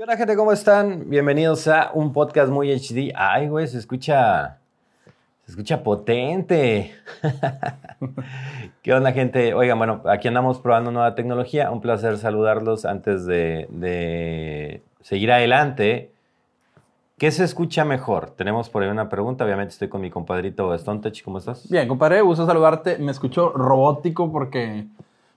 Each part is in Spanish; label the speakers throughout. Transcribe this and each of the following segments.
Speaker 1: ¿Qué onda, gente? ¿Cómo están? Bienvenidos a un podcast muy HD. Ay, güey, se escucha. Se escucha potente. ¿Qué onda, gente? Oigan, bueno, aquí andamos probando nueva tecnología. Un placer saludarlos antes de, seguir adelante. ¿Qué se escucha mejor? Tenemos por ahí una pregunta. Obviamente estoy con mi compadrito Stontech. ¿Cómo estás?
Speaker 2: Bien, compadre, gusto saludarte. Me escucho robótico porque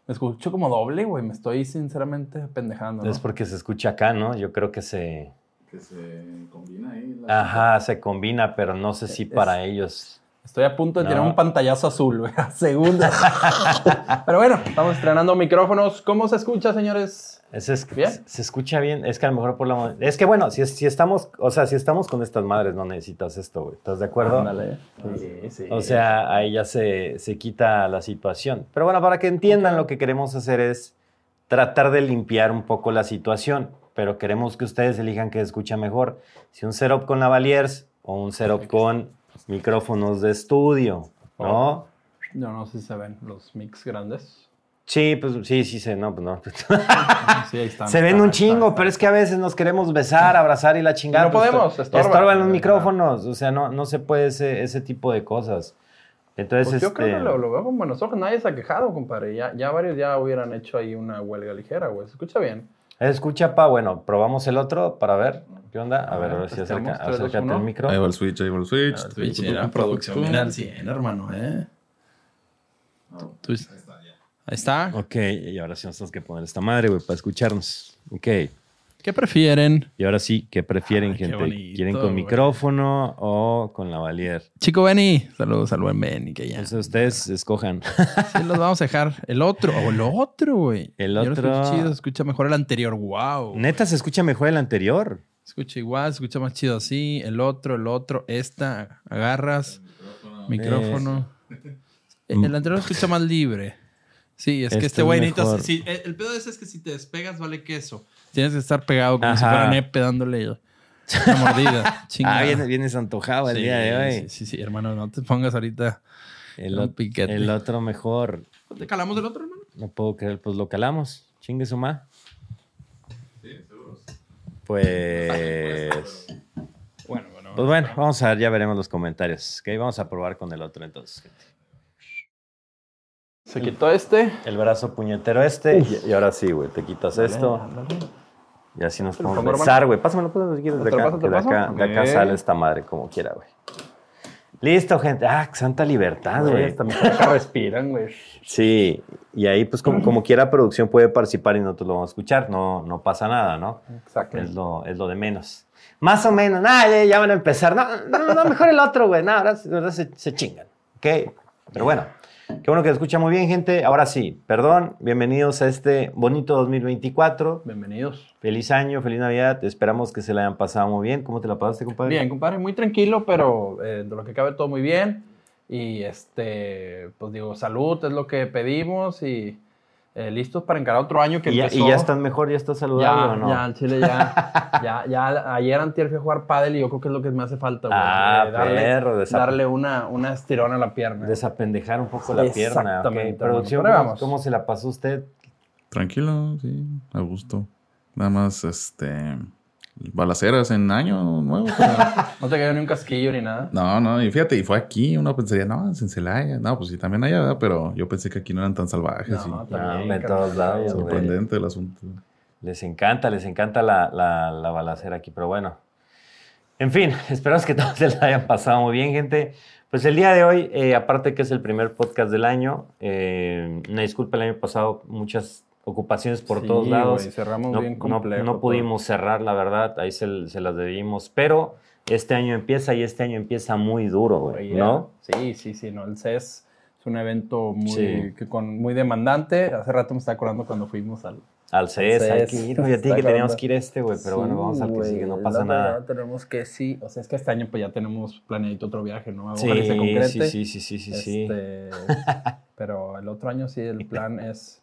Speaker 2: me escucho como doble, güey. Me estoy sinceramente pendejando. ¿no?
Speaker 1: Es porque se escucha acá, ¿no? Yo creo que se.
Speaker 3: Que se combina ahí. la-
Speaker 1: Ajá, se combina, pero no sé si
Speaker 2: Es-
Speaker 1: para ellos.
Speaker 2: Estoy a punto de
Speaker 1: No.
Speaker 2: tirar un pantallazo azul, güey, a segundos. Pero bueno, estamos estrenando micrófonos. ¿Cómo se escucha, señores?
Speaker 1: Ese es-
Speaker 2: Bien.
Speaker 1: Se escucha bien. Es que a lo mejor por la. Es que bueno, si, si estamos. O sea, si estamos con estas madres, no necesitas esto, güey. ¿Estás de acuerdo?
Speaker 2: Ándale. Sí, sí.
Speaker 1: O sea, ahí ya se, se quita la situación. Pero bueno, para que entiendan, lo que queremos hacer es tratar de limpiar un poco la situación, pero queremos que ustedes elijan qué se escucha mejor. Si un setup con lavaliers o un setup con micrófonos de estudio, ¿no?
Speaker 2: Yo no sé si se ven los mix grandes.
Speaker 1: Sí, pues sí, sí, se, no, pues no.
Speaker 2: Sí, ahí están.
Speaker 1: Se ven un chingo, pero es que a veces nos queremos besar, abrazar y la chingada.
Speaker 2: No
Speaker 1: pues,
Speaker 2: podemos,
Speaker 1: to-
Speaker 2: estorban.
Speaker 1: estorban los micrófonos, o sea, no, no se puede ese, ese tipo de cosas. Entonces,
Speaker 2: Pues yo
Speaker 1: este,
Speaker 2: creo que lo, lo veo con buenos ojos. Nadie se ha quejado, compadre. Ya, ya varios ya hubieran hecho ahí una huelga ligera, güey. Se escucha bien.
Speaker 1: escucha, pa, bueno, probamos el otro para ver qué onda. A,
Speaker 2: A
Speaker 1: ver,
Speaker 2: ver,
Speaker 1: a ver si
Speaker 2: testemos,
Speaker 1: acerca, acércate el micro.
Speaker 3: Ahí va el switch, ahí va el switch.
Speaker 2: Ah, Twitch, era producción mira al 100, hermano, ¿eh? Tú- Ahí está.
Speaker 1: Ok, y ahora sí nos tenemos que poner esta madre, güey, para escucharnos. Ok,
Speaker 2: ¿Qué prefieren?
Speaker 1: y ahora sí, ¿qué prefieren,
Speaker 2: Ay, qué
Speaker 1: gente?
Speaker 2: bonito,
Speaker 1: ¿Quieren con
Speaker 2: güey.
Speaker 1: micrófono o con lavalier?
Speaker 2: Chico Benny. Saludos al buen Benny, que ya.
Speaker 1: Entonces ustedes escojan.
Speaker 2: Sí, los vamos a dejar. El otro. O el otro, güey.
Speaker 1: El
Speaker 2: Yo lo
Speaker 1: otro-
Speaker 2: escucho chido, se escucha mejor el anterior. Wow.
Speaker 1: Neta, se escucha mejor el anterior.
Speaker 2: Escucha igual, se escucha más chido así. El otro, el otro. Esta, agarras. Micrófono. El, el anterior se escucha más libre. Sí, es
Speaker 1: Este
Speaker 2: que este
Speaker 1: es
Speaker 2: güey necesita- sí, el, pedo ese es que si te despegas vale queso. Tienes que estar pegado como si
Speaker 1: Ajá.
Speaker 2: fuera nepe dándole una mordida. Chingada.
Speaker 1: Ah, vienes, vienes antojado el
Speaker 2: Sí,
Speaker 1: día de hoy.
Speaker 2: Sí, sí, sí, hermano, no te pongas ahorita.
Speaker 1: El,
Speaker 2: Un
Speaker 1: ot-
Speaker 2: piquete.
Speaker 1: el otro mejor.
Speaker 2: ¿Te calamos el otro, hermano?
Speaker 1: No puedo creer, pues lo calamos. Chingue su ma. Pues.
Speaker 2: Bueno, bueno.
Speaker 1: Pues bueno, vamos a ver, ya veremos los comentarios. Ok, vamos a probar con el otro entonces. gente.
Speaker 2: Se quitó este.
Speaker 1: El brazo puñetero este. Y, y ahora sí, güey, te quitas esto. Y así nos podemos besar, güey. Pásamelo, pásamelo si quieres de
Speaker 2: ¿Te lo
Speaker 1: acá.
Speaker 2: paso,
Speaker 1: Que de acá, de acá sale esta madre como quiera, güey. Listo, gente. Ah, santa libertad,
Speaker 2: Güey, hasta respiran, güey.
Speaker 1: Sí, y ahí pues como, como quiera producción puede participar y nosotros lo vamos a escuchar, no, no pasa nada, ¿no?
Speaker 2: Exacto.
Speaker 1: Es lo, es lo de menos. Más o menos, nada, ya, ya van a empezar. No, no, no, mejor el otro, güey. No, ahora, ahora se, se chingan. ¿Ok? Pero bueno, qué bueno que se escucha muy bien, gente. Ahora sí, perdón, bienvenidos a este bonito 2024.
Speaker 2: Bienvenidos.
Speaker 1: Feliz año, feliz Navidad. Esperamos que se la hayan pasado muy bien. ¿Cómo te la pasaste, compadre?
Speaker 2: Bien, compadre, muy tranquilo, pero eh, de lo que cabe todo muy bien. Y este, pues digo, salud es lo que pedimos y eh, listos para encarar otro año que
Speaker 1: ¿Y ya,
Speaker 2: empezó.
Speaker 1: y ya estás mejor? ¿Ya estás saludable
Speaker 2: ya,
Speaker 1: o no?
Speaker 2: ya, al chile ya, ya, ya, ayer antier fui a jugar pádel y yo creo que es lo que me hace falta, güey.
Speaker 1: Ah,
Speaker 2: eh, darle,
Speaker 1: perro,
Speaker 2: darle una, una estirón a la pierna.
Speaker 1: Desapendejar un poco la pierna.
Speaker 2: Exactamente,
Speaker 1: Producción,
Speaker 2: hermano. Pero
Speaker 1: ¿cómo,
Speaker 2: vamos.
Speaker 1: cómo se la pasó usted?
Speaker 3: Tranquilo, sí, a gusto. Nada más, este. Balaceras en año nuevo. pero-
Speaker 2: No te cayó ni un casquillo ni nada.
Speaker 3: No, no, y fíjate, y fue aquí. Uno pensaría, no, es en Celaya. No, pues sí, también allá, ¿verdad? Pero yo pensé que aquí no eran tan salvajes.
Speaker 2: No,
Speaker 3: y
Speaker 1: No,
Speaker 2: también,
Speaker 1: hombre, en todos lados, güey.
Speaker 3: sorprendente el asunto.
Speaker 1: Les encanta, les encanta la, la, la balacera aquí, pero bueno. En fin, esperamos que todos se la hayan pasado muy bien, gente. Pues el día de hoy, eh, aparte que es el primer podcast del año, eh, una disculpa, el año pasado muchas ocupaciones por
Speaker 2: Sí,
Speaker 1: todos lados.
Speaker 2: güey, cerramos
Speaker 1: no,
Speaker 2: bien
Speaker 1: no-
Speaker 2: complejo.
Speaker 1: no
Speaker 2: todo.
Speaker 1: pudimos cerrar, la verdad, ahí se, se las debimos, pero este año empieza y este año empieza muy duro, güey, ¿no?
Speaker 2: Sí, sí, sí, no, el CES es un evento muy,
Speaker 1: Sí.
Speaker 2: que con, muy demandante. Hace rato me estaba acordando cuando fuimos al...
Speaker 1: Al hay
Speaker 2: CES.
Speaker 1: que ir, güey, a
Speaker 2: Está
Speaker 1: que teníamos que ir a este, güey, pero bueno,
Speaker 2: Sí,
Speaker 1: vamos al que sigue, no pasa nada.
Speaker 2: tenemos que sí, o sea, es que este año pues ya tenemos planeado otro viaje, ¿no?
Speaker 1: Sí,
Speaker 2: Ojalá que se concrete.
Speaker 1: sí, sí, sí, sí, sí, sí.
Speaker 2: Este, pero el otro año sí, el plan es...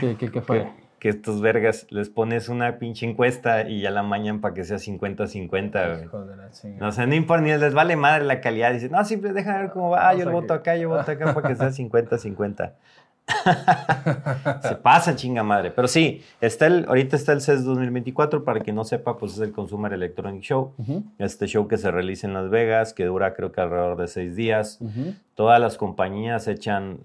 Speaker 2: ¿Qué, qué, qué fue?
Speaker 1: que estos vergas les pones una pinche encuesta y ya la mañan para que sea 50-50, güey.
Speaker 2: Hijo de la chingada.
Speaker 1: No, o sea, no importa, ni les vale madre la calidad. Dicen, no, siempre déjame ver cómo va. Ah, yo voto acá, yo voto acá para que sea 50-50. Se pasa chinga madre. Pero sí, está el, ahorita está el CES 2024, para quien no sepa, pues es el Consumer Electronic Show. Este show que se realiza en Las Vegas, que dura creo que alrededor de seis días. Todas las compañías echan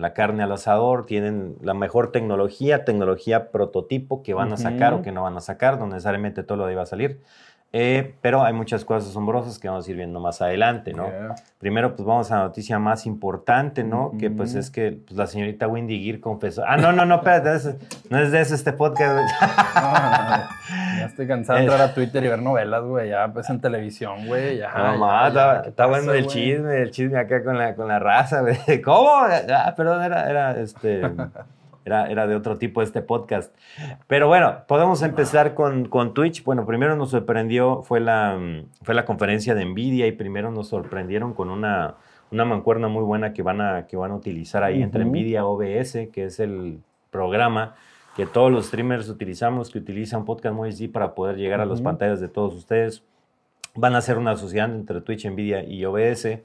Speaker 1: la carne al asador, tienen la mejor tecnología, tecnología prototipo que van a sacar o que no van a sacar, no necesariamente todo lo de ahí va a salir. Eh, pero hay muchas cosas asombrosas que vamos a ir viendo más adelante, ¿no? Primero, pues vamos a la noticia más importante, ¿no? Que pues es que pues, la señorita Wendy Gear confesó. Ah, no, no, no, espérate, no es de eso este podcast.
Speaker 2: ya estoy cansado de entrar a Twitter y ver novelas, güey. Ya, pues en televisión, güey. Ya.
Speaker 1: No, está, bueno el chisme, el chisme acá con la, con la raza, güey. ¿Cómo? Ah, perdón, era, era este. Era, de otro tipo este podcast. Pero bueno, podemos empezar con, con Twitch. Bueno, primero nos sorprendió, fue la, fue la conferencia de Nvidia y primero nos sorprendieron con una, una mancuerna muy buena que van a, que van a utilizar ahí entre Nvidia OBS, que es el programa que todos los streamers utilizamos, que utilizan Podcast Muy para poder llegar a las pantallas de todos ustedes. Van a hacer una sociedad entre Twitch, Nvidia y OBS,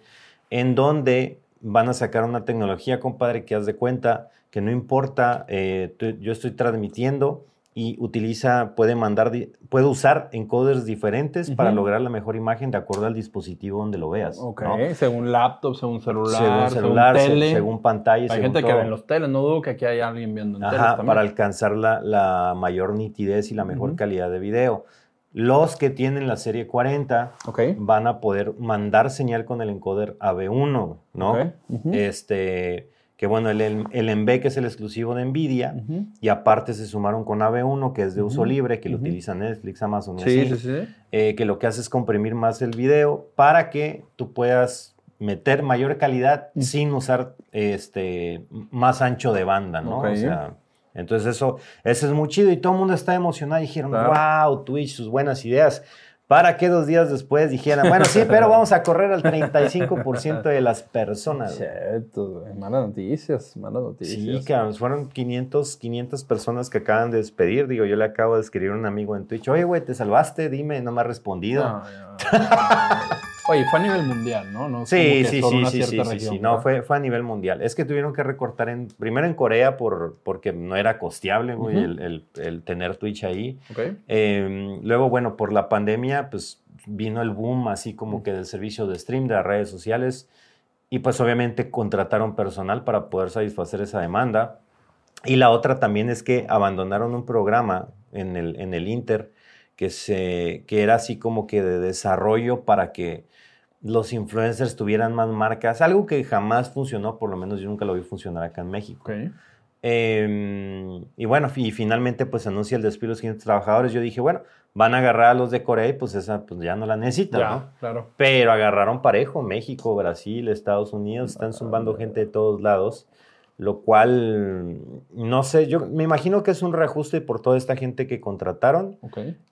Speaker 1: en donde van a sacar una tecnología, compadre, que haz de cuenta que no importa, eh, yo estoy transmitiendo y utiliza, puede mandar, puede usar encoders diferentes para lograr la mejor imagen de acuerdo al dispositivo donde lo veas.
Speaker 2: Ok, según laptop, según celular, según, celular, según, tele.
Speaker 1: según pantalla.
Speaker 2: Hay gente que ve en los teles, no dudo que aquí hay alguien viendo en
Speaker 1: Ajá, para alcanzar la, mayor nitidez y la mejor calidad de video. Los que tienen la serie 40 van a poder mandar señal con el encoder AB1, ¿no? Este que bueno, el, el MB que es el exclusivo de Nvidia, y aparte se sumaron con AB1, que es de uso libre, que lo utiliza Netflix, Amazon y así, eh, que lo que hace es comprimir más el video para que tú puedas meter mayor calidad sin usar este, más ancho de banda, ¿no? O sea, entonces eso, eso es muy chido y todo el mundo está emocionado y dijeron, wow, Twitch, sus buenas ideas para que dos días después dijeran, bueno, sí, pero vamos a correr al 35% de las personas.
Speaker 2: Cierto, malas noticias, malas noticias.
Speaker 1: Sí, cabrón, fueron 500, 500 personas que acaban de despedir. Digo, yo le acabo de escribir a un amigo en Twitch, oye, güey, ¿te salvaste? Dime, no me ha respondido.
Speaker 2: Oye, fue a nivel mundial, ¿no? no
Speaker 1: sí, sí, sí, sí, sí, sí, no, fue, fue a nivel mundial. Es que tuvieron que recortar en, primero en Corea por, porque no era costeable, el, el, tener Twitch ahí. Okay. Em, luego, bueno, por la pandemia, pues vino el boom así como que del servicio de stream, de las redes sociales, y pues obviamente contrataron personal para poder satisfacer esa demanda. Y la otra también es que abandonaron un programa en el, en el Inter que, se, que era así como que de desarrollo para que los influencers tuvieran más marcas, algo que jamás funcionó, por lo menos yo nunca lo vi funcionar acá en México. Em, y bueno, y finalmente pues anuncia el despido de los siguientes trabajadores. Yo dije, bueno, van a agarrar a los de Corea y pues esa pues ya no la necesitan, ¿no?
Speaker 2: Claro.
Speaker 1: Pero agarraron parejo, México, Brasil, Estados Unidos, están zumbando gente de todos lados lo cual, no sé, yo me imagino que es un reajuste por toda esta gente que contrataron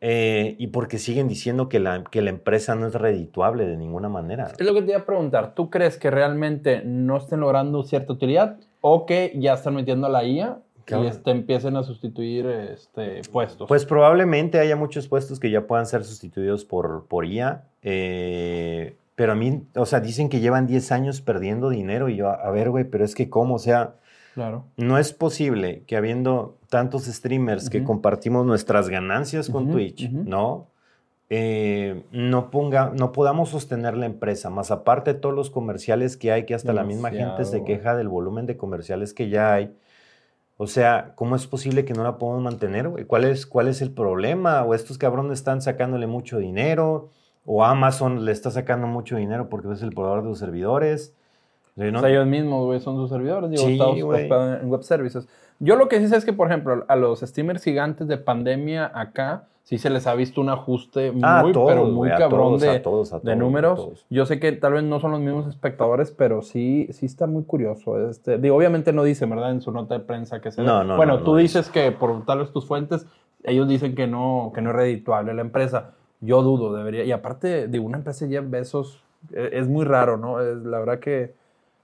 Speaker 1: eh, y porque siguen diciendo que la, que la empresa no es redituable de ninguna manera.
Speaker 2: Es lo que te iba a preguntar, ¿tú crees que realmente no estén logrando cierta utilidad o que ya están metiendo a la IA y este, empiecen a sustituir este, puestos?
Speaker 1: Pues probablemente haya muchos puestos que ya puedan ser sustituidos por, por IA. Eh, pero a mí, o sea, dicen que llevan 10 años perdiendo dinero y yo, a ver, güey, pero es que cómo, o sea,
Speaker 2: claro.
Speaker 1: no es posible que habiendo tantos streamers que compartimos nuestras ganancias con Twitch, ¿no? Eh, no, ponga, no podamos sostener la empresa, más aparte de todos los comerciales que hay, que hasta la misma gente se queja del volumen de comerciales que ya hay. O sea, ¿cómo es posible que no la podamos mantener, güey? ¿Cuál es, ¿Cuál es el problema? ¿O estos cabrones están sacándole mucho dinero? O Amazon le está sacando mucho dinero porque es el proveedor de los servidores.
Speaker 2: ¿no? O sea, ellos mismos, güey, son sus servidores, digo, sí, en web services. Yo lo que sí sé es que, por ejemplo, a los streamers gigantes de pandemia acá, sí se les ha visto un ajuste ah, muy, pero muy cabrón de, de, números. Yo sé que tal vez no son los mismos espectadores, pero sí, sí está muy curioso. Este, digo, obviamente no dice, ¿verdad? En su nota de prensa que se...
Speaker 1: No, no,
Speaker 2: bueno, tú dices que por tal vez tus fuentes, ellos dicen que no, que no es redituable la empresa. Yo dudo, debería. Y aparte de una empresa ya besos, e, es muy raro, ¿no? Es, la verdad que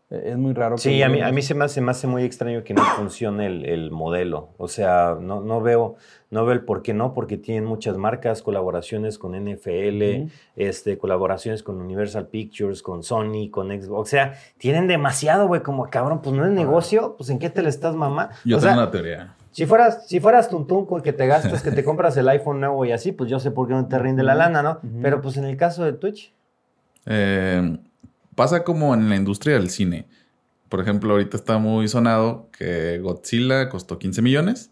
Speaker 2: Eh, es muy raro.
Speaker 1: Sí, a mí, a mí se, me hace, me hace muy extraño que no funcione el, modelo. O sea, no, no, veo, no veo el por qué no, porque tienen muchas marcas, colaboraciones con NFL, este, colaboraciones con Universal Pictures, con Sony, con Xbox. O sea, tienen demasiado, güey, como cabrón, pues no es negocio, pues en qué te le estás mamá.
Speaker 3: Yo tengo una teoría.
Speaker 1: Si fueras, si fueras tuntún con que te gastas, que te compras el iPhone nuevo y así, pues yo sé por qué no te rinde la lana, ¿no? Pero pues en el caso de Twitch.
Speaker 3: Eh, pasa como en la industria del cine. Por ejemplo, ahorita está muy sonado que Godzilla costó 15 millones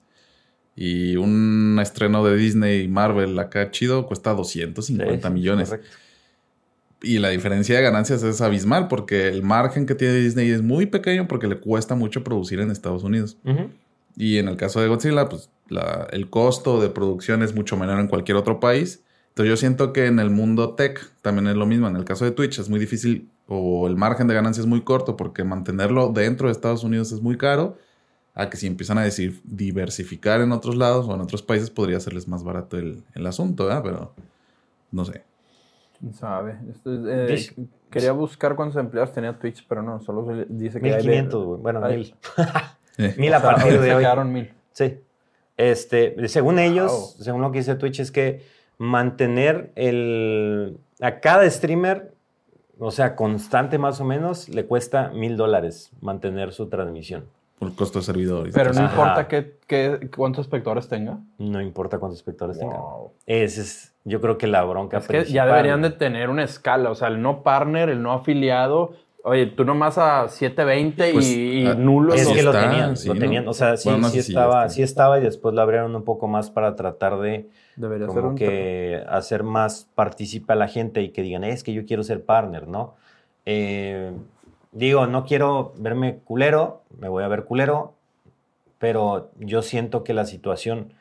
Speaker 3: y un estreno de Disney y Marvel acá chido cuesta 250 millones. Y la diferencia de ganancias es abismal porque el margen que tiene Disney es muy pequeño porque le cuesta mucho producir en Estados Unidos. Y en el caso de Godzilla, pues el costo de producción es mucho menor en cualquier otro país. Entonces yo siento que en el mundo tech también es lo mismo. En el caso de Twitch es muy difícil o el margen de ganancia es muy corto porque mantenerlo dentro de Estados Unidos es muy caro, a que si empiezan a decir diversificar en otros lados o en otros países podría serles más barato el, asunto, ¿verdad? Pero no sé.
Speaker 2: ¿Quién sabe? Eh, quería buscar cuántos empleados tenía Twitch, pero no, solo dice que
Speaker 1: 1500, bueno, mil. mil a partir de hoy. mil. Sí. Este, según ellos, según lo que dice Twitch, es que mantener el, a cada streamer o sea, constante más o menos, le cuesta mil dólares mantener su transmisión.
Speaker 3: Por costo de servidores.
Speaker 2: Pero no importa qué, cuántos espectadores tenga.
Speaker 1: No importa cuántos espectadores tenga. Ese es, yo creo que la bronca
Speaker 2: es que ya deberían de tener una escala. O sea, el no partner, el no afiliado. Oye, tú nomás a 720 pues, y, ah, nulo.
Speaker 1: Es que lo tenían, lo tenían. O sea, sí, sí, estaba, sí estaba y después lo abrieron un poco más para tratar de Debería como ser que hacer más participa a la gente y que digan, es que yo quiero ser partner, ¿no? Eh, digo, no quiero verme culero, me voy a ver culero, pero yo siento que la situación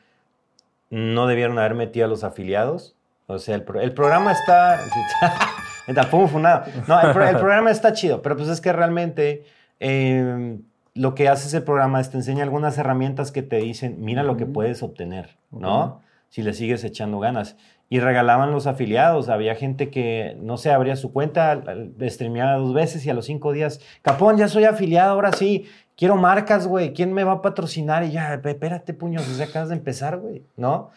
Speaker 1: no debieron haber metido a los afiliados. O sea, el, programa está... Tampoco. No, el, programa está chido, pero pues es que realmente... Eh, lo que hace ese programa es te enseña algunas herramientas que te dicen, mira lo que puedes obtener, ¿no? si le sigues echando ganas. Y regalaban los afiliados. Había gente que, no sé, abría su cuenta, streameaba dos veces y a los cinco días, Capón, ya soy afiliado, ahora sí, quiero marcas, güey, ¿quién me va a patrocinar? Y ya, espérate, puños, ya acabas de empezar, güey, ¿no?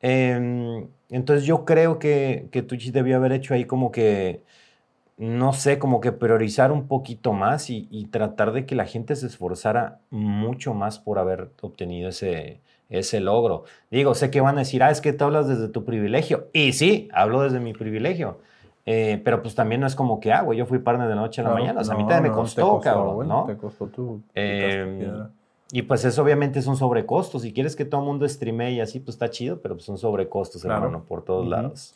Speaker 1: Em, entonces yo creo que, que Twitch debió haber hecho ahí como que, no sé, como que priorizar un poquito más y, y tratar de que la gente se esforzara mucho más por haber obtenido ese, ese logro. Digo, sé que van a decir, ah, es que tú hablas desde tu privilegio. Y sí, hablo desde mi privilegio. Eh, pero pues también no es como que, ah, güey, yo fui partner de la noche a la mañana. O sea, a mí también me costó, cabrón, ¿no?
Speaker 2: Te costó tú.
Speaker 1: Em, y pues eso obviamente es un sobrecosto. Si quieres que todo el mundo streame y así, pues está chido, pero pues son sobrecostos, hermano, por todos lados.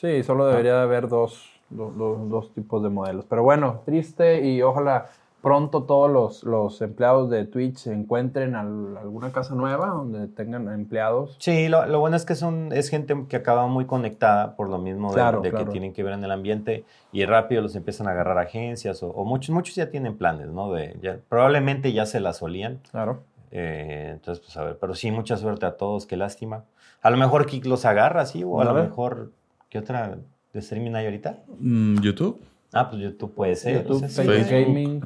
Speaker 2: Sí, solo debería haber dos, dos tipos de modelos. Pero bueno, triste y ojalá pronto todos los, empleados de Twitch se encuentren alguna casa nueva donde tengan empleados.
Speaker 1: Sí, lo, bueno es que son, es gente que acaba muy conectada por lo mismo de, que tienen que ver en el ambiente y rápido los empiezan a agarrar agencias o, muchos, muchos ya tienen planes, ¿no? De, ya, probablemente ya se las solían.
Speaker 2: Claro.
Speaker 1: Eh, entonces, pues a ver, pero sí, mucha suerte a todos, qué lástima. A lo mejor Kik los agarra, sí, o a, lo mejor, ¿qué otra de streaming hay ahorita?
Speaker 3: Mm, YouTube.
Speaker 1: Ah, pues YouTube puede ser.
Speaker 2: YouTube, Facebook, Gaming.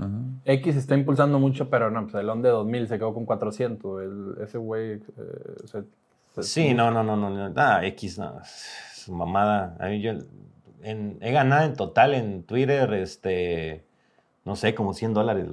Speaker 2: X está impulsando mucho, pero no, pues el ON de 2000 se quedó con 400. ese güey. Eh,
Speaker 1: sí, no, no, no, no. Ah, X, no. Su mamada. A mí yo he ganado en total en Twitter, este. No sé, como 100 dólares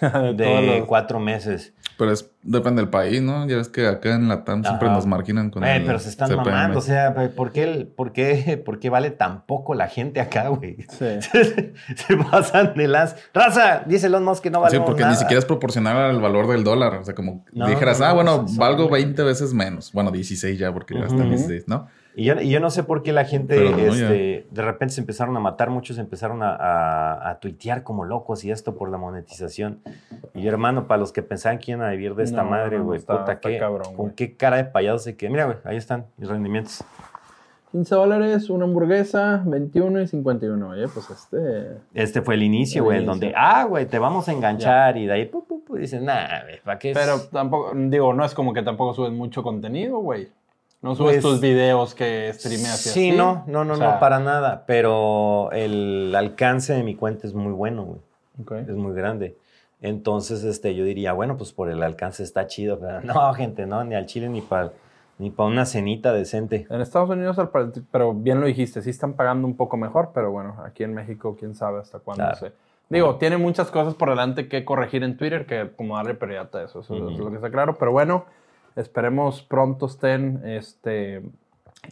Speaker 1: de cuatro meses.
Speaker 3: Pero es, depende del país, ¿no? Ya ves que acá en la TAM siempre nos marginan con
Speaker 1: eh, Pero se están mamando, o sea, ¿por qué, por, qué, ¿por qué vale tan poco la gente acá, güey? Sí. se pasan de las... ¡Raza! Dice Elon Musk que no vale
Speaker 3: Sí, porque ni siquiera es proporcional al valor del dólar. O sea, como dijeras, ah, bueno, valgo 20 veces menos. Bueno, 16 ya, porque ya están 16, ¿no?
Speaker 1: Y yo, y yo, no sé por qué la gente este, de repente se empezaron a matar, muchos empezaron a, a, tuitear como locos y esto por la monetización. Y yo, hermano, para los que pensaban que iban a vivir de esta madre, güey, puta, qué, con qué cara de payaso se que. Mira, güey, ahí están mis rendimientos.
Speaker 2: 15 dólares, una hamburguesa, 21 y 51. Oye, pues este.
Speaker 1: Este fue el inicio, güey, donde, ah, güey, te vamos a enganchar y de ahí, pu, pu, dices, nah, güey, ¿para qué?
Speaker 2: Pero tampoco, digo, no es como que tampoco subes mucho contenido, güey. No subes pues, tus videos que streameas
Speaker 1: sí, así. Sí, no, no, no, no, para nada. Pero el alcance de mi cuenta es muy bueno, güey. Es muy grande. Entonces, este, yo diría, bueno, pues por el alcance está chido, pero no, gente, no, ni al Chile ni para ni para una cenita decente.
Speaker 2: En Estados Unidos, pero bien lo dijiste, sí están pagando un poco mejor, pero bueno, aquí en México, quién sabe hasta cuándo se... Digo, tiene muchas cosas por delante que corregir en Twitter, que como darle prioridad a eso, eso es lo que está claro, pero bueno, esperemos pronto estén, este,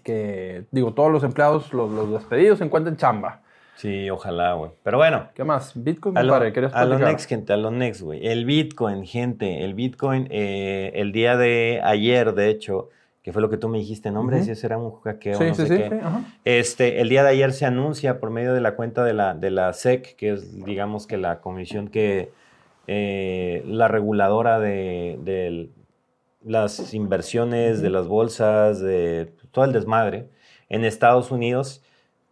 Speaker 2: que, digo, todos los empleados, los, los despedidos, se encuentren chamba.
Speaker 1: Sí, ojalá, güey. Pero bueno.
Speaker 2: ¿Qué más? Bitcoin,
Speaker 1: a lo, A lo next, gente, a lo next, güey. El Bitcoin, gente, el Bitcoin, eh, el día de ayer, de hecho, que fue lo que tú me dijiste, ¿no, hombre? Si ese era un hackeo, sí, no sí, sé sí, qué. Este, el día de ayer se anuncia por medio de la cuenta de la, de la SEC, que es, digamos, que la comisión que, eh, la reguladora de, de, las inversiones, de las bolsas, de todo el desmadre en Estados Unidos,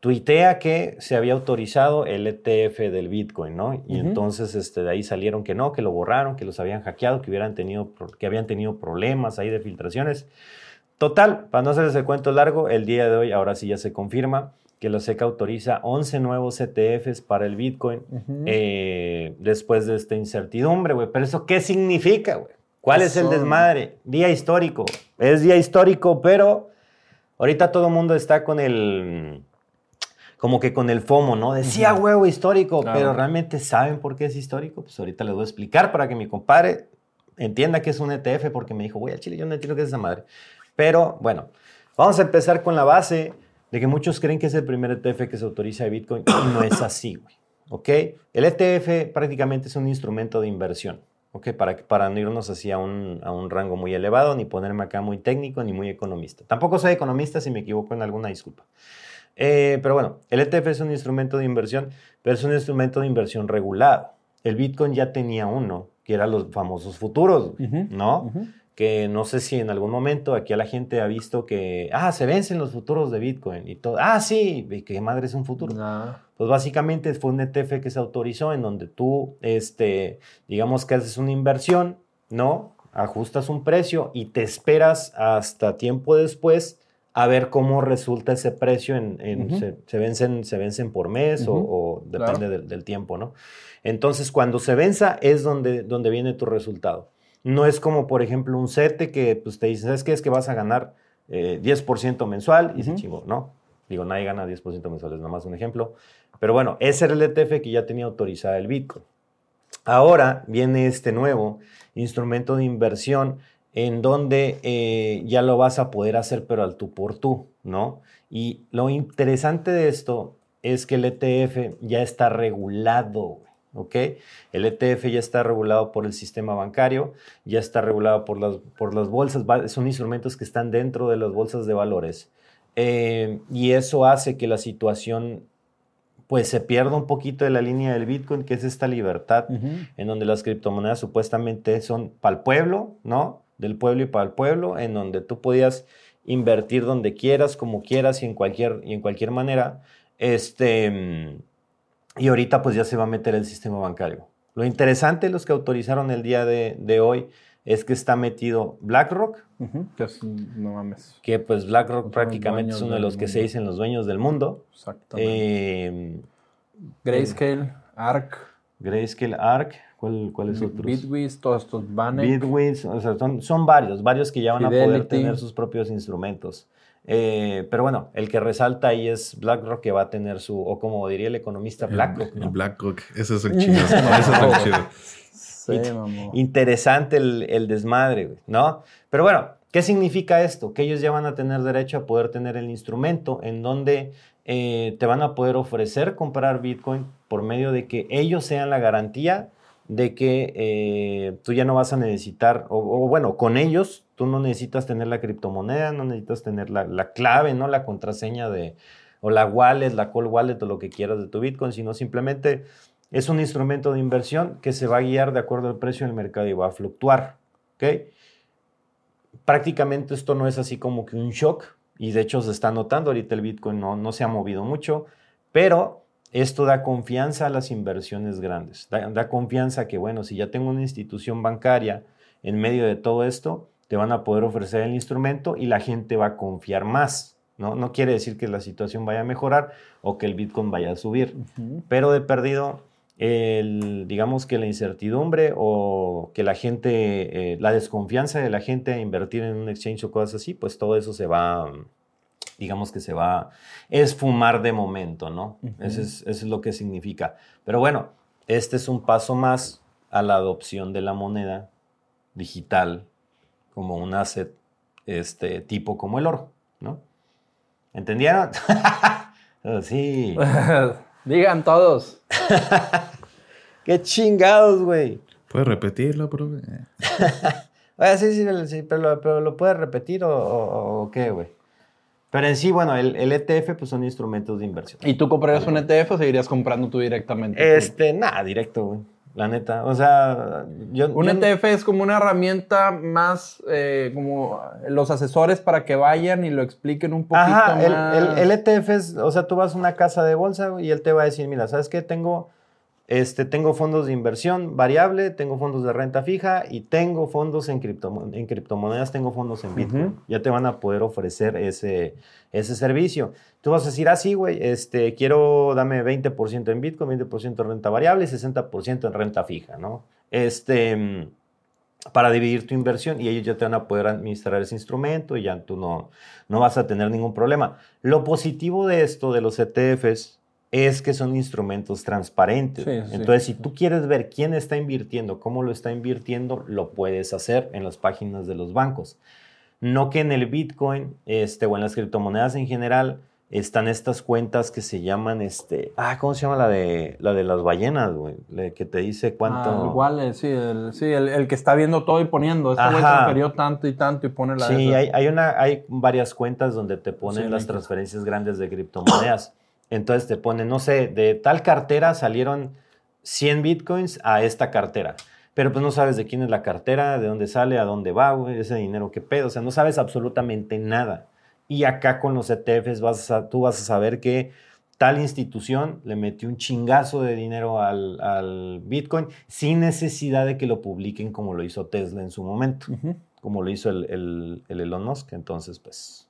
Speaker 1: tuitea que se había autorizado el ETF del Bitcoin, ¿no? Y entonces este, de ahí salieron que no, que lo borraron, que los habían hackeado, que, hubieran tenido, que habían tenido problemas ahí de filtraciones. Total, para no hacerles el cuento largo, el día de hoy ahora sí ya se confirma que la SEC autoriza 11 nuevos ETFs para el Bitcoin eh, después de esta incertidumbre, güey. Pero eso, ¿qué significa, güey? ¿Cuál es el desmadre? Día histórico. Es día histórico, pero ahorita todo el mundo está con el como que con el FOMO, ¿no? Decía huevo histórico, pero realmente saben por qué es histórico. Pues ahorita les voy a explicar para que mi compadre entienda que es un ETF, porque me dijo, güey, al chile yo no entiendo qué es esa madre. Pero bueno, vamos a empezar con la base de que muchos creen que es el primer ETF que se autoriza de Bitcoin y no es así, güey. ¿Ok? El ETF prácticamente es un instrumento de inversión. ¿Ok? Para, para no irnos así a un, a un rango muy elevado, ni ponerme acá muy técnico, ni muy economista. Tampoco soy economista, si me equivoco en alguna disculpa. Eh, pero bueno, el ETF es un instrumento de inversión, pero es un instrumento de inversión regulado. El Bitcoin ya tenía uno, que eran los famosos futuros, ¿no? que no sé si en algún momento aquí a la gente ha visto que, ah, se vencen los futuros de Bitcoin y todo. Ah, sí, ¿qué madre es un futuro? Pues básicamente fue un ETF que se autorizó en donde tú, este, digamos que haces una inversión, ¿no? Ajustas un precio y te esperas hasta tiempo después a ver cómo resulta ese precio en, se, vencen, se vencen por mes o, depende del, tiempo, ¿no? Entonces, cuando se venza es donde, donde viene tu resultado. No es como, por ejemplo, un CETE que pues, te dice, ¿sabes qué? Es que vas a ganar 10% eh, mensual y se chingó, ¿no? Digo, nadie gana 10% mensual, es nada más un ejemplo. Pero bueno, ese era el ETF que ya tenía autorizada el Bitcoin. Ahora viene este nuevo instrumento de inversión en donde eh, ya lo vas a poder hacer, pero al tú por tú, ¿no? Y lo interesante de esto es que el ETF ya está regulado. ¿ok? El ETF ya está regulado por el sistema bancario, ya está regulado por las, por las bolsas, son instrumentos que están dentro de las bolsas de valores. Eh, y eso hace que la situación pues se pierda un poquito de la línea del Bitcoin, que es esta libertad, en donde las criptomonedas supuestamente son para el pueblo, ¿no? Del pueblo y para el pueblo, en donde tú podías invertir donde quieras, como quieras y en cualquier, y en cualquier manera. Este, y ahorita pues ya se va a meter el sistema bancario. Lo interesante los que autorizaron el día de, hoy es que está metido BlackRock.
Speaker 2: Que no mames.
Speaker 1: Que pues BlackRock prácticamente es uno de los que se dicen los dueños del mundo.
Speaker 2: Exactamente. Em, Grayscale, ARC.
Speaker 1: Grayscale, ARC. ¿Cuál, ¿Cuál, es otro?
Speaker 2: Bitwiz, todos estos banners.
Speaker 1: Bitwiz, o sea, son, son varios, varios que ya van a poder tener sus propios instrumentos. Eh, pero bueno, el que resalta ahí es BlackRock que va a tener su, o como diría el economista, BlackRock.
Speaker 3: El, BlackRock, ese es el chido. ese es el
Speaker 1: chido. Interesante el, desmadre, ¿no? Pero bueno, ¿qué significa esto? Que ellos ya van a tener derecho a poder tener el instrumento en donde eh, te van a poder ofrecer comprar Bitcoin por medio de que ellos sean la garantía de que eh, tú ya no vas a necesitar, o, bueno, con ellos tú no necesitas tener la criptomoneda, no necesitas tener la, clave, ¿no? La contraseña de, o la wallet, la call wallet o lo que quieras de tu Bitcoin, sino simplemente es un instrumento de inversión que se va a guiar de acuerdo al precio del mercado y va a fluctuar, ¿ok? Prácticamente esto no es así como que un shock, y de hecho se está notando, ahorita el Bitcoin no, no se ha movido mucho, pero esto da confianza a las inversiones grandes, da, confianza que, bueno, si ya tengo una institución bancaria en medio de todo esto, te van a poder ofrecer el instrumento y la gente va a confiar más. No, no quiere decir que la situación vaya a mejorar o que el Bitcoin vaya a subir, pero de perdido, el, digamos que la incertidumbre o que la gente, eh, la desconfianza de la gente a invertir en un exchange o cosas así, pues todo eso se va, digamos que se va a esfumar de momento, ¿no? eso, es, eso es lo que significa. Pero bueno, este es un paso más a la adopción de la moneda digital como un asset este, tipo como el oro, ¿no? ¿Entendieron? sí.
Speaker 2: Digan todos.
Speaker 1: Qué chingados, güey.
Speaker 3: ¿Puedes repetirlo, profe?
Speaker 1: sí, sí, sí, pero, lo puedes repetir o, qué, güey. Pero en sí, bueno, el, ETF pues son instrumentos de inversión.
Speaker 2: ¿Y tú comprarías un ETF o seguirías comprando tú directamente?
Speaker 1: Este, nada, directo, güey. La neta. O sea, yo.
Speaker 2: Un ETF es como una herramienta más eh, como los asesores para que vayan y lo expliquen un poquito
Speaker 1: Ajá, El, el, ETF es, o sea, tú vas a una casa de bolsa y él te va a decir, mira, ¿sabes qué? Tengo este, tengo fondos de inversión variable, tengo fondos de renta fija y tengo fondos en, en criptomonedas, tengo fondos en Bitcoin. Ya te van a poder ofrecer ese, ese servicio. Tú vas a decir, ah, sí, güey, este, quiero, dame 20% en Bitcoin, 20% en renta variable y 60% en renta fija, ¿no? Este, para dividir tu inversión y ellos ya te van a poder administrar ese instrumento y ya tú no, no vas a tener ningún problema. Lo positivo de esto, de los ETFs, es que son instrumentos transparentes. Entonces, si tú quieres ver quién está invirtiendo, cómo lo está invirtiendo, lo puedes hacer en las páginas de los bancos. No que en el Bitcoin este, o en las criptomonedas en general están estas cuentas que se llaman, este, ah, ¿cómo se llama la de, la de las ballenas, güey? Que te dice cuánto...
Speaker 2: Ah, igual, sí, el, sí el, que está viendo todo y poniendo, este güey transfirió tanto y tanto y pone la...
Speaker 1: Sí, hay, hay, una, hay varias cuentas donde te ponen las transferencias grandes de criptomonedas. Entonces te pone, no sé, de tal cartera salieron 100 bitcoins a esta cartera. Pero pues no sabes de quién es la cartera, de dónde sale, a dónde va, ese dinero qué pedo. O sea, no sabes absolutamente nada. Y acá con los ETFs vas a, tú vas a saber que tal institución le metió un chingazo de dinero al, Bitcoin sin necesidad de que lo publiquen como lo hizo Tesla en su momento, como lo hizo el, el, el Elon Musk. Entonces, pues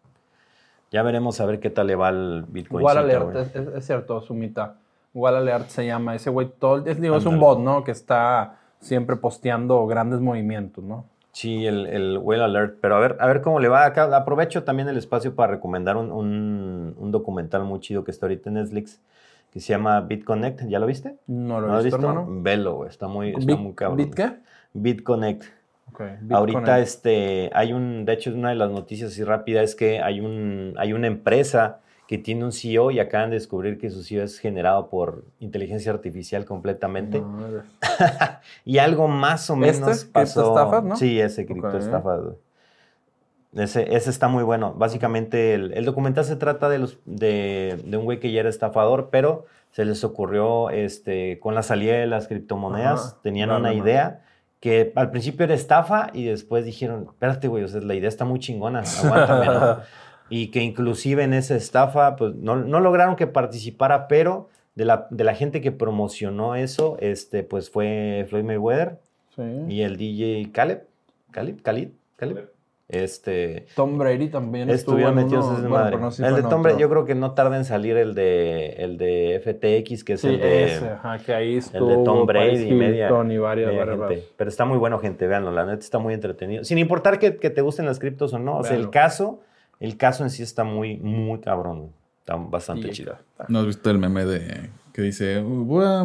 Speaker 1: ya veremos a ver qué tal le va al Bitcoin.
Speaker 2: Wall Alert, es, cierto, Sumita. Wall Alert se llama. Ese güey todo, es, digo, es un bot, ¿no? Que está siempre posteando grandes movimientos, ¿no?
Speaker 1: Sí, el, el Whale Alert. Pero a ver, a ver cómo le va acá. Aprovecho también el espacio para recomendar un, un, documental muy chido que está ahorita en Netflix que se llama BitConnect. ¿Ya lo viste?
Speaker 2: No lo he visto, hermano.
Speaker 1: Velo. Está muy, está muy cabrón.
Speaker 2: ¿Bit qué?
Speaker 1: BitConnect. Ahorita este, hay un, de hecho una de las noticias así rápida es que hay, un, hay una empresa que tiene un CEO y acaban de descubrir que su CEO es generado por inteligencia artificial completamente. y algo más o menos
Speaker 2: ¿Este? pasó. ¿no?
Speaker 1: Sí, ese criptoestafas. Ese, ese está muy bueno. Básicamente el, documental se trata de, los, de, de un güey que ya era estafador, pero se les ocurrió este, con la salida de las criptomonedas, tenían una idea que al principio era estafa y después dijeron, espérate, güey, o sea, la idea está muy chingona, aguántame, Y que inclusive en esa estafa, pues no, lograron que participara, pero de la, de la, gente que promocionó eso, este, pues fue Floyd Mayweather y el DJ Caleb, Caleb, Khalid, Caleb. Este,
Speaker 2: Tom Brady también
Speaker 1: estuvieron metidos en madre. el de Tom Brady, yo creo que no tarda en salir el de, el de FTX, que es el de.
Speaker 2: que ahí
Speaker 1: el de Tom Brady y media.
Speaker 2: Y varias,
Speaker 1: Pero está muy bueno, gente, véanlo. La neta está muy entretenido. Sin importar que, que te gusten las criptos o no. O sea, el caso, el caso en sí está muy, muy cabrón. Está bastante chido.
Speaker 3: ¿No has visto el meme de que dice, voy a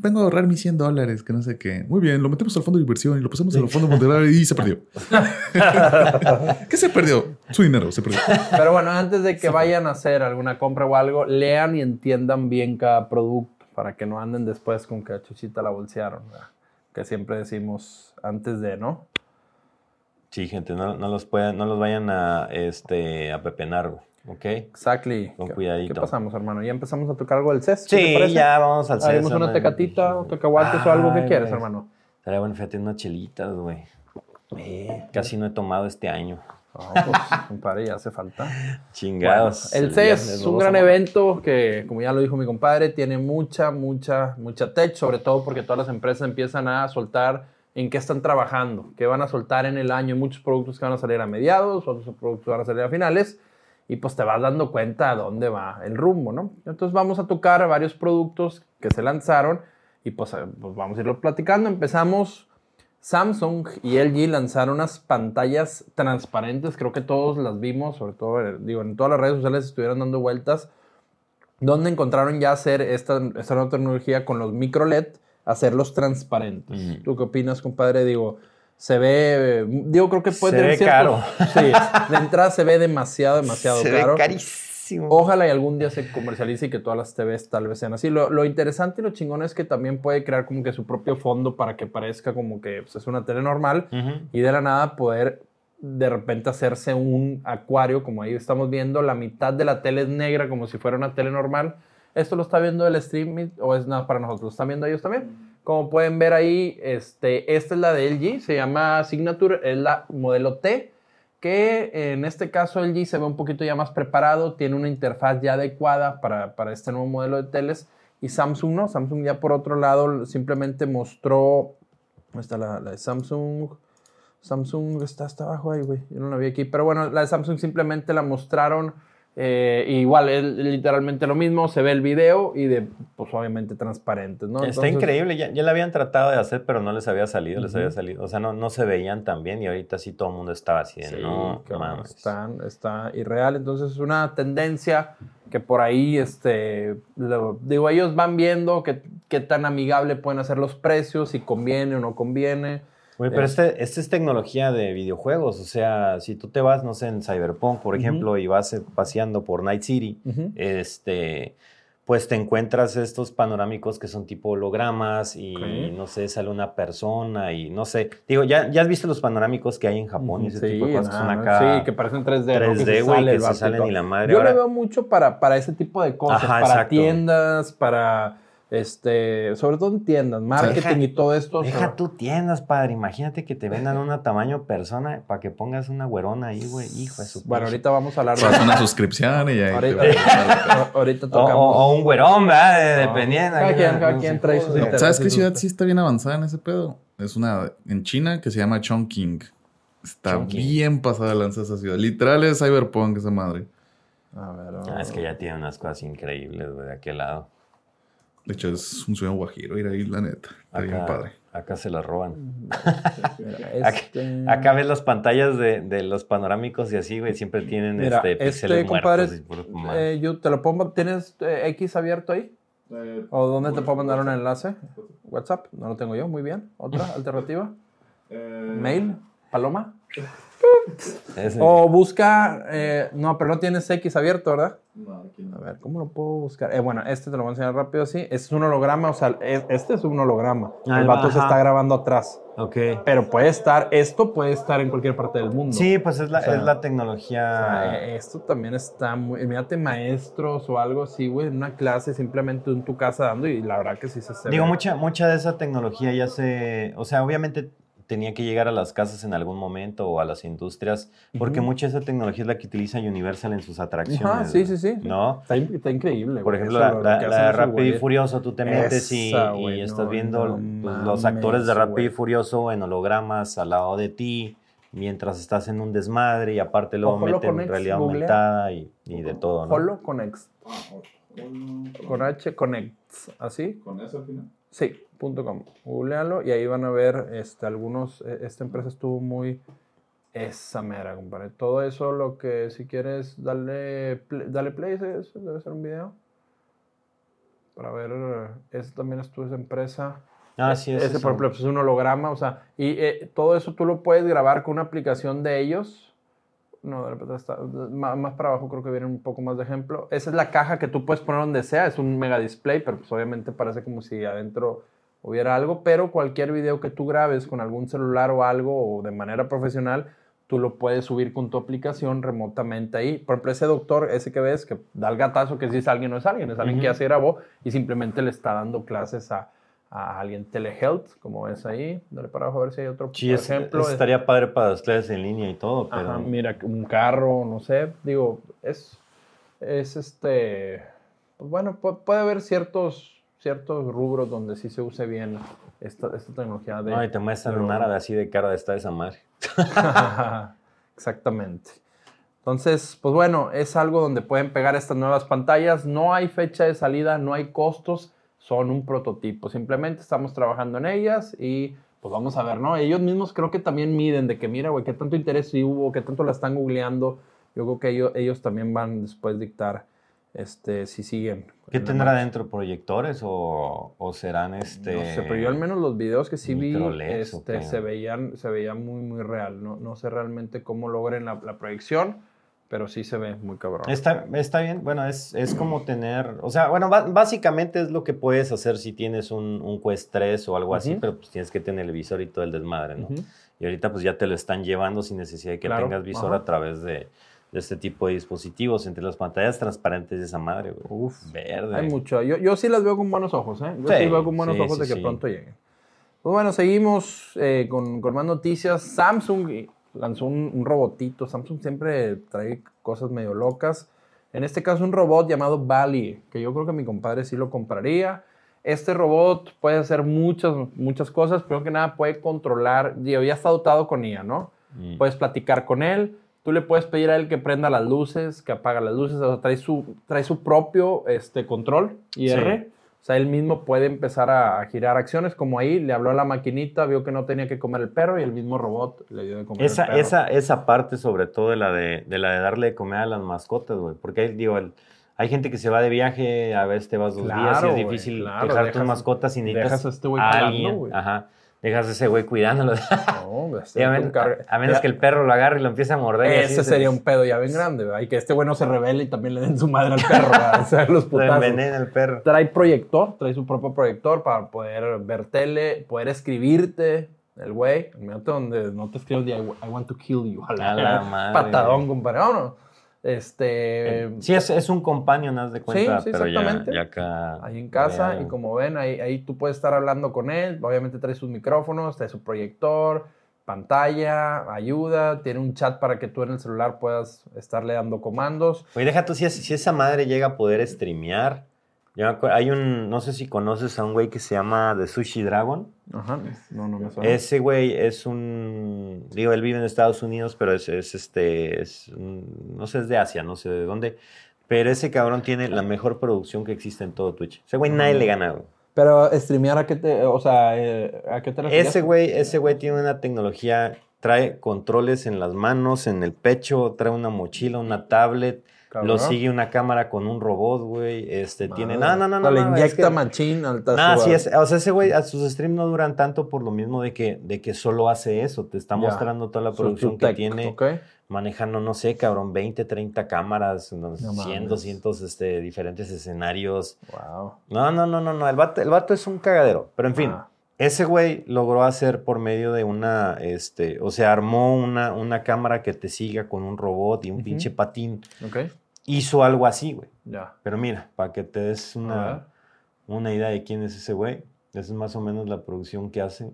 Speaker 3: vengo a ahorrar mis 100 dólares, que no sé qué. Muy bien, lo metemos al fondo de inversión y lo pasamos al fondo monetario y se perdió. ¿Qué se perdió? Su dinero se perdió.
Speaker 2: Pero bueno, antes de que vayan a hacer alguna compra o algo, lean y entiendan bien cada producto para que no anden después con que a Chuchita la bolsearon. Que siempre decimos antes de, ¿no?
Speaker 1: Sí, gente, no, los, pueden, no los vayan a, este, a pepenar, Ok.
Speaker 2: Exactly.
Speaker 1: Con cuidadito.
Speaker 2: ¿Qué pasamos, hermano? ¿Ya empezamos a tocar algo del CES?
Speaker 1: Sí, ya vamos al CES.
Speaker 2: Haremos una tecatita, un cacahuates o algo que quieres, hermano.
Speaker 1: Estaría bueno, fíjate, unas chelitas, güey. Eh, casi no he tomado este año.
Speaker 2: No, pues, compadre, ya hace falta.
Speaker 1: Chingados.
Speaker 2: el CES es un gran evento que, como ya lo dijo mi compadre, tiene mucha, mucha, mucha tech, sobre todo porque todas las empresas empiezan a soltar en qué están trabajando, qué van a soltar en el año. Muchos productos que van a salir a mediados, otros productos que van a salir a finales y pues te vas dando cuenta a dónde va el rumbo, ¿no? Entonces vamos a tocar varios productos que se lanzaron Y pues, eh, pues vamos a irlo platicando. Empezamos. Samsung y LG lanzaron unas pantallas transparentes, creo que todos las vimos, sobre todo, eh, digo, en todas las redes sociales estuvieron dando vueltas, donde encontraron ya hacer esta, esta nueva tecnología con los micro LED, hacerlos transparentes. ¿Tú qué opinas, compadre? Digo, se ve, digo, creo que puede
Speaker 1: Se ve caro.
Speaker 2: Sí, de entrada se ve demasiado, demasiado
Speaker 1: se
Speaker 2: caro.
Speaker 1: Ve carísimo.
Speaker 2: Ojalá y algún día se comercialice y que todas las TVs tal vez sean así. Lo, lo, interesante y lo chingón es que también puede crear como que su propio fondo para que parezca como que pues, es una tele normal y de la nada poder de repente hacerse un acuario, como ahí estamos viendo, la mitad de la tele es negra como si fuera una tele normal. Esto lo está viendo el streaming o es nada para nosotros, ¿lo están viendo ellos también? Como pueden ver ahí, este, esta es la de LG, se llama Signature, es la modelo T que en este caso LG se ve un poquito ya más preparado, tiene una interfaz ya adecuada para, para, este nuevo modelo de teles y Samsung no, Samsung ya por otro lado simplemente mostró, ¿dónde está la, la de Samsung? Samsung está hasta abajo ahí, güey, yo no la vi aquí, pero bueno, la de Samsung simplemente la mostraron eh, igual, es literalmente lo mismo, se ve el video y de, pues obviamente transparentes, ¿no?
Speaker 1: Está increíble, ya, ya la habían tratado de hacer, pero no les había salido, les había salido, o sea, no, no se veían tan bien y ahorita sí todo el mundo estaba así,
Speaker 2: sí,
Speaker 1: no,
Speaker 2: mames. Están, está irreal, entonces es una tendencia que por ahí, este, lo, digo, ellos van viendo qué, qué tan amigable pueden hacer los precios, si conviene o no conviene.
Speaker 1: Oye, pero este, este, es tecnología de videojuegos. O sea, si tú te vas, no sé, en Cyberpunk, por ejemplo, uh -huh. y vas eh, paseando por Night City, uh -huh. este, pues te encuentras estos panorámicos que son tipo hologramas y okay. no sé, sale una persona y no sé. Digo, ya, ya has visto los panorámicos que hay en Japón y ese
Speaker 2: sí,
Speaker 1: tipo de cosas
Speaker 2: nah,
Speaker 1: que son acá.
Speaker 2: Sí, que parecen 3D.
Speaker 1: 3D, güey, que, que se salen y la madre.
Speaker 2: Yo
Speaker 1: Ahora,
Speaker 2: le veo mucho para, para ese tipo de cosas,
Speaker 1: Ajá,
Speaker 2: para
Speaker 1: exacto.
Speaker 2: tiendas, para este, sobre todo en tiendas, marketing
Speaker 1: deja,
Speaker 2: y todo esto.
Speaker 1: Deja o sea, tú tiendas, padre. Imagínate que te vendan una tamaño persona para que pongas una güerona ahí, güey. Hijo de su
Speaker 2: Bueno, ahorita vamos a hablar
Speaker 3: de Haz una suscripción y ya.
Speaker 2: Ahorita, ahorita tocamos.
Speaker 1: O, o, un güerón, ¿verdad? Dependiendo.
Speaker 2: Cada quien, cada quien trae sus
Speaker 3: no, ¿Sabes qué ciudad sí está bien avanzada en ese pedo? Es una en China que se llama Chongqing. Está Chongqing. bien pasada de lanza esa ciudad. Literal es Cyberpunk esa madre.
Speaker 2: A ver,
Speaker 1: oh. ah, es que ya tiene unas cosas increíbles, güey, de aquel lado.
Speaker 3: De hecho, es un sueño guajiro ir ahí, la neta. Está
Speaker 1: acá,
Speaker 3: bien padre.
Speaker 1: Acá se la roban.
Speaker 2: Mira, este...
Speaker 1: acá, acá, ves las pantallas de, de, los panorámicos y así, güey. Siempre tienen
Speaker 2: Mira,
Speaker 1: este,
Speaker 2: este compadre, eh, yo te lo pongo. ¿Tienes eh, X abierto ahí? Eh, ¿O dónde te puedo mandar un enlace? WhatsApp. No lo tengo yo. Muy bien. ¿Otra alternativa? ¿Mail? ¿Paloma?
Speaker 1: Ese.
Speaker 2: O busca, eh, no, pero no tienes X abierto, ¿verdad?
Speaker 3: No, aquí no.
Speaker 2: A ver, ¿cómo lo puedo buscar? Eh, bueno, este te lo voy a enseñar rápido así. Este es un holograma, o sea, es, este es un holograma.
Speaker 1: Ah,
Speaker 2: el vato
Speaker 1: ajá.
Speaker 2: se está grabando atrás.
Speaker 1: Ok.
Speaker 2: Pero puede estar, esto puede estar en cualquier parte del mundo.
Speaker 1: Sí, pues es la,
Speaker 2: O sea,
Speaker 1: es la
Speaker 2: O
Speaker 1: tecnología.
Speaker 2: sea, eh, esto también está muy. Mírate, maestros o algo así, güey, en una clase simplemente en tu casa dando y la verdad que sí se se
Speaker 1: Digo,
Speaker 2: ve.
Speaker 1: mucha, mucha de esa tecnología ya se. O sea, obviamente tenía que llegar a las casas en algún momento o a las industrias, porque
Speaker 2: Ujú.
Speaker 1: mucha de esa tecnología es la que utiliza Universal en sus atracciones.
Speaker 2: Ajá, sí, sí, sí.
Speaker 1: ¿No?
Speaker 2: Está, in- está increíble.
Speaker 1: Por ejemplo, la, la- la de Rápido y. Furioso, tú te metes y,
Speaker 2: Esa,
Speaker 1: y
Speaker 2: güey,
Speaker 1: estás
Speaker 2: no,
Speaker 1: viendo
Speaker 2: no
Speaker 1: pues, los actores de
Speaker 2: mames,
Speaker 1: Rápido y. Furioso en hologramas al lado de ti, mientras estás en un desmadre y aparte luego
Speaker 2: O
Speaker 1: meten
Speaker 2: Connect,
Speaker 1: realidad
Speaker 2: googlea.
Speaker 1: aumentada y, y de todo, ¿no?
Speaker 2: Holo Connects. Con H Connects. ¿Así?
Speaker 3: ¿Con eso al final?
Speaker 2: Sí, punto .com. Googlealo y ahí van a ver este, algunos. eh, Esta empresa estuvo muy. Esa mera, compadre. Todo eso, lo que si quieres, dale, pl- dale play. ese debe ser un video. Para ver. eh, Ese también estuvo esa empresa.
Speaker 1: Ah, sí,
Speaker 2: Ese,
Speaker 1: ese
Speaker 2: por ejemplo, es un holograma, o sea, y eh, todo eso tú lo puedes grabar con una aplicación de ellos. No, está más, más para abajo creo que viene un poco más de ejemplo. Esa es la caja que tú puedes poner donde sea, es un mega display, pero pues obviamente parece como si adentro hubiera algo, pero cualquier video que tú grabes con algún celular o algo o de manera profesional, tú lo puedes subir con tu aplicación remotamente ahí. Por ejemplo, ese doctor, ese que ves, que da el gatazo que si es alguien no es alguien, es alguien que ya se grabó y simplemente le está dando clases a, a alguien telehealth, como ves ahí. Dale para abajo a ver si hay otro
Speaker 1: Sí,
Speaker 2: por ejemplo. es-
Speaker 1: estaría padre para las clases en línea y todo, pero...
Speaker 2: Ajá, mira, un carro, no sé, digo, es, es este, pues bueno, pu- puede haber ciertos, ciertos rubros donde sí se use bien esta, esta tecnología de...
Speaker 1: No, y te muestran un árabe así de cara de esta esa madre.
Speaker 2: Exactamente. Entonces, pues bueno, es algo donde pueden pegar estas nuevas pantallas. No hay fecha de salida, no hay costos. son un prototipo. Simplemente estamos trabajando en ellas y pues vamos a ver, ¿no? Ellos mismos creo que también miden de que, mira, güey, qué tanto interés hubo, qué tanto la están googleando. Yo creo que ellos, ellos también van después dictar este, si siguen.
Speaker 1: ¿Qué tendrá dentro? ¿Proyectores o, o, serán este...?
Speaker 2: No sé, pero yo al menos los videos que sí vi este, se, veían, se veían muy, muy real. No, no sé realmente cómo logren la, la proyección pero sí se ve muy cabrón.
Speaker 1: Está, está bien, bueno, es, es como tener, o sea, bueno, básicamente es lo que puedes hacer si tienes un, un Quest 3 o algo así, pero pues tienes que tener el visor y todo el desmadre, ¿no? Y ahorita pues ya te lo están llevando sin necesidad de que tengas visor a través de, de, este tipo de dispositivos, entre las pantallas transparentes de esa madre, güey. Uf,
Speaker 2: verde. Hay mucho, yo, yo sí las veo con buenos ojos, ¿eh? Yo sí, veo con buenos ojos de que pronto lleguen. Pues bueno, seguimos eh, con, con más noticias. Samsung lanzó un, robotito. Samsung siempre trae cosas medio locas. En este caso, un robot llamado Bali, que yo creo que mi compadre sí lo compraría. Este robot puede hacer muchas, muchas cosas. Primero que nada, puede controlar. Ya está dotado con IA, ¿no? Mm. Puedes platicar con él. Tú le puedes pedir a él que prenda las luces, que apaga las luces. O sea, trae su, trae su propio este, control IR. O sea, él mismo puede empezar a, girar acciones, como ahí le habló a la maquinita, vio que no tenía que comer el perro y el mismo robot le dio de comer
Speaker 1: esa,
Speaker 2: el perro.
Speaker 1: Esa, esa parte, sobre todo de la de, de la de darle de comer a las mascotas, güey. Porque ahí, digo, hay gente que se va de viaje, a veces te vas dos días y es difícil dejar tus mascotas y necesitas a, este a alguien. Ajá dejas a ese güey cuidándolo. No, a, menos, que el perro lo agarre y lo empiece a morder.
Speaker 2: Ese sería un pedo ya bien grande, ¿verdad? Y que este güey no se revele y también le den su madre al perro, O sea, los putazos.
Speaker 1: el perro.
Speaker 2: Trae proyector, trae su propio proyector para poder ver tele, poder escribirte. El güey, mírate donde no te escribes I, want to kill you. A la, madre. Patadón, compadre. no? Este.
Speaker 1: Eh, sí, es, es un companion, haz de cuenta. Sí, sí, exactamente. Ya, acá.
Speaker 2: Ahí en casa, y como ven, ahí, ahí tú puedes estar hablando con él. Obviamente trae sus micrófonos, trae su proyector, pantalla, ayuda, tiene un chat para que tú en el celular puedas estarle dando comandos.
Speaker 1: Oye, deja tú, si, si esa madre llega a poder streamear hay un, no sé si conoces a un güey que se llama The Sushi Dragon.
Speaker 2: Ajá, no, no me suena.
Speaker 1: Ese güey es un, digo, él vive en Estados Unidos, pero es, es este, es, no sé, es de Asia, no sé de dónde. Pero ese cabrón tiene la mejor producción que existe en todo Twitch. Ese güey nadie le gana, güey.
Speaker 2: Pero streamear a qué te, o sea, eh, a qué te refieres?
Speaker 1: Ese güey, ese güey tiene una tecnología, trae controles en las manos, en el pecho, trae una mochila, una tablet lo sigue una cámara con un robot, güey. Este, tiene. No, no, no, no.
Speaker 2: Le inyecta machín al
Speaker 1: No, sí, es, o sea, ese güey, sus streams no duran tanto por lo mismo de que, de que solo hace eso. Te está mostrando toda la producción que tiene. Manejando, no sé, cabrón, 20, 30 cámaras, 100, 200 este, diferentes escenarios. Wow. No, no, no, no, no. El vato, el vato es un cagadero. Pero en fin. Ah. Ese güey logró hacer por medio de una, este, o sea, armó una, una cámara que te siga con un robot y un pinche patín.
Speaker 2: Ok.
Speaker 1: Hizo algo así, güey. Ya. Pero mira, para que te des una, una idea de quién es ese güey, esa es más o menos la producción que hace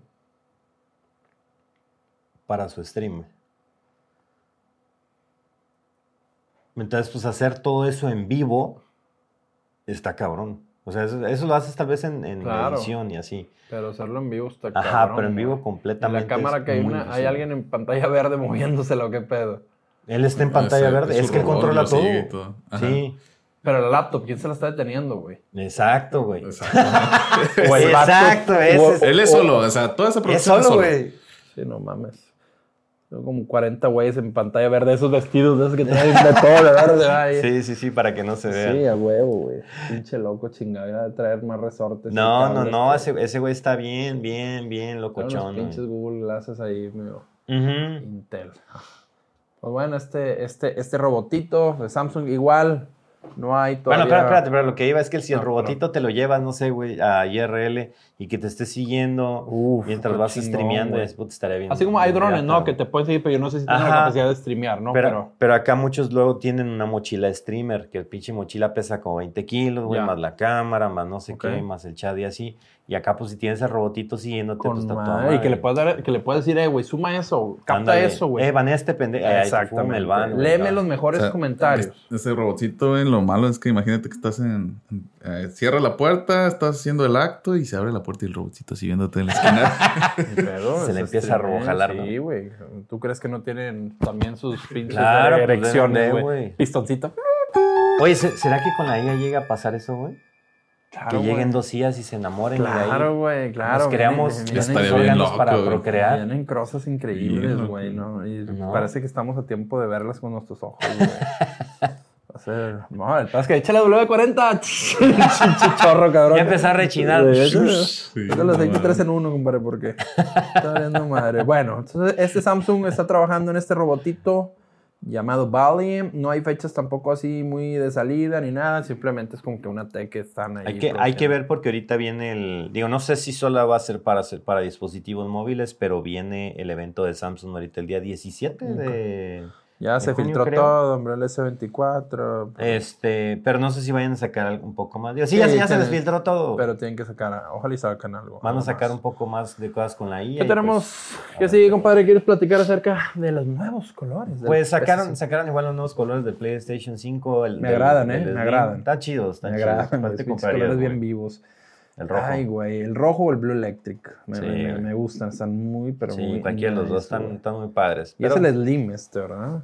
Speaker 1: para su stream. Entonces, pues hacer todo eso en vivo está cabrón. O sea, eso, lo haces tal vez en, en edición y así.
Speaker 2: Pero hacerlo en vivo está
Speaker 1: Ajá, pero en vivo completamente.
Speaker 2: En la cámara que hay, una, hay alguien en pantalla verde moviéndose, lo que pedo.
Speaker 1: Él está en pantalla verde, es, que él controla todo. Sí.
Speaker 2: Pero la laptop, ¿quién se la está deteniendo, güey?
Speaker 1: Exacto, güey.
Speaker 3: Exacto. Exacto, ese Él es solo, o sea, toda esa producción es solo, güey.
Speaker 2: Sí, no mames como 40 güeyes en pantalla verde, esos vestidos de esos que traen de todo, ¿verdad?
Speaker 1: Sí, sí, sí, para que no se vea.
Speaker 2: Sí, a huevo, güey. Pinche loco chingada de traer más resortes.
Speaker 1: No, no, no, ese, ese güey está bien, bien, bien locochón.
Speaker 2: Los pinches Google Glasses ahí, medio. Intel. Pues bueno, este, este, este robotito de Samsung igual no hay todavía...
Speaker 1: Bueno, espérate, pero lo que iba es que si el robotito te lo llevas, no sé, güey, a IRL y que te esté siguiendo mientras vas streameando, es, estaría bien.
Speaker 2: Así como hay drones, ¿no? Que te pueden seguir, pero yo no sé si tienen la capacidad de streamear, ¿no?
Speaker 1: Pero, pero, acá muchos luego tienen una mochila streamer, que el pinche mochila pesa como 20 kilos, güey, más la cámara, más no sé qué, más el chat y así. Y acá, pues, si tienes el robotito siguiéndote, pues está todo
Speaker 2: Y que le puedes dar, que le puedes decir, eh, güey, suma eso, capta eso, güey.
Speaker 1: Eh, banea este pendejo.
Speaker 2: Exactamente. El van, Léeme los mejores comentarios.
Speaker 3: Ese robotito, en lo malo es que imagínate que estás en. Eh, cierra la puerta, estás haciendo el acto y se abre la puerta y el robotito así viéndote en la
Speaker 1: esquina. se le empieza a robojalar,
Speaker 2: Sí, güey. ¿Tú crees que no tienen también sus pinches claro, pues, erecciones, güey? Pistoncito.
Speaker 1: Oye, ¿será que con la IA llega a pasar eso, güey? Que lleguen dos días y se enamoren
Speaker 2: claro,
Speaker 1: y de
Speaker 2: ahí güey, claro,
Speaker 1: nos creamos órganos para procrear.
Speaker 2: Vienen cosas increíbles, güey, ¿no? Y parece que estamos a tiempo de verlas con nuestros ojos, güey. Va a ser... No, el es que echa la W40. Chorro, cabrón.
Speaker 1: Ya empezó a rechinar.
Speaker 2: Sí, los 23 en uno, compadre, ¿por qué? Está viendo madre. Bueno, entonces este Samsung está trabajando en este robotito llamado Valium. No hay fechas tampoco así muy de salida ni nada, simplemente es como que una tech que están ahí.
Speaker 1: Hay que, hay que ver porque ahorita viene el, digo, no sé si solo va a ser para, para dispositivos móviles, pero viene el evento de Samsung ahorita el día 17 de...
Speaker 2: Ya se filtró todo, hombre, el S24.
Speaker 1: Este, pero no sé si vayan a sacar un poco más. sí, ya, se les filtró todo.
Speaker 2: Pero tienen que sacar, ojalá y sacan algo.
Speaker 1: Van a sacar un poco más de cosas con la IA.
Speaker 2: ¿Qué tenemos? Pues, ¿Qué sigue, compadre? ¿Quieres platicar acerca de los nuevos colores?
Speaker 1: Pues sacaron, sacaron igual los nuevos colores del PlayStation 5.
Speaker 2: me agradan, ¿eh? me agradan.
Speaker 1: Están chidos, están
Speaker 2: me agradan. Los colores bien vivos. El rojo. Ay, güey, el rojo o el Blue Electric. Me, me, gustan, están muy, pero sí, muy.
Speaker 1: Sí, cualquiera de los dos están, están, muy padres.
Speaker 2: Y es el Slim este, ¿verdad?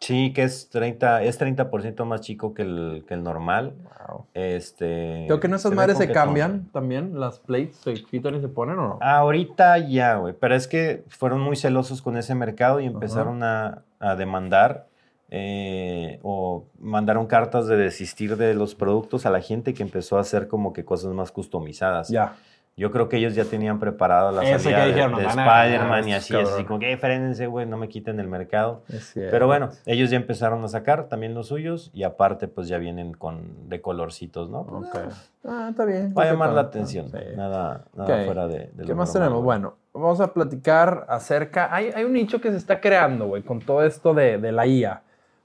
Speaker 1: Sí, que es 30, es 30% más chico que el, que el normal. Wow. Este,
Speaker 2: Creo que no esas madres se cambian también, las plates se quitan y se ponen o no.
Speaker 1: Ahorita ya, güey, pero es que fueron muy celosos con ese mercado y empezaron a, a demandar eh, o mandaron cartas de desistir de los productos a la gente que empezó a hacer como que cosas más customizadas.
Speaker 2: Ya.
Speaker 1: Yo creo que ellos ya tenían preparado la salida de, Spider-Man y así, así como que, frénense, güey, no me quiten el mercado. Pero bueno, ellos ya empezaron a sacar también los suyos y aparte pues ya vienen con de colorcitos, ¿no?
Speaker 2: Ok. Ah, está bien.
Speaker 1: Va a llamar la atención. Nada, nada fuera de,
Speaker 2: ¿Qué más tenemos? Bueno, vamos a platicar acerca... Hay, hay un nicho que se está creando, güey, con todo esto de, de la IA.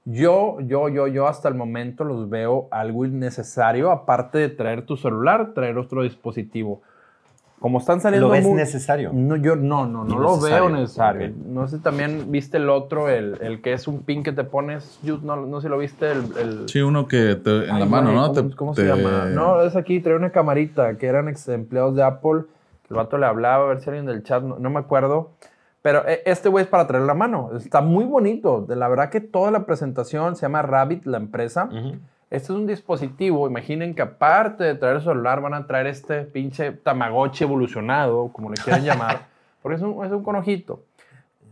Speaker 2: Yo, yo, yo, yo hasta el momento los veo algo innecesario, aparte de traer tu celular, traer otro dispositivo. Como están saliendo.
Speaker 1: ¿Lo ves necesario?
Speaker 2: No, yo no, no, no lo veo necesario. No sé, también viste el otro, el, el, que es un pin que te pones. no, no sé si lo viste. El,
Speaker 3: Sí, uno que en la mano,
Speaker 2: ¿no? ¿Cómo, se llama? No, es aquí, trae una camarita que eran ex empleados de Apple. El vato le hablaba, a ver si alguien del chat, no me acuerdo pero e, este güey es para traer la mano. Está muy bonito. De la verdad que toda la presentación se llama Rabbit, la empresa. Este es un dispositivo. Imaginen que aparte de traer el celular, van a traer este pinche Tamagotchi evolucionado, como le quieran llamar. Porque es un, es un conojito.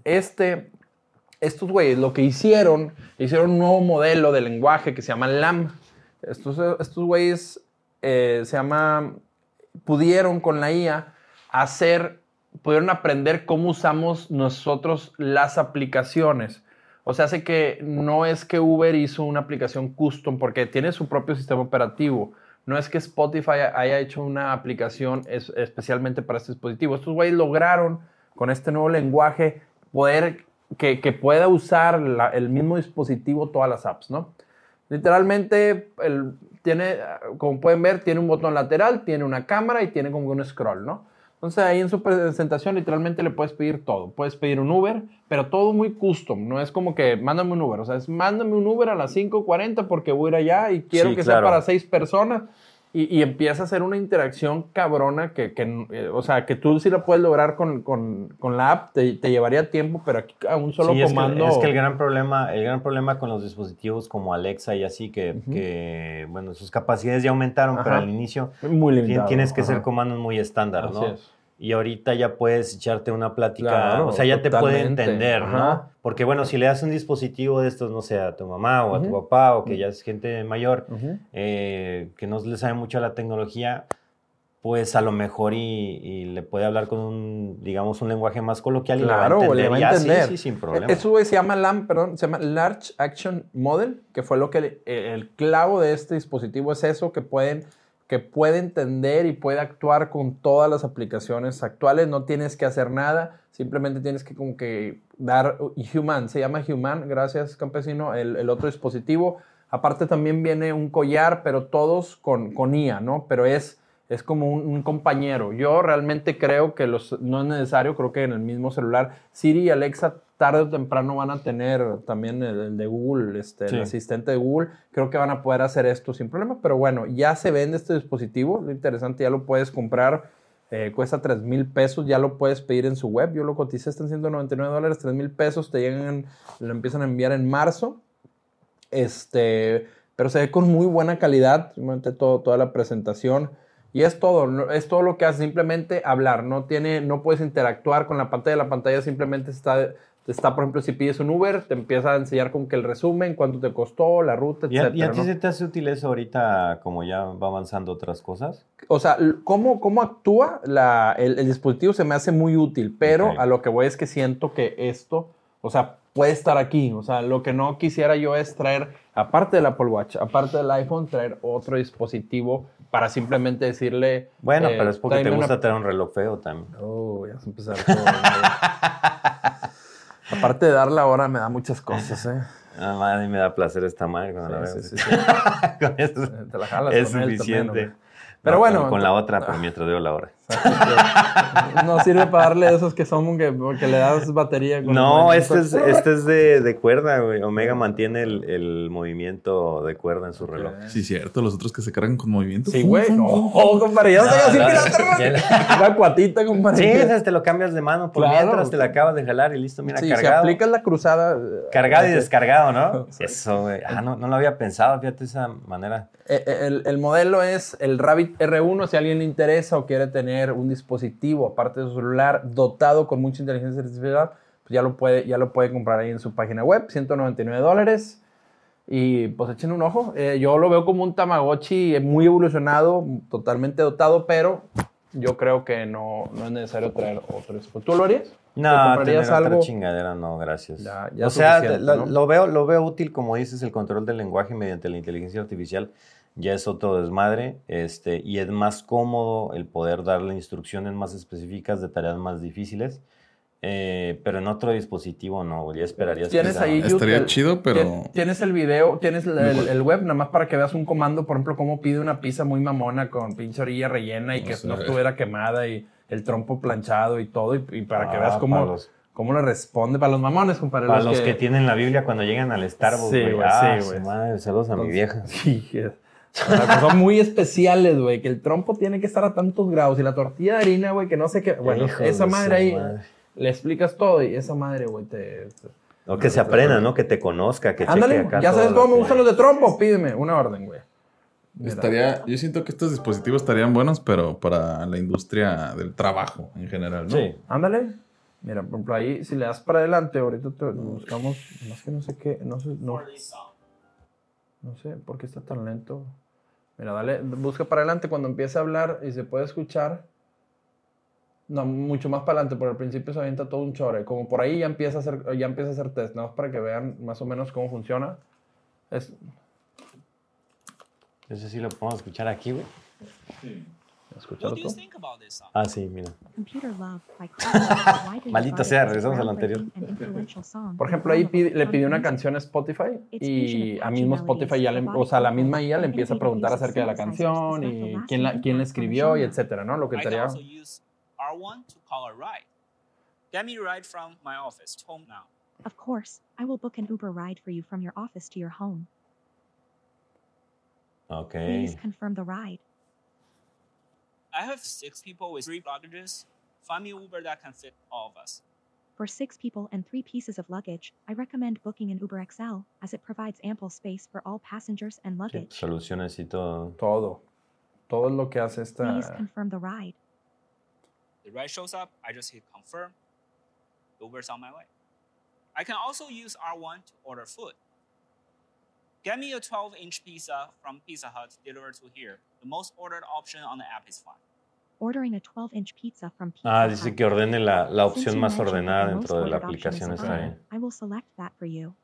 Speaker 2: Este, estos güeyes lo que hicieron, hicieron un nuevo modelo de lenguaje que se llama LAM. Estos, estos güeyes eh, se llama, pudieron con la IA hacer pudieron aprender cómo usamos nosotros las aplicaciones. O sea, hace que no es que Uber hizo una aplicación custom porque tiene su propio sistema operativo. No es que Spotify haya hecho una aplicación especialmente para este dispositivo. Estos güeyes lograron con este nuevo lenguaje poder que, pueda usar el mismo dispositivo todas las apps, ¿no? Literalmente, el, tiene, como pueden ver, tiene un botón lateral, tiene una cámara y tiene como un scroll, ¿no? Entonces ahí en su presentación literalmente le puedes pedir todo. Puedes pedir un Uber, pero todo muy custom. No es como que mándame un Uber. O sea, es mándame un Uber a las 5.40 porque voy a ir allá y quiero que sea para seis personas. Y, empieza a ser una interacción cabrona que, eh, o sea, que tú sí la puedes lograr con, con, con la app, te, te, llevaría tiempo, pero aquí a un solo comando.
Speaker 1: Es que, el gran problema, el gran problema con los dispositivos como Alexa y así, que, que bueno, sus capacidades ya aumentaron, pero al inicio
Speaker 2: muy
Speaker 1: tienes que ser comandos muy estándar, ¿no? Es y ahorita ya puedes echarte una plática, o sea, ya te puede entender, ¿no? Porque bueno, si le das un dispositivo de estos, no sé, a tu mamá o a tu papá o que ya es gente mayor, eh, que no le sabe mucho a la tecnología, pues a lo mejor y, le puede hablar con un, digamos, un lenguaje más coloquial y
Speaker 2: claro, le va a entender.
Speaker 1: sí, sin problema.
Speaker 2: Eso se llama LAM, perdón, se llama Large Action Model, que fue lo que el clavo de este dispositivo es eso, que pueden que puede entender y puede actuar con todas las aplicaciones actuales. No tienes que hacer nada, simplemente tienes que como que dar Human, se llama Human, gracias campesino, el, otro dispositivo. Aparte también viene un collar, pero todos con, con IA, ¿no? Pero es, es como un, compañero. Yo realmente creo que los, no es necesario, creo que en el mismo celular Siri y Alexa tarde o temprano van a tener también el, de Google, este, el asistente de Google. Creo que van a poder hacer esto sin problema, pero bueno, ya se vende este dispositivo. Lo interesante, ya lo puedes comprar. Eh, cuesta 3 mil pesos, ya lo puedes pedir en su web. Yo lo coticé, están 199 dólares, 3 mil pesos. Te llegan, lo empiezan a enviar en marzo. Este, pero se ve con muy buena calidad, simplemente todo, toda la presentación. Y es todo, es todo lo que hace, simplemente hablar, no tiene, no puedes interactuar con la pantalla, la pantalla simplemente está, está, por ejemplo, si pides un Uber, te empieza a enseñar con que el resumen, cuánto te costó, la ruta,
Speaker 1: etc. ¿Y a, ti se te hace útil eso ahorita como ya va avanzando otras cosas?
Speaker 2: O sea, cómo, cómo actúa la, el, dispositivo se me hace muy útil, pero a lo que voy es que siento que esto, o sea, puede estar aquí. O sea, lo que no quisiera yo es traer, aparte del Apple Watch, aparte del iPhone, traer otro dispositivo para simplemente decirle.
Speaker 1: Bueno, pero es porque te gusta tener un reloj feo también.
Speaker 2: Oh, ya se empezó todo. aparte de dar la hora, me da muchas cosas, ¿eh?
Speaker 1: Ah, madre, me da placer esta madre cuando la veo. Sí, sí, con eso te la jalas es suficiente.
Speaker 2: Pero bueno.
Speaker 1: Con, la otra, pero mientras veo la hora.
Speaker 2: No sirve para darle esos que son que, porque le das batería.
Speaker 1: no, este es, este es de, de, cuerda, güey. Omega mantiene el, el, movimiento de cuerda en su reloj.
Speaker 3: Sí, cierto. Los otros que se cargan con movimiento.
Speaker 2: Sí, güey. No, compadre. Ya no, así pirata. Una cuatita, compadre.
Speaker 1: Sí, esas te lo cambias de mano por mientras te la acabas de jalar y listo, mira, sí, cargado.
Speaker 2: Si aplicas la cruzada.
Speaker 1: Cargado y descargado, ¿no? Eso, güey. Ah, no, no lo había pensado, fíjate esa manera.
Speaker 2: Eh, eh, el, el modelo es el Rabbit R1. Si a alguien le interesa o quiere tener un dispositivo, aparte de su celular, dotado con mucha inteligencia artificial, pues ya lo puede, ya lo puede comprar ahí en su página web, 199 dólares. Y pues echen un ojo. Eh, yo lo veo como un Tamagotchi muy evolucionado, totalmente dotado, pero yo creo que no, no es necesario traer otro dispositivo. ¿Tú lo harías?
Speaker 1: No, tener algo? otra chingadera no, gracias. o sea, lo, veo, lo veo útil, como dices, el control del lenguaje mediante la inteligencia artificial ya es otro desmadre este, y es más cómodo el poder darle instrucciones más específicas de tareas más difíciles. Eh, pero en otro dispositivo no, ya esperarías
Speaker 2: ¿Tienes ahí
Speaker 3: Estaría chido, pero...
Speaker 2: Tienes el video, tienes el, web, nada más para que veas un comando, por ejemplo, cómo pide una pizza muy mamona con pinche orilla rellena y que no estuviera quemada y el trompo planchado y todo, y, para que veas ah, cómo... ¿Cómo le responde? Para los mamones, compadre.
Speaker 1: Para los, que... tienen la Biblia cuando llegan al Starbucks, sí, güey. Ah, sí, güey. saludos a mi vieja.
Speaker 2: Sí, son muy especiales, güey, que el trompo tiene que estar a tantos grados y la tortilla de harina, güey, que no sé qué. Bueno, esa madre ahí le explicas todo y esa madre, güey, te,
Speaker 1: O que se aprenda, ¿no? Que te conozca, que
Speaker 2: Ándale, acá ya sabes cómo me gustan los de trompo, pídeme una orden, güey.
Speaker 3: Estaría, yo siento que estos dispositivos estarían buenos, pero para la industria del trabajo en general, ¿no? Sí.
Speaker 2: Ándale. Mira, por ejemplo, ahí, si le das para adelante, ahorita te buscamos, más que no sé qué, no sé, no. No sé por qué está tan lento. Mira, dale, busca para adelante cuando empiece a hablar y se puede escuchar. No, mucho más para adelante, por el principio se avienta todo un chore. Como por ahí ya empieza a hacer, ya empieza a hacer test, ¿no? Para que vean más o menos cómo funciona. Es...
Speaker 1: Ese sí lo podemos escuchar aquí, güey. Sí. ¿Escuchado todo? Ah, sí, mira. Maldita sea, regresamos al anterior.
Speaker 2: Por ejemplo, ahí le pidió una canción a Spotify y a mismo Spotify ya le, o sea, la misma IA le empieza a preguntar acerca de la canción y quién la, quién la escribió y etcétera, ¿no? Lo que estaría... Get me ride from my office to home now. Of course, I will book an Uber ride for you from your office to your home.
Speaker 1: Okay.
Speaker 2: Please confirm the ride.
Speaker 4: I have six people with three luggages. Find me Uber that can fit all of us.
Speaker 5: For six people and three pieces of luggage, I recommend booking an Uber XL as it provides ample space for all passengers and luggage.
Speaker 1: Soluciones y todo.
Speaker 2: Todo. Todo lo que hace esta.
Speaker 5: Please confirm the ride.
Speaker 4: The ride shows up, I just hit confirm. Uber's on my way. I can also use R1 to order food. Get me a 12 inch pizza from Pizza Hut delivered to here. The most ordered option on the app is fine.
Speaker 5: Ordering a 12 inch pizza from Pizza
Speaker 1: ah, dice que ordene la, la opción más ordenada dentro de la aplicación. Está bien.
Speaker 5: I will select that for you.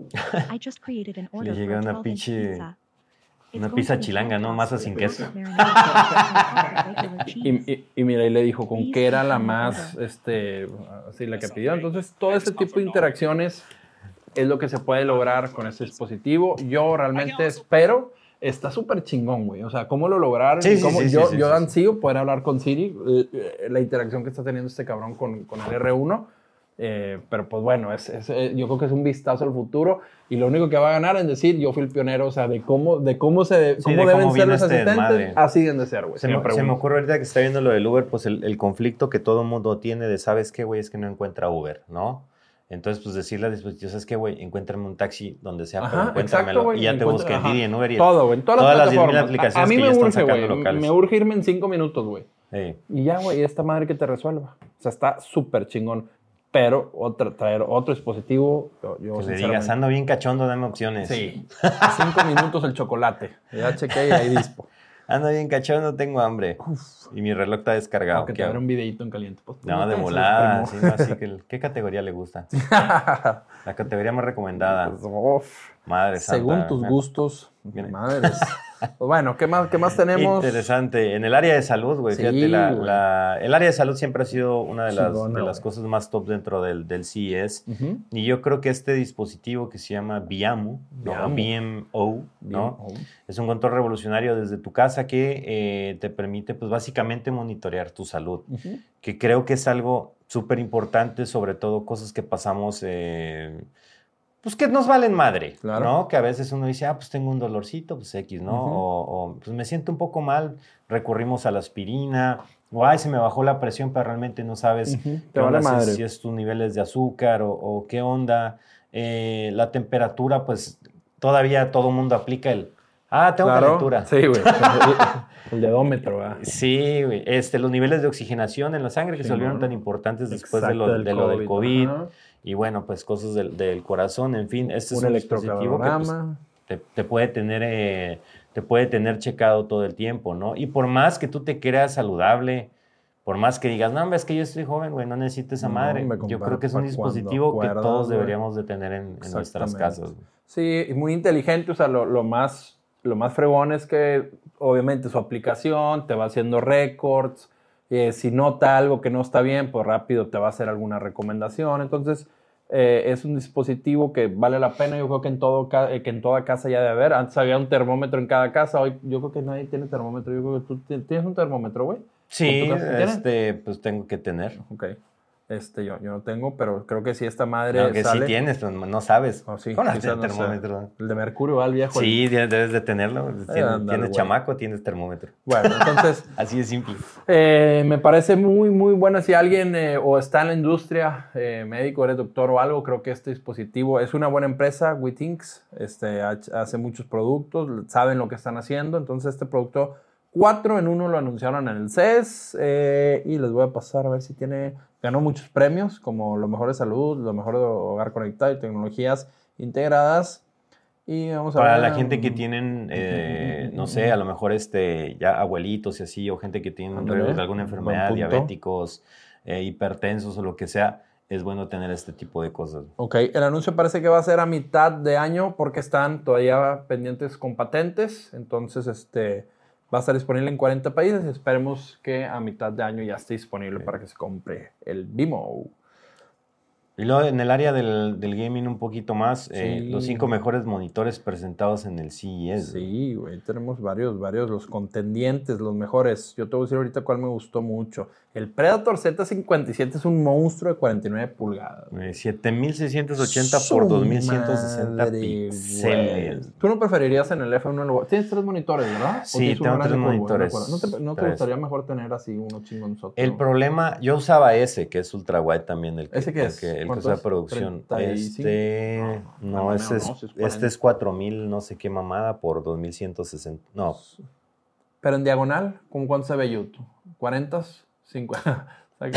Speaker 5: I just created an order
Speaker 1: Le llega una pinche Una pizza chilanga, ¿no? Masa sin queso.
Speaker 2: y, y, mira, y le dijo con qué era la más, este, así la que pidió. Entonces, todo ese tipo de interacciones es lo que se puede lograr con este dispositivo. Yo realmente espero, está súper chingón, güey. O sea, cómo lo lograron. Sí, sí, yo, yo ansío poder hablar con Siri, la interacción que está teniendo este cabrón con, con el R1 eh, pero pues bueno, es, eh, yo creo que es un vistazo al futuro y lo único que va a ganar es decir, yo fui el pionero, o sea, de cómo, de cómo, se, cómo deben ser los este asistentes, así deben de ser, güey.
Speaker 1: Se, me, ocurre ahorita que está viendo lo del Uber, pues el, el conflicto que todo mundo tiene de, ¿sabes qué, güey? Es que no encuentra Uber, ¿no? Entonces, pues decirle al dispositivo, ¿sabes qué, güey? Encuéntrame un taxi donde sea, pero encuéntramelo. y ya te busco en Didi, en Uber. Y
Speaker 2: todo, güey. Todas, todas las 10.000 aplicaciones a, mí me urge, güey. Me urge irme en cinco minutos, güey. Y ya, güey, esta madre que te resuelva. O sea, está súper chingón. Pero otra, traer otro dispositivo.
Speaker 1: Yo, que le digas, ando bien cachondo, dame opciones.
Speaker 2: Sí. cinco minutos el chocolate. Ya chequé y ahí dispo.
Speaker 1: Ando bien cachondo, tengo hambre. Y mi reloj está descargado.
Speaker 2: que te abra un videito en caliente.
Speaker 1: Pues, no, de volada. ¿Qué categoría le gusta? La categoría más recomendada.
Speaker 2: Pues, Madre Según tus gustos. Madres. Pues bueno, ¿qué más, qué más tenemos?
Speaker 1: Interesante. En el área de salud, güey, fíjate, la, el área de salud siempre ha sido una de las, de las cosas más top dentro del, del CES. Y yo creo que este dispositivo que se llama Biamu, BMO, ¿no? Es un control revolucionario desde tu casa que eh, te permite, pues, básicamente monitorear tu salud. Que creo que es algo súper importante, sobre todo cosas que pasamos... Eh, pues que nos valen madre, ¿no? Que a veces uno dice, ah, pues tengo un dolorcito, pues X, ¿no? o, pues me siento un poco mal, recurrimos a la aspirina, o ay, se me bajó la presión, pero realmente no sabes si, es tus niveles de azúcar o, qué onda. Eh, la temperatura, pues todavía todo el mundo aplica el, ah, tengo calentura.
Speaker 2: Sí, güey. el dedómetro, ¿verdad?
Speaker 1: Sí, güey. Este, los niveles de oxigenación en la sangre que se volvieron tan importantes después de lo del, COVID y bueno, pues cosas del, corazón, en fin, este es un dispositivo que pues, te, puede tener, eh, te puede tener checado todo el tiempo, ¿no? Y por más que tú te creas saludable, por más que digas, no, es que yo estoy joven, güey, no necesito esa madre. Yo creo que es un dispositivo que todos deberíamos de tener en, nuestras casas.
Speaker 2: Sí, y muy inteligente, o sea, lo, lo, más, lo más fregón es que obviamente su aplicación te va haciendo récords, eh, si nota algo que no está bien, pues rápido te va a hacer alguna recomendación. Entonces, eh, es un dispositivo que vale la pena. Yo creo que en, todo, eh, que en toda casa ya debe haber. Antes había un termómetro en cada casa. Hoy yo creo que nadie tiene termómetro. Yo creo que tú tienes un termómetro, güey.
Speaker 1: Sí, este, pues tengo que tener.
Speaker 2: Ok. Este, yo, yo no tengo, pero creo que si esta madre.
Speaker 1: No, que sí tienes, no sabes. Oh, sí, el termómetro?
Speaker 2: El de mercurio, al viejo.
Speaker 1: Sí, debes de tenerlo. Tienes, chamaco, tienes termómetro.
Speaker 2: Bueno, entonces.
Speaker 1: Así de simple.
Speaker 2: Eh, me parece muy, muy bueno. Si alguien eh, o está en la industria, eh, médico, eres doctor o algo, creo que este dispositivo es una buena empresa, WeThinks. Este, hace muchos productos, saben lo que están haciendo. Entonces, este producto. Cuatro en uno lo anunciaron en el CES y les voy a pasar a ver si tiene ganó muchos premios como lo mejor de salud, lo mejor de hogar conectado y tecnologías integradas. Y vamos
Speaker 1: a Para la gente que tienen, eh, no sé, a lo mejor este, ya abuelitos y así, o gente que tiene alguna enfermedad, diabéticos, eh, hipertensos o lo que sea, es bueno tener este tipo de cosas.
Speaker 2: Ok, el anuncio parece que va a ser a mitad de año porque están todavía pendientes con patentes. Entonces, este, Va a estar disponible en 40 países esperemos que a mitad de año ya esté disponible para que se compre el Vimo.
Speaker 1: Y luego en el área del, gaming un poquito más, eh, los cinco mejores monitores presentados en el CES.
Speaker 2: Sí, güey, tenemos varios, varios, los contendientes, los mejores. Yo te voy a decir ahorita cuál me gustó mucho. El Predator Z57 es un monstruo de 49 pulgadas.
Speaker 1: 7680 por 2160 píxeles.
Speaker 2: ¿Tú no preferirías en el F1? Tienes tres monitores, ¿verdad?
Speaker 1: Sí, tengo tres monitores.
Speaker 2: ¿No te, gustaría mejor tener así uno chingón?
Speaker 1: El problema, yo usaba ese, que es ultra wide también. El que, ¿Ese qué es? El, que usa producción. Este, no, ese es, este es 4000, no sé qué mamada, por 2160. No.
Speaker 2: Pero en diagonal, ¿cómo cuánto se ve YouTube? ¿40? 50.
Speaker 1: no,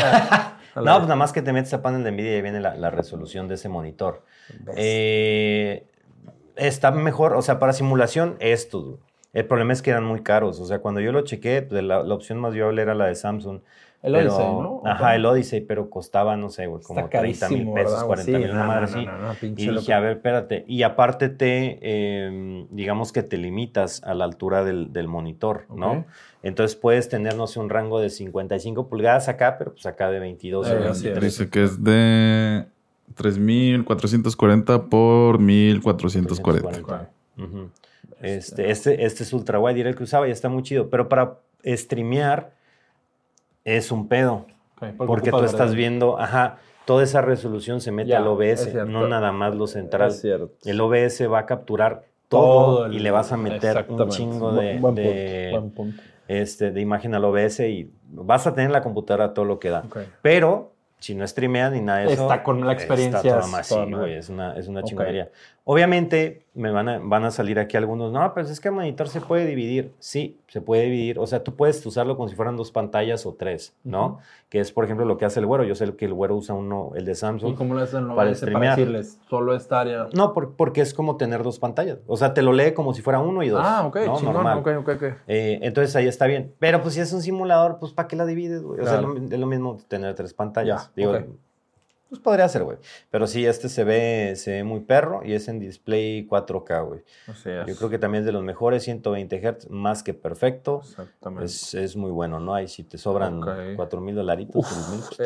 Speaker 1: pues nada más que te metes a panel de NVIDIA y viene la, resolución de ese monitor. Eh, está mejor, o sea, para simulación, esto. El problema es que eran muy caros. O sea, cuando yo lo chequé, pues, la, la opción más viable era la de Samsung.
Speaker 2: El Odyssey, ¿no?
Speaker 1: Ajá, el Odyssey, pero costaba, no sé, güey, como 30 mil pesos, 40 mil, una madre así. y dije, a ver, espérate. Y aparte te, em, digamos que te limitas a la altura del, del monitor, ¿no? Entonces puedes tener, no sé, un rango de 55 pulgadas acá, pero pues acá de 22 o 23.
Speaker 3: Dice que es de 3440 por 1440.
Speaker 1: Este, este, este es ultra wide, era el que usaba y está muy chido. Pero para streamear es un pedo. porque, tú estás viendo, ajá, toda esa resolución se mete al OBS, no nada más lo central. El OBS va a capturar todo, y le vas a meter un chingo de, Este, de imagen al OBS y vas a tener la computadora todo lo que da. Pero si no streamean ni nada de eso.
Speaker 2: Está con la experiencia.
Speaker 1: Está más, sí, güey, es una, es una. Obviamente, me van a, van a salir aquí algunos, no, pero es que el monitor se puede dividir. Sí, se puede dividir. O sea, tú puedes usarlo como si fueran dos pantallas o tres, ¿no? Que es, por ejemplo, lo que hace el güero. Yo sé que el güero usa uno, el de Samsung.
Speaker 2: ¿Y cómo lo hacen? Para, para decirles, solo esta área.
Speaker 1: No, porque es como tener dos pantallas. O sea, te lo lee como si fuera uno y dos.
Speaker 2: Ah, ok,
Speaker 1: ¿no? Normal.
Speaker 2: ok, ok, ok.
Speaker 1: Eh, entonces ahí está bien. Pero pues si es un simulador, pues ¿para qué la divides, güey? O sea, es lo, mismo tener tres pantallas. Digo, pues podría ser, güey. Pero sí, este se ve, se ve muy perro y es en display 4K, güey. Yo creo que también es de los mejores, 120 Hz, más que perfecto. Exactamente. Es, muy bueno, ¿no? Ahí si te sobran 4 mil dolaritos, pues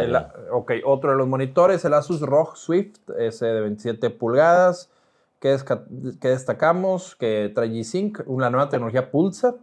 Speaker 2: Ok, otro de los monitores, el Asus ROG Swift, ese de 27 pulgadas. que destacamos? Que trae G-Sync, una nueva tecnología Pulsar.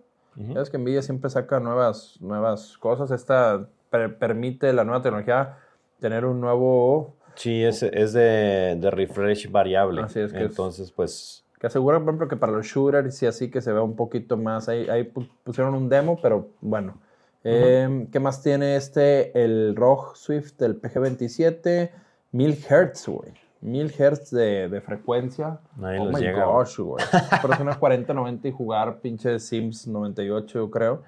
Speaker 2: Sabes que Nvidia siempre saca nuevas, nuevas cosas. Esta permite la nueva tecnología tener un nuevo...
Speaker 1: Sí, es, es de, de, refresh variable. Así es que Entonces, pues...
Speaker 2: Que asegura, por ejemplo, que para los shooters y así que se vea un poquito más. Ahí, ahí pusieron un demo, pero bueno. Em, ¿Qué más tiene este? El ROG Swift del PG27. 1000 Hz, güey. 1000 Hz de, de, frecuencia.
Speaker 1: Nadie oh my llega, gosh,
Speaker 2: güey. Pero es una 4090 y jugar pinche Sims 98, yo creo.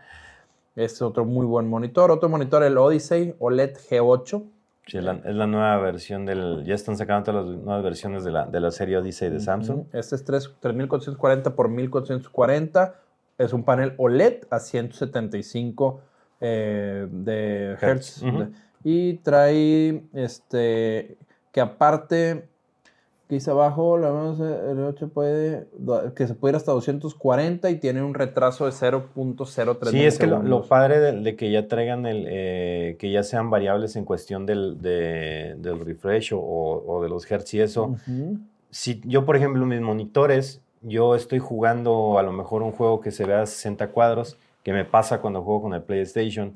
Speaker 2: Este es otro muy buen monitor. Otro monitor, el Odyssey OLED G8.
Speaker 1: Sí, es la, nueva versión del. Ya están sacando todas las nuevas versiones de la, de la serie Odyssey de Samsung.
Speaker 2: Este es 3, 3440 por 1440. Es un panel OLED a 175 eh, de Hertz. Y trae este. Que aparte dice abajo, la el 8 puede, que se puede ir hasta 240 y tiene un retraso de 0.03
Speaker 1: Sí, es que lo, padre de, que ya traigan el, eh, que ya sean variables en cuestión del, del refresh o, de los hertz y eso. Si yo, por ejemplo, mis monitores, yo estoy jugando a lo mejor un juego que se vea a 60 cuadros, que me pasa cuando juego con el PlayStation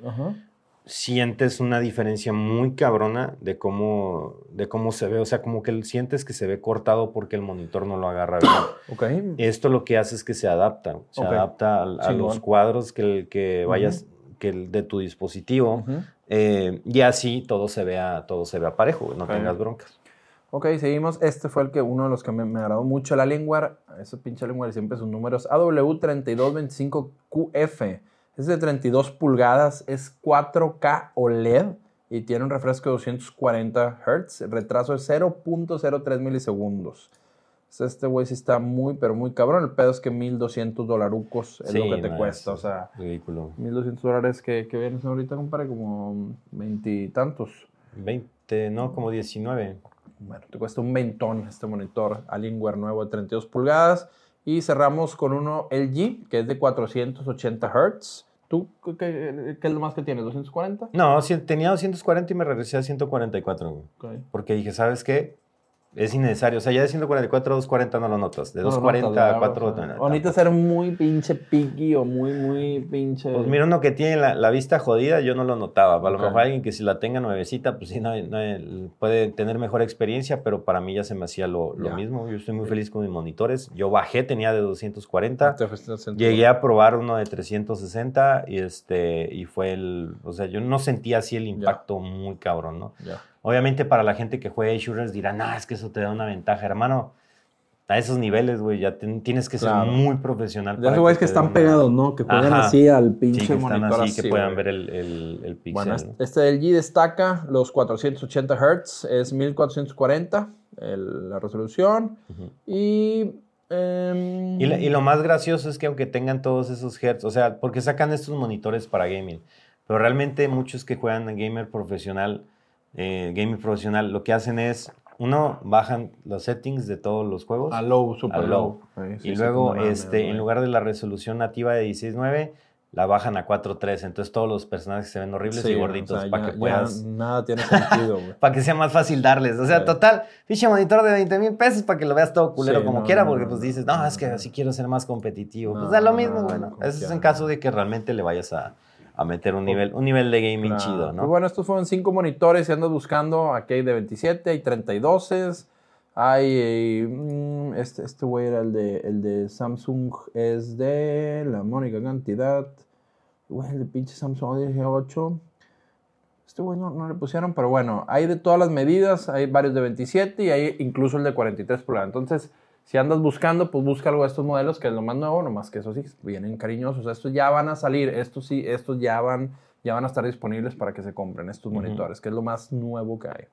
Speaker 1: sientes una diferencia muy cabrona de cómo, de cómo se ve. O sea, como que sientes que se ve cortado porque el monitor no lo agarra bien.
Speaker 2: Okay.
Speaker 1: Esto lo que hace es que se adapta. Se adapta a, los cuadros que, que vayas, que de tu dispositivo. Eh, y así todo se vea, todo se vea parejo, no tengas broncas.
Speaker 2: Ok, seguimos. Este fue el que uno de los que me, me agradó mucho la lengua. Ese pinche lengua siempre sus números. AW3225QF. Es de 32 pulgadas, es 4K OLED y tiene un refresco de 240 Hz. El retraso es 0.03 milisegundos. Este güey sí está muy, pero muy cabrón. El pedo es que 1200 dolarucos es lo que te cuesta. O sea,
Speaker 1: ridículo.
Speaker 2: 1200 dólares que, que vienes ahorita, compadre, como veintitantos.
Speaker 1: 20, no, como 19.
Speaker 2: Bueno, te cuesta un ventón este monitor Alienware nuevo de 32 pulgadas. Y cerramos con uno LG, que es de 480 Hz. ¿Tú qué, es lo más que tienes? ¿240?
Speaker 1: No, tenía 240 y me regresé a 144. Porque dije, ¿sabes qué? Es innecesario. O sea, ya de 144 a 240 no lo notas. De 240 a 4...
Speaker 2: O necesitas ser muy pinche picky o muy, muy pinche...
Speaker 1: Pues mira, uno que tiene la, vista jodida, yo no lo notaba. A lo mejor alguien que si la tenga nuevecita, pues sí, no, puede tener mejor experiencia, pero para mí ya se me hacía lo, mismo. Yo estoy muy feliz con mis monitores. Yo bajé, tenía de 240. Llegué a probar uno de 360 y, este, y fue el... O sea, yo no sentía así el impacto muy cabrón, ¿no? Ya. Obviamente para la gente que juega shooters dirán, ah, es que eso te da una ventaja, hermano. A esos niveles, güey, ya tienes que ser muy profesional.
Speaker 2: Ya güeyes que, están pegados, ¿no? Que juegan así al pinche sí, que monitor
Speaker 1: así, que puedan ver el, el, pixel. Bueno,
Speaker 2: este del G destaca los 480 Hz, es 1440 la resolución. y em,
Speaker 1: y, lo más gracioso es que aunque tengan todos esos hertz, o sea, porque sacan estos monitores para gaming, pero realmente muchos que juegan en gamer profesional eh, gaming profesional, lo que hacen es, uno, bajan los settings de todos los juegos.
Speaker 2: A low, super low.
Speaker 1: y luego, este, en lugar de la resolución nativa de 16.9, la bajan a 4.3. Entonces todos los personajes se ven horribles y gorditos para que puedas...
Speaker 2: nada tiene sentido, güey.
Speaker 1: para que sea más fácil darles. O sea, total, ficha monitor de 20 mil pesos para que lo veas todo culero como quiera, porque pues dices, no, es que así quiero ser más competitivo. pues da lo mismo, bueno. Eso es en caso de que realmente le vayas a a meter un nivel, un nivel de gaming chido, ¿no?
Speaker 2: Pues bueno, estos fueron cinco monitores y ando buscando, aquí hay de 27, hay 32, hay, mm, este, este güey era el de, el de Samsung, es de la mónica cantidad, güey, el de pinche Samsung dije 8, Este güey no, no, le pusieron, pero bueno, hay de todas las medidas, hay varios de 27 y hay incluso el de 43 pulgadas. Entonces, si andas buscando, pues busca algo de estos modelos, que es lo más nuevo, nomás que eso sí, vienen cariñosos. Estos ya van a salir, estos sí, estos ya van, ya van a estar disponibles para que se compren, estos monitores, que es lo más nuevo que hay.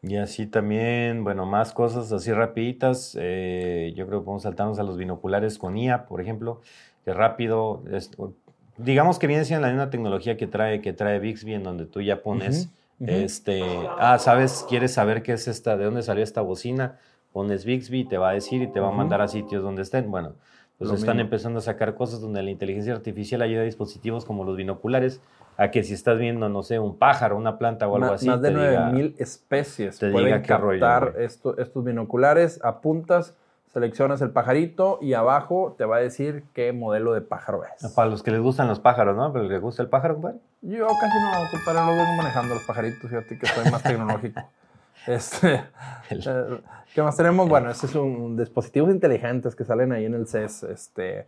Speaker 1: Y así también, bueno, más cosas así rapiditas. Eh, yo creo que podemos saltarnos a los binoculares con IA, por ejemplo, que rápido, digamos que viene siendo la misma tecnología que trae, que trae Bixby, en donde tú ya pones, este, ah, sabes, quieres saber qué es esta, de dónde salió esta bocina, pones Bixby, te va a decir y te va a mandar a sitios donde estén. Bueno, pues están empezando a sacar cosas donde la inteligencia artificial ayuda a dispositivos como los binoculares a que si estás viendo, no sé, un pájaro, una planta o algo así.
Speaker 2: Más de 9000 especies te pueden captar estos binoculares, apuntas, seleccionas el pajarito y abajo te va a decir qué modelo de pájaro es.
Speaker 1: Para los que les gustan los pájaros, ¿no? ¿Pero les gusta el pájaro, compadre?
Speaker 2: Yo casi no, compadre, no vengo manejando los pajaritos, fíjate que soy más tecnológico. Este, eh, ¿Qué más tenemos? Bueno, este es un dispositivos inteligentes que salen ahí en el CES. Este,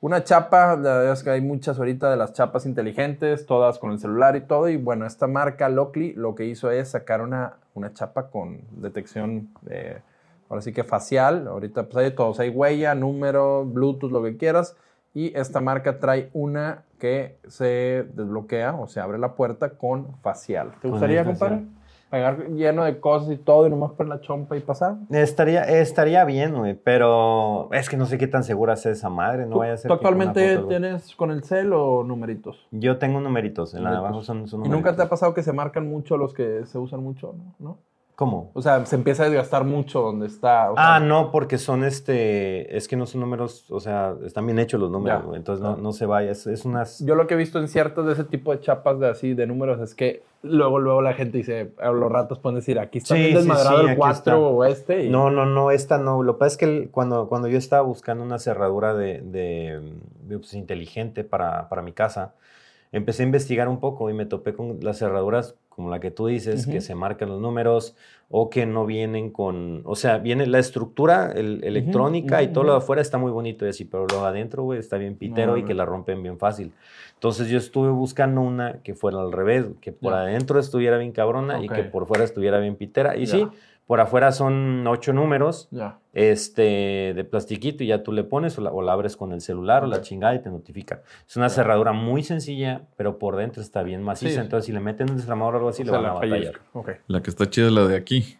Speaker 2: Una chapa, la verdad es que hay muchas ahorita de las chapas inteligentes, todas con el celular y todo. Y bueno, esta marca Locally lo que hizo es sacar una, una chapa con detección, de, ahora sí que facial. Ahorita pues hay de todos, hay huella, número, Bluetooth, lo que quieras. Y esta marca trae una que se desbloquea o se abre la puerta con facial. ¿Te gustaría, compadre? Lleno de cosas y todo y nomás por la chompa y pasar.
Speaker 1: Estaría, estaría bien, güey, pero es que no sé qué tan segura es esa madre, no vaya a ser.
Speaker 2: ¿Tú actualmente tienes con el cel o numeritos?
Speaker 1: Yo tengo numeritos, en la de abajo son, son
Speaker 2: numeritos. ¿Y nunca te ha pasado que se marcan mucho los que se usan mucho, no?
Speaker 1: ¿Cómo?
Speaker 2: O sea, se empieza a desgastar mucho donde está.
Speaker 1: ah, no, porque son este. Es que no son números, o sea, están bien hechos los números, entonces no, no, se vaya. Es, unas.
Speaker 2: Yo lo que he visto en ciertos de ese tipo de chapas de así, de números, es que luego, luego la gente dice, los ratos pueden decir, aquí está bien desmadrado el 4 o este.
Speaker 1: No, no, no, esta no. Lo que pasa es que cuando, cuando yo estaba buscando una cerradura de, de, pues, inteligente para, para mi casa, empecé a investigar un poco y me topé con las cerraduras como la que tú dices, que se marcan los números o que no vienen con, o sea, viene la estructura el, electrónica y todo lo de afuera está muy bonito y así, pero lo de adentro, güey, está bien pitero y que la rompen bien fácil. Entonces yo estuve buscando una que fuera al revés, que por adentro estuviera bien cabrona y que por fuera estuviera bien pitera. Y sí, por afuera son ocho números este, de plastiquito y ya tú le pones o la, abres con el celular o la chingada y te notifica. Es una cerradura muy sencilla, pero por dentro está bien maciza. Entonces, si le meten un desarmador o algo así, le van a batallar.
Speaker 3: La que está chida es la de aquí.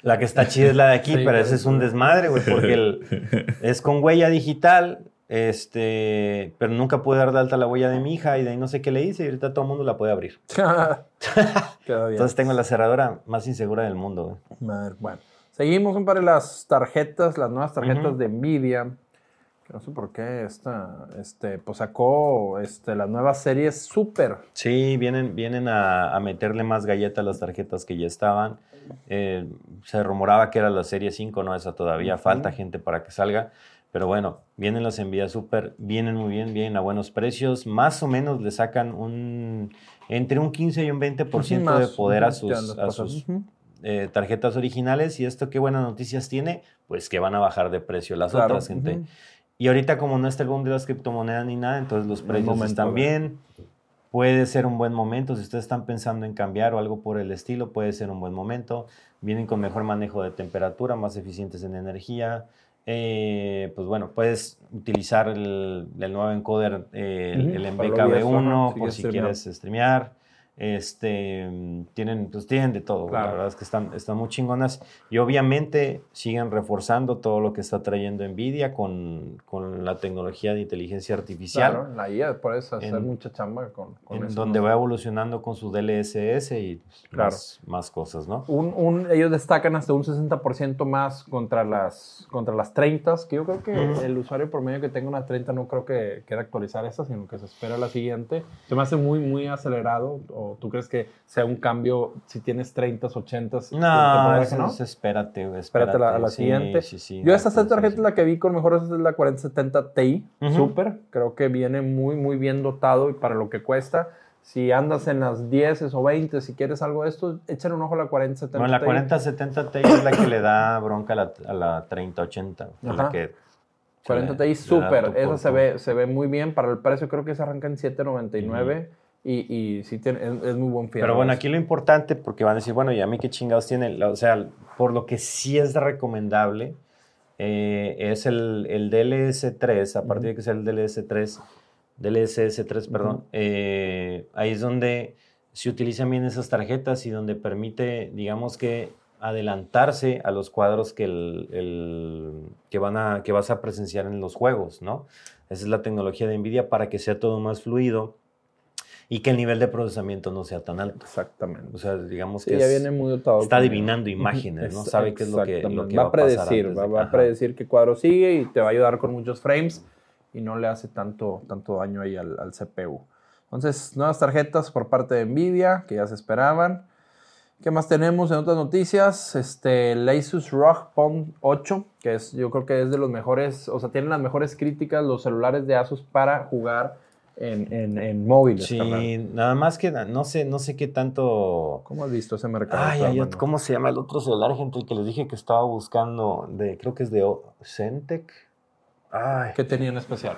Speaker 1: La que está chida es la de aquí, pero ese es un desmadre, güey, porque es con huella digital este, pero nunca pude dar de alta la huella de mi hija y de ahí no sé qué le hice y ahorita todo el mundo la puede abrir. Entonces tengo la cerradura más insegura del mundo.
Speaker 2: bueno, seguimos un par de las tarjetas, las nuevas tarjetas de Nvidia. Que no sé por qué esta, este, pues sacó este, las nuevas series Super.
Speaker 1: Sí, vienen, vienen a, meterle más galletas a las tarjetas que ya estaban. Eh, se rumoraba que era la serie 5, no esa todavía, falta gente para que salga. Pero bueno, vienen las envías súper, vienen muy bien, vienen a buenos precios. Más o menos le sacan un entre un 15 y un 20% de poder a sus, a sus eh, tarjetas originales. Y esto qué buenas noticias tiene, pues que van a bajar de precio las otras, gente. Y ahorita como no está el boom de las criptomonedas ni nada, entonces los precios están bien. Puede ser un buen momento, si ustedes están pensando en cambiar o algo por el estilo, puede ser un buen momento. Vienen con mejor manejo de temperatura, más eficientes en energía, eh, pues bueno, puedes utilizar el, nuevo encoder, eh, el, MBKB1, por si quieres streamear. Este, tienen, pues tienen de todo, la verdad es que están, están muy chingonas y obviamente siguen reforzando todo lo que está trayendo Nvidia con, con la tecnología de inteligencia artificial. Claro,
Speaker 2: la IA por eso hacer mucha chamba con, con
Speaker 1: Donde va evolucionando con su DLSS y pues, más, cosas, ¿no?
Speaker 2: Un, ellos destacan hasta un 60% más contra las, contra las 30, que yo creo que el usuario promedio que tenga una 30 no creo que quiera actualizar esta, sino que se espera la siguiente. Se me hace muy, muy acelerado tú crees que sea un cambio si tienes 30, 80?
Speaker 1: No, eso, no? espérate, espérate.
Speaker 2: Espérate a la, siguiente. Yo esta tarjeta la que vi con mejor es la 4070 Ti, super. Creo que viene muy, muy bien dotado y para lo que cuesta. Si andas en las 10 o 20, si quieres algo de esto, échale un ojo a la 4070
Speaker 1: Bueno, la 4070 Ti es la que le da bronca a la, a la 3080. La que
Speaker 2: 40 Ti super, esa se ve, se ve muy bien. Para el precio creo que se arranca en 799. Y, y sí tiene, es, muy buen.
Speaker 1: Pero bueno, aquí lo importante, porque van a decir, bueno, ¿y a mí qué chingados tiene? O sea, por lo que sí es recomendable, eh, es el, el DLS3, a partir de que sea el DLS3, DLSS3, perdón, eh, ahí es donde se utilizan bien esas tarjetas y donde permite, digamos que, adelantarse a los cuadros que, el, que, van a, que vas a presenciar en los juegos, ¿no? Esa es la tecnología de NVIDIA para que sea todo más fluido y que el nivel de procesamiento no sea tan alto.
Speaker 2: Exactamente.
Speaker 1: O sea, digamos que
Speaker 2: ya viene muy dotado
Speaker 1: está adivinando imágenes, ¿no? Sabe qué es lo que, lo que
Speaker 2: va, a predecir, va, a predecir qué cuadro sigue y te va a ayudar con muchos frames y no le hace tanto, tanto daño ahí al, al CPU. Entonces, nuevas tarjetas por parte de Nvidia que ya se esperaban. ¿Qué más tenemos en otras noticias? Este, el Asus ROG Phone 8, que es, yo creo que es de los mejores, o sea, tienen las mejores críticas los celulares de Asus para jugar en, en, en móviles.
Speaker 1: Sí, nada más que no sé, no sé qué tanto.
Speaker 2: ¿Cómo has visto ese mercado?
Speaker 1: Ay, ¿cómo se llama el otro celular, gente? El que les dije que estaba buscando, de, creo que es de Centec.
Speaker 2: Ay. ¿Qué tenía en especial?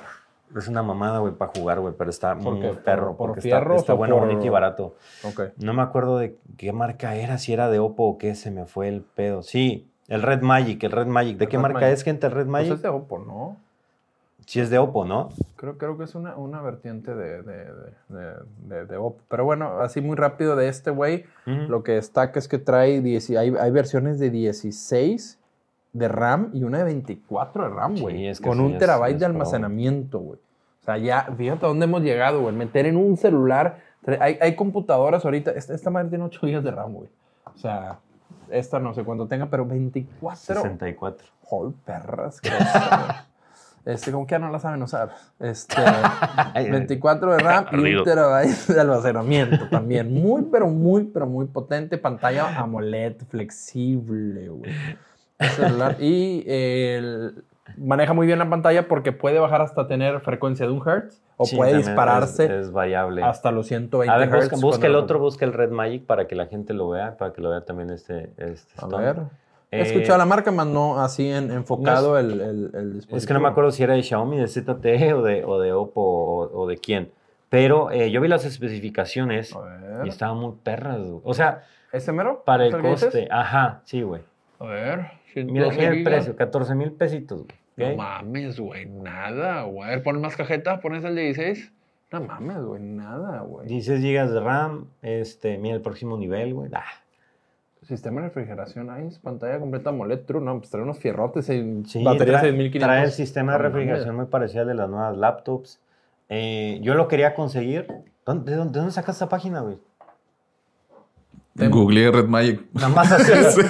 Speaker 1: Es una mamada, güey, para jugar, güey, pero está muy perro. ¿Por, porque está, está bueno, bonito y barato.
Speaker 2: Okay.
Speaker 1: No me acuerdo de qué marca era, si era de Oppo o qué, se me fue el pedo. Sí, el Red Magic, el Red Magic. ¿De qué marca es, gente, el Red Magic? Pues
Speaker 2: es de Oppo, ¿no?
Speaker 1: Sí es de Oppo, ¿no?
Speaker 2: Creo, creo que es una, una vertiente de, de, de, Oppo. Pero bueno, así muy rápido de este güey, lo que destaca es que trae, hay, hay versiones de 16 de RAM y una de 24 de RAM, güey. con un terabyte de almacenamiento, güey. O sea, ya, fíjate a dónde hemos llegado, güey. Meter en un celular. Hay, hay computadoras ahorita. Esta, esta madre tiene 8 GB de RAM, güey. O sea, esta no sé cuánto tenga, pero 24.
Speaker 1: 64.
Speaker 2: Joder, perras. Este, como que ya no la saben usar. Este, 24 de RAM y un terabyte de almacenamiento también. Muy, pero muy, pero muy potente. Pantalla AMOLED flexible, güey celular. y maneja muy bien la pantalla porque puede bajar hasta tener frecuencia de un Hertz o puede dispararse
Speaker 1: es, variable.
Speaker 2: hasta los 120
Speaker 1: a ver, Busca, el otro, busca el Red Magic para que la gente lo vea, para que lo vea también este, este
Speaker 2: A ver. He escuchado la marca, más no así en, enfocado el, el, dispositivo.
Speaker 1: Es que no me acuerdo si era de Xiaomi, de ZTE o de, o de Oppo o, de quién. Pero eh, yo vi las especificaciones y estaban muy perras. O sea...
Speaker 2: ¿Ese mero?
Speaker 1: Para el coste. Ajá, sí, güey.
Speaker 2: A ver.
Speaker 1: Mira, el precio, 14 mil pesitos.
Speaker 2: No mames, güey, nada, güey. A ver, pon más cajetas, pones el de 16. No mames, güey, nada, güey.
Speaker 1: 16 GB de RAM, este, mira el próximo nivel, güey. Ah.
Speaker 2: Sistema de refrigeración, ahí pantalla completa AMOLED True, no, pues trae unos fierrotes y sí, batería trae, 6500.
Speaker 1: Trae el sistema de refrigeración muy parecido al de las nuevas laptops. Eh, yo lo quería conseguir. ¿De dónde, de dónde sacas esa página, güey?
Speaker 3: Google Red Magic.
Speaker 1: Nada más así.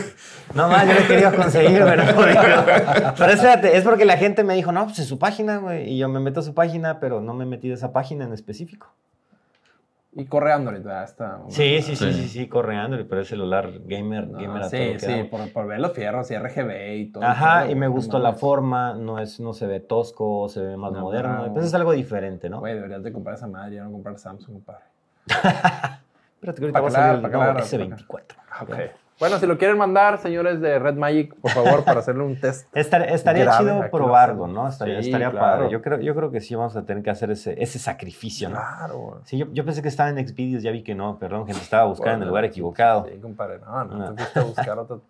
Speaker 1: No más, yo lo he querido conseguir, pero, pero espérate, es porque la gente me dijo, no, pues es su página, güey. Y yo me meto a su página, pero no me he metido a esa página en específico.
Speaker 2: Y corre Android, ¿verdad? Está
Speaker 1: sí, sí, sí, sí, sí, corre Android, pero es celular gamer, gamer
Speaker 2: a Sí, sí, por, por, ver los fierros y RGB y todo.
Speaker 1: Ajá, y me gustó la forma, no, es, no se ve tosco, se ve más moderno. pues es algo diferente, ¿no?
Speaker 2: Güey, deberías de comprar esa madre, ya no comprar Samsung, compadre.
Speaker 1: Espérate que ahorita va a salir el S24.
Speaker 2: Ok. Bueno, si lo quieren mandar, señores de Red Magic, por favor, para hacerle un test.
Speaker 1: estaría chido probarlo, ¿no? Estaría, estaría padre. Yo creo, yo creo que sí vamos a tener que hacer ese, ese sacrificio, ¿no?
Speaker 2: Claro.
Speaker 1: Sí, yo, yo pensé que estaba en Xvideos, ya vi que no. Perdón, gente, estaba buscando en el lugar equivocado.
Speaker 2: Sí, compadre. No, no, no. te fuiste a buscar otro,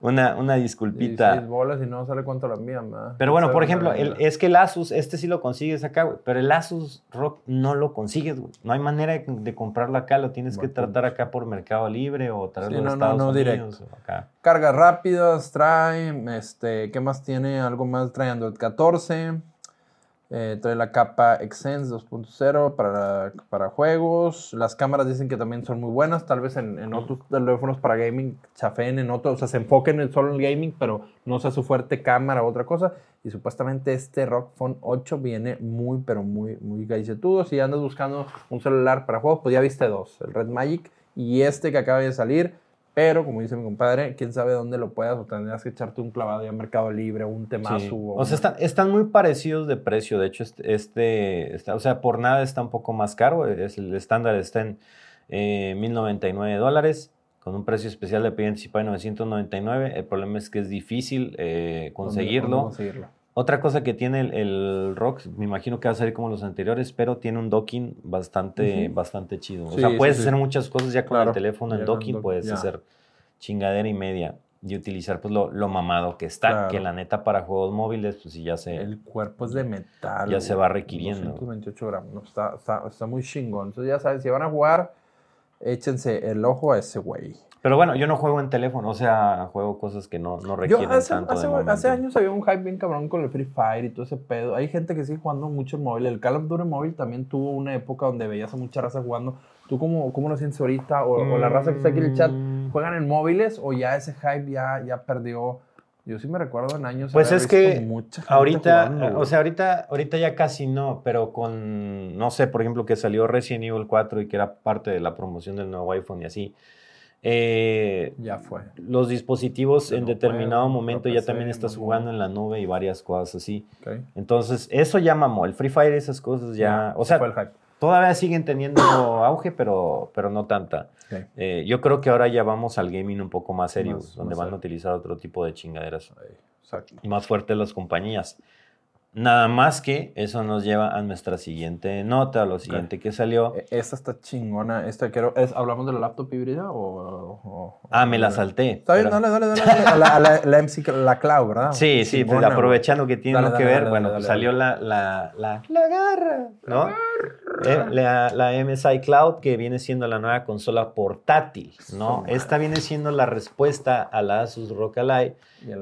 Speaker 1: Una, una disculpita.
Speaker 2: Seis bolas y no sale cuánto la mía, ¿verdad?
Speaker 1: Pero bueno, por ejemplo, el, es que el Asus, este sí lo consigues acá, güey. Pero el Asus Rock no lo consigues, güey. No hay manera de, comprarlo acá. Lo tienes que tratar acá por Mercado Libre o traerlo sí, no, Estados no, no, Unidos. Directo. Acá.
Speaker 2: Cargas rápidas, trae, este, ¿qué más tiene? Algo más, trae Android 14, eh, trae la capa Excense 2.0 para, para juegos, las cámaras dicen que también son muy buenas, tal vez en, otros teléfonos para gaming chafeen en otros, o sea, se enfoquen en solo en el gaming, pero no sea su fuerte cámara o otra cosa, y supuestamente este Rock Phone 8 viene muy, pero muy, muy gaicetudo, si andas buscando un celular para juegos, pues ya viste dos, el Red Magic y este que acaba de salir, pero, como dice mi compadre, quién sabe dónde lo puedas o tendrías que echarte un clavado ya Mercado Libre o un temazo.
Speaker 1: O, sea, están, están, muy parecidos de precio. De hecho, este, este o sea, por nada está un poco más caro. Es, el estándar está en eh, 1.099 dólares con un precio especial de anticipado de 999. El problema es que es difícil eh, conseguirlo. Otra cosa que tiene el, el, Rock, me imagino que va a ser como los anteriores, pero tiene un docking bastante, bastante chido. o sea, puedes hacer muchas cosas ya con el teléfono en docking, puedes hacer chingadera y media y utilizar pues lo, lo mamado que está, que la neta para juegos móviles, pues sí ya se...
Speaker 2: El cuerpo es de metal.
Speaker 1: Ya se va requiriendo.
Speaker 2: 228 gramos, está, está, está muy chingón. Entonces ya sabes, si van a jugar, échense el ojo a ese güey.
Speaker 1: Pero bueno, yo no juego en teléfono, o sea, juego cosas que no, no requieren yo hace, tanto
Speaker 2: hace, hace, años había un hype bien cabrón con el Free Fire y todo ese pedo. Hay gente que sigue jugando mucho en móvil. El Call of Duty móvil también tuvo una época donde veías a mucha raza jugando. ¿Tú cómo, cómo lo sientes ahorita? O, la raza que está aquí en el chat, mm. ¿juegan en móviles o ya ese hype ya, ya perdió? Yo sí me recuerdo en años.
Speaker 1: Pues es que ahorita, o sea, ahorita, ahorita ya casi no, pero con, no sé, por ejemplo, que salió Resident Evil 4 y que era parte de la promoción del nuevo iPhone y así
Speaker 2: eh, ya fue.
Speaker 1: Los dispositivos en determinado momento ya también estás jugando en la nube y varias cosas así. Entonces, eso ya mamó. El Free Fire, esas cosas ya. o sea, todavía siguen teniendo auge, pero, pero no tanta. Eh, yo creo que ahora ya vamos al gaming un poco más serio, donde van a utilizar otro tipo de chingaderas. Más fuertes las compañías. Nada más que eso nos lleva a nuestra siguiente nota, a lo siguiente que salió.
Speaker 2: E, esta está chingona. Esta quiero, es, ¿Hablamos de la laptop híbrida o...?
Speaker 1: ah, me la salté.
Speaker 2: Está bien, dale, dale, dale. a la, la, MC, la cloud, ¿verdad?
Speaker 1: Sí, sí, pues aprovechando que tiene que ver, bueno, pues salió la, la, la, la garra, ¿no? Eh, la, la, MSI Cloud, que viene siendo la nueva consola portátil, ¿no? Esta viene siendo la respuesta a la Asus ROG Ally,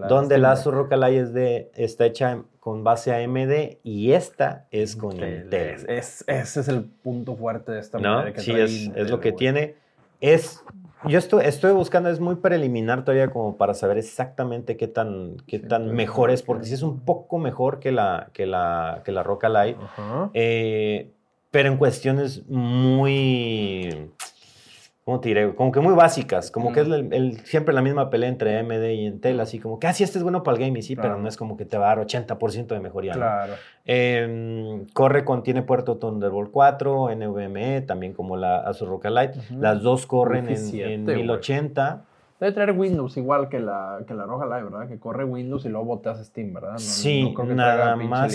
Speaker 1: donde la Asus ROG Ally es de, está hecha con base AMD y esta es con Intel.
Speaker 2: Es, ese es el punto fuerte de esta
Speaker 1: ¿No? sí, es, es, lo que tiene. Es, yo estoy, estoy buscando, es muy preliminar todavía como para saber exactamente qué tan, qué tan mejor es, porque sí es un poco mejor que la, que la, que la Rock Ally, eh, pero en cuestiones muy ¿cómo te diré? Como que muy básicas, como que es el, siempre la misma pelea entre AMD y Intel, así como que, ah, sí, este es bueno para el gaming, sí, pero no es como que te va a dar 80% de mejoría. Claro. Em, corre con, tiene puerto Thunderbolt 4, NVMe, también como la Asus Rock Lite. Las dos corren en, en 1080.
Speaker 2: Debe traer Windows igual que la, que la Roja Live, ¿verdad? Que corre Windows y luego botas Steam, ¿verdad?
Speaker 1: sí, nada, más,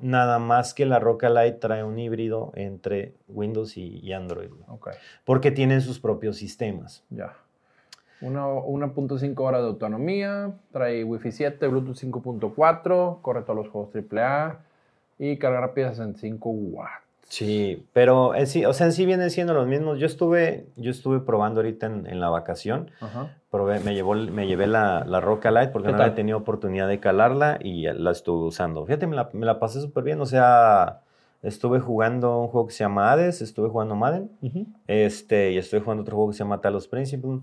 Speaker 1: nada más que la Roca Lite trae un híbrido entre Windows y, Android. Okay. Porque tienen sus propios sistemas.
Speaker 2: Ya. 1.5 horas de autonomía, trae Wi-Fi 7, Bluetooth 5.4, corre todos los juegos AAA y carga rápida 65 watts.
Speaker 1: Sí, pero sí, o sea, en sí vienen siendo los mismos. Yo estuve, yo estuve probando ahorita en, la vacación. Probé, me, llevó, me llevé la, la Roca Light porque no había tenido oportunidad de calarla y la estuve usando. Fíjate, me la, me la pasé súper bien. O sea, estuve jugando un juego que se llama Hades, estuve jugando Madden, este, y estuve jugando otro juego que se llama Talos Principle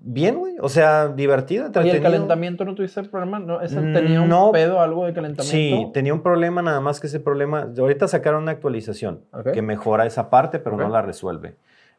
Speaker 1: bien, güey. O sea, divertido,
Speaker 2: ¿Y el calentamiento no tuviste problema? ¿No? ¿Tenía un pedo, algo de calentamiento?
Speaker 1: Sí, tenía un problema, nada más que ese problema. Ahorita sacaron una actualización que mejora esa parte, pero no la resuelve.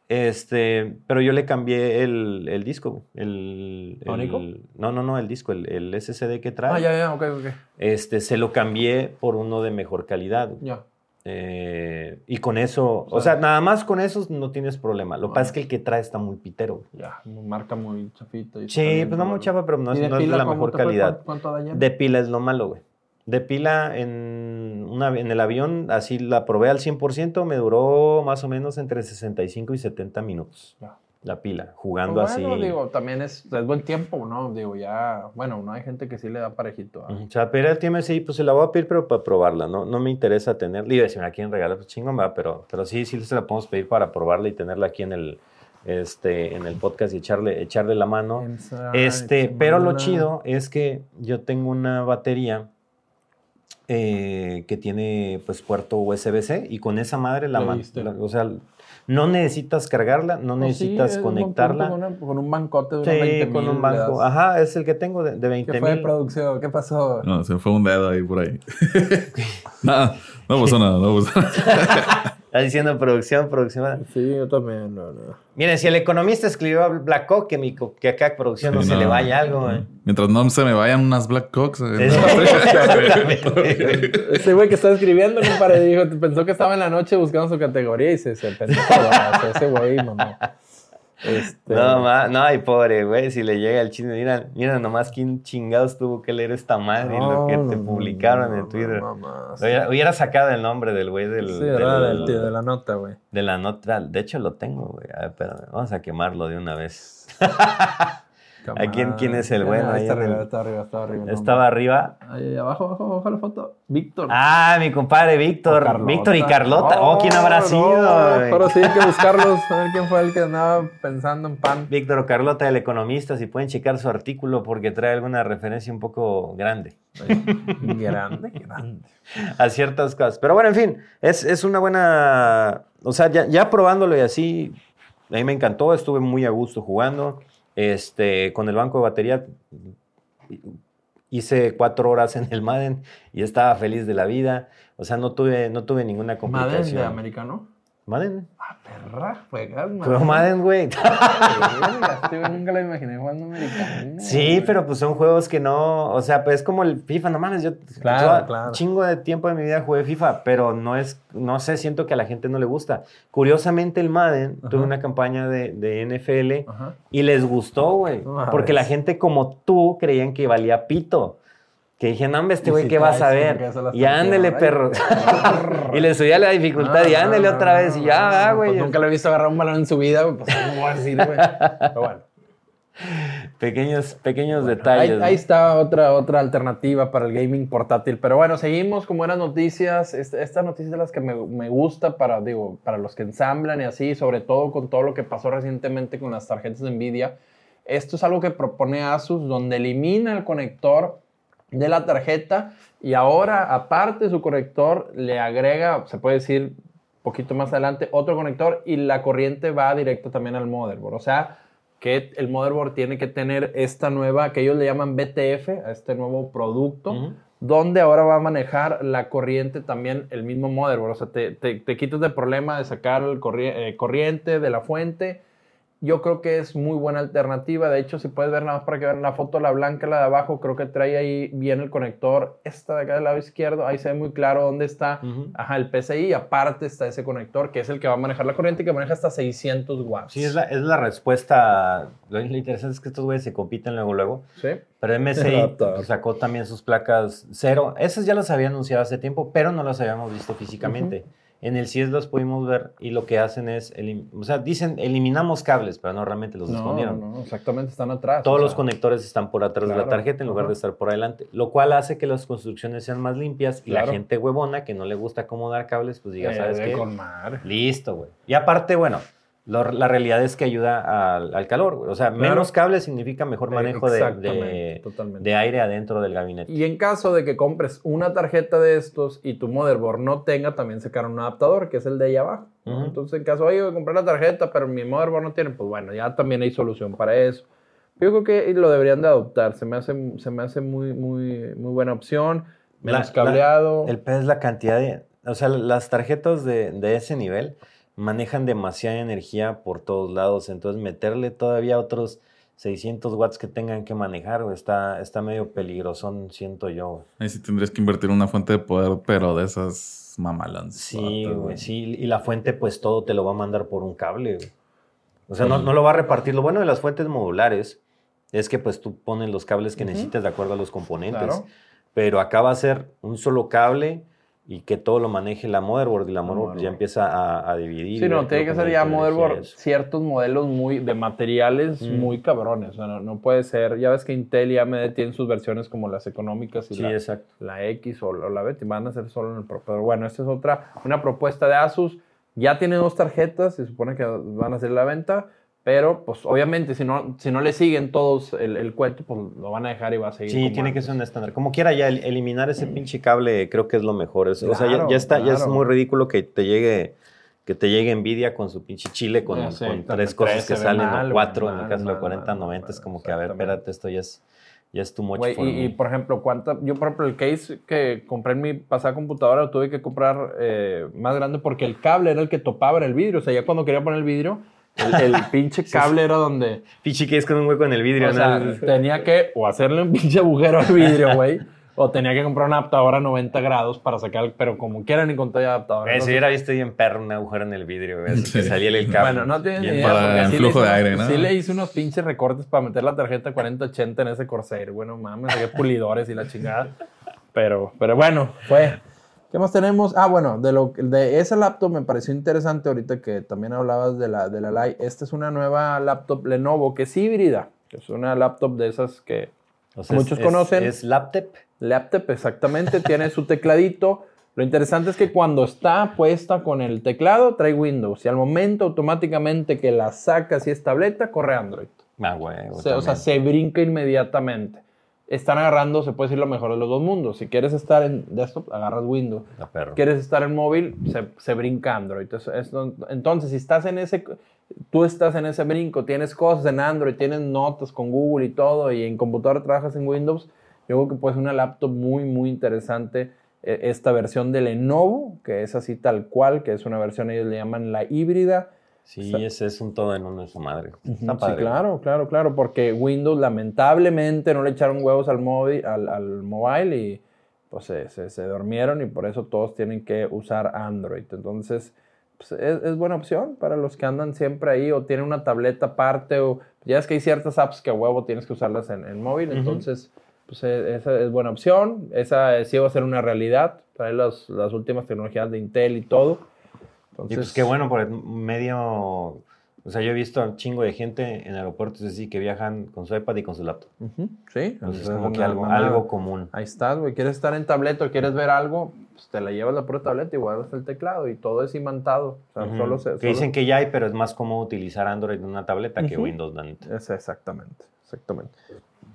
Speaker 1: Este, pero yo le cambié el, el disco, el, el, No, no, no, el disco, el, el, SSD que trae.
Speaker 2: Ah, ya, ya, ok, ok.
Speaker 1: Este, se lo cambié por uno de mejor calidad. Ya. Eh, y con eso, o sea, nada más con eso no tienes problema. Lo que pasa es que el que trae está muy pitero.
Speaker 2: Ya, marca muy chafita.
Speaker 1: sí, pues no muy chafa, pero no, es, no es, de la mejor calidad. ¿Cuánto De pila es lo malo, güey. De pila en, una, en el avión, así la probé al 100%, me duró más o menos entre 65 y 70 minutos. Ya la pila, jugando
Speaker 2: pues
Speaker 1: así.
Speaker 2: digo, también es, es, buen tiempo, ¿no? Digo, ya, bueno, no hay gente que sí le da parejito.
Speaker 1: O sea, pero el tiempo sí, pues se la voy a pedir, pero para probarla, ¿no? No me interesa tenerla. Y decir, me la quieren regalar, pues chingón, va, pero, pero sí, sí se la podemos pedir para probarla y tenerla aquí en el, este, en el podcast y echarle, echarle la mano. Este, pero lo chido es que yo tengo una batería eh, que tiene pues puerto USB-C y con esa madre la, la, o sea no necesitas cargarla, no, necesitas conectarla.
Speaker 2: Con, un bancote de sí,
Speaker 1: con un banco. Ajá, es el que tengo de, de 20
Speaker 2: ¿Qué fue de producción? ¿Qué pasó?
Speaker 3: No, se fue un dedo ahí por ahí. nada, no pasó nada, no pasó nada.
Speaker 1: Está diciendo producción, producción.
Speaker 2: Sí, yo también, no, no.
Speaker 1: Miren, si el economista escribió Black Cock, que, mi, que acá producción no, se le vaya algo, güey.
Speaker 3: Mientras no se me vayan unas Black Cocks. Eh,
Speaker 2: Ese güey que está escribiendo no para dijo, pensó que estaba en la noche buscando su categoría y se, se pensó, ese güey, mamá.
Speaker 1: Este... No, no, ay, pobre, güey, si le llega el chino, mira, mira nomás quién chingados tuvo que leer esta madre y lo que te publicaron en Twitter. hubiera, sacado el nombre del güey del...
Speaker 2: Sí, del, de la nota, güey.
Speaker 1: De la nota, de hecho lo tengo, güey. A ver, espérame, vamos a quemarlo de una vez. ¿A quién, quién es el bueno?
Speaker 2: Ahí está, arriba, está arriba, está arriba,
Speaker 1: Estaba arriba.
Speaker 2: Ahí abajo, abajo, abajo la foto. Víctor.
Speaker 1: Ah, mi compadre Víctor. Víctor y Carlota. Oh, ¿quién habrá sido?
Speaker 2: Pero sí hay que buscarlos, a ver quién fue el que andaba pensando en pan.
Speaker 1: Víctor o Carlota, el economista, si pueden checar su artículo porque trae alguna referencia un poco grande.
Speaker 2: grande, grande.
Speaker 1: A ciertas cosas. Pero bueno, en fin, es, es una buena. O sea, ya, ya probándolo y así, a mí me encantó, estuve muy a gusto jugando. Este, con el banco de batería hice cuatro horas en el Madden y estaba feliz de la vida. O sea, no tuve, no tuve ninguna complicación.
Speaker 2: ¿Madden de americano?
Speaker 1: Madden.
Speaker 2: Ah, perra, juegas
Speaker 1: Madden. Pero Madden, güey.
Speaker 2: nunca lo imaginé jugando americano.
Speaker 1: Sí, pero pues son juegos que no, o sea, pues es como el FIFA, no mames, yo
Speaker 2: claro, claro.
Speaker 1: chingo de tiempo de mi vida jugué FIFA, pero no es, no sé, siento que a la gente no le gusta. Curiosamente el Madden tuve una campaña de, de NFL y les gustó, güey, porque la gente como tú creían que valía pito. Que dije, no, hombre, este güey, ¿qué vas a ver? Y ándele, perro. y le subía la dificultad y ándele otra vez. Y ya, ah, güey.
Speaker 2: Pues nunca lo he visto agarrar un balón en su vida, pues no voy a decir, güey. Pero bueno.
Speaker 1: Pequeños, pequeños detalles.
Speaker 2: Ahí, está otra, otra alternativa para el gaming portátil. Pero bueno, seguimos con buenas noticias. Esta, esta noticia de las que me, me, gusta para, digo, para los que ensamblan y así, sobre todo con todo lo que pasó recientemente con las tarjetas de Nvidia. Esto es algo que propone Asus, donde elimina el conector de la tarjeta y ahora aparte su conector le agrega, se puede decir poquito más adelante, otro conector y la corriente va directo también al motherboard. O sea, que el motherboard tiene que tener esta nueva, que ellos le llaman BTF, a este nuevo producto, donde ahora va a manejar la corriente también el mismo motherboard. O sea, te, te, quitas del problema de sacar el eh, corriente de la fuente yo creo que es muy buena alternativa. De hecho, si puedes ver nada más para que vean la foto, la blanca, la de abajo, creo que trae ahí bien el conector. Esta de acá del lado izquierdo, ahí se ve muy claro dónde está ajá, el PCI. Aparte está ese conector, que es el que va a manejar la corriente y que maneja hasta 600 watts.
Speaker 1: Sí, es la, es la respuesta. Lo interesante es que estos güeyes se compiten luego, luego.
Speaker 2: Sí.
Speaker 1: Pero MSI sacó también sus placas cero. Esas ya las había anunciado hace tiempo, pero no las habíamos visto físicamente. En el CIES los pudimos ver y lo que hacen es, o sea, dicen eliminamos cables, pero no realmente los escondieron.
Speaker 2: No, no, exactamente, están atrás.
Speaker 1: Todos los conectores están por atrás de la tarjeta en lugar de estar por adelante, lo cual hace que las construcciones sean más limpias y la gente huevona que no le gusta acomodar cables, pues diga, ¿sabes qué? Listo, güey. Y aparte, bueno, la realidad es que ayuda al, calor, O sea, menos cables significa mejor eh, manejo de, de, aire adentro del gabinete.
Speaker 2: Y en caso de que compres una tarjeta de estos y tu motherboard no tenga, también sacaron un adaptador, que es el de ahí abajo. Entonces, en caso, oye, compré la tarjeta, pero mi motherboard no tiene, pues bueno, ya también hay solución para eso. Yo creo que lo deberían de adoptar. Se me hace, se me hace muy, muy, muy buena opción. Menos cableado.
Speaker 1: el P es la cantidad de... O sea, las tarjetas de, de ese nivel manejan demasiada energía por todos lados, entonces meterle todavía otros 600 watts que tengan que manejar, está, está medio peligrosón, siento yo.
Speaker 3: Ahí sí tendrías que invertir una fuente de poder, pero de esas mamalans.
Speaker 1: Sí, güey, sí, y la fuente pues todo te lo va a mandar por un cable, O sea, no, no, lo va a repartir. Lo bueno de las fuentes modulares es que pues tú pones los cables que necesites de acuerdo a los componentes. Pero acá va a ser un solo cable y que todo lo maneje la motherboard y la motherboard ya empieza a, dividir.
Speaker 2: Sí, no, tiene que ser ya motherboard ciertos modelos muy de materiales muy cabrones. O sea, no, puede ser. Ya ves que Intel y AMD tienen sus versiones como las económicas y la, la, X o, la B, van a ser solo en el Pro. Pero bueno, esta es otra, una propuesta de Asus. Ya tiene dos tarjetas, se supone que van a hacer la venta. Pero, pues, obviamente, si no, si no le siguen todos el, el, cuento, pues lo van a dejar y va a seguir.
Speaker 1: Sí, tiene que ser un estándar. Como quiera, ya eliminar ese pinche cable creo que es lo mejor. o sea, ya, está, ya es muy ridículo que te llegue que te llegue Nvidia con su pinche chile con, tres cosas que salen o cuatro, en el caso de 40, 90, es como que, a ver, espérate, esto ya es, ya es too much
Speaker 2: y, por ejemplo, ¿cuánta? Yo, por ejemplo, el case que compré en mi pasada computadora lo tuve que comprar eh, más grande porque el cable era el que topaba en el vidrio. O sea, ya cuando quería poner el vidrio, el, pinche cable era donde.
Speaker 1: Pinche que es con un hueco en el vidrio,
Speaker 2: o Sea, tenía que o hacerle un pinche agujero al vidrio, güey. O tenía que comprar una adaptadora a 90 grados para sacar, pero como quieran ni con todo adaptador.
Speaker 1: Eh, si hubiera visto bien perro un agujero en el vidrio, güey, que salía el cable.
Speaker 2: Bueno, no tiene ni
Speaker 3: Bien
Speaker 2: idea.
Speaker 3: para
Speaker 2: porque
Speaker 3: el
Speaker 2: sí
Speaker 3: flujo de
Speaker 2: hice-
Speaker 3: aire, ¿no?
Speaker 2: Sí le hice unos pinches recortes para meter la tarjeta 4080 en ese Corsair. Bueno, mames, saqué pulidores y la chingada. Pero, pero bueno, fue. ¿Qué más tenemos? Ah, bueno, de, lo, de esa laptop me pareció interesante ahorita que también hablabas de la, de la Lite. Esta es una nueva laptop Lenovo que es híbrida. Que es una laptop de esas que Muchos
Speaker 1: es-
Speaker 2: conocen.
Speaker 1: Es, es laptop.
Speaker 2: Laptop, exactamente, tiene su tecladito. Lo interesante es que cuando está puesta con el teclado, trae Windows. Y al momento, automáticamente que la sacas y es tableta, corre Android.
Speaker 1: Ah, güey.
Speaker 2: O sea, o sea, se brinca inmediatamente. Están agarrando, se puede decir, lo mejor de los dos mundos. Si quieres estar en desktop, agarras Windows.
Speaker 1: Perro.
Speaker 2: Quieres estar en móvil, se, se brinca Android. Entonces, es- entonces, si estás en ese, tú estás en ese brinco, tienes cosas en Android, tienes notas con Google y todo, y en computadora trabajas en Windows, yo creo que puede ser una laptop muy, muy interesante. eh, Esta versión de Lenovo, que es así tal cual, que es una versión, ellos le llaman la híbrida.
Speaker 1: Sí, ese es un todo en uno de su madre. Está
Speaker 2: Sí, claro, claro, claro, porque Windows lamentablemente no le echaron huevos al móvil, al, al mobile y pues se, se- se durmieron y por eso todos tienen que usar Android. Entonces, pues, es, es buena opción para los que andan siempre ahí o tienen una tableta aparte o ya es que hay ciertas apps que a huevo tienes que usarlas en, en móvil, entonces pues e- esa es buena opción. Esa sí va a ser una realidad, trae las, las últimas tecnologías de Intel y todo.
Speaker 1: Y pues qué bueno, por el medio. O sea, yo he visto a un chingo de gente en aeropuertos así que viajan con su iPad y con su laptop.
Speaker 2: Sí,
Speaker 1: Entonces,
Speaker 2: es
Speaker 1: como que algo, algo común.
Speaker 2: Ahí estás, güey. ¿Quieres estar en tableta o quieres ver algo? Pues te la llevas la pura tableta y guardas el teclado y todo es imantado. O sea, solo se.
Speaker 1: que dicen que ya hay, pero es más cómodo utilizar Android en una tableta que. Windows, la.
Speaker 2: Es exactamente, exactamente.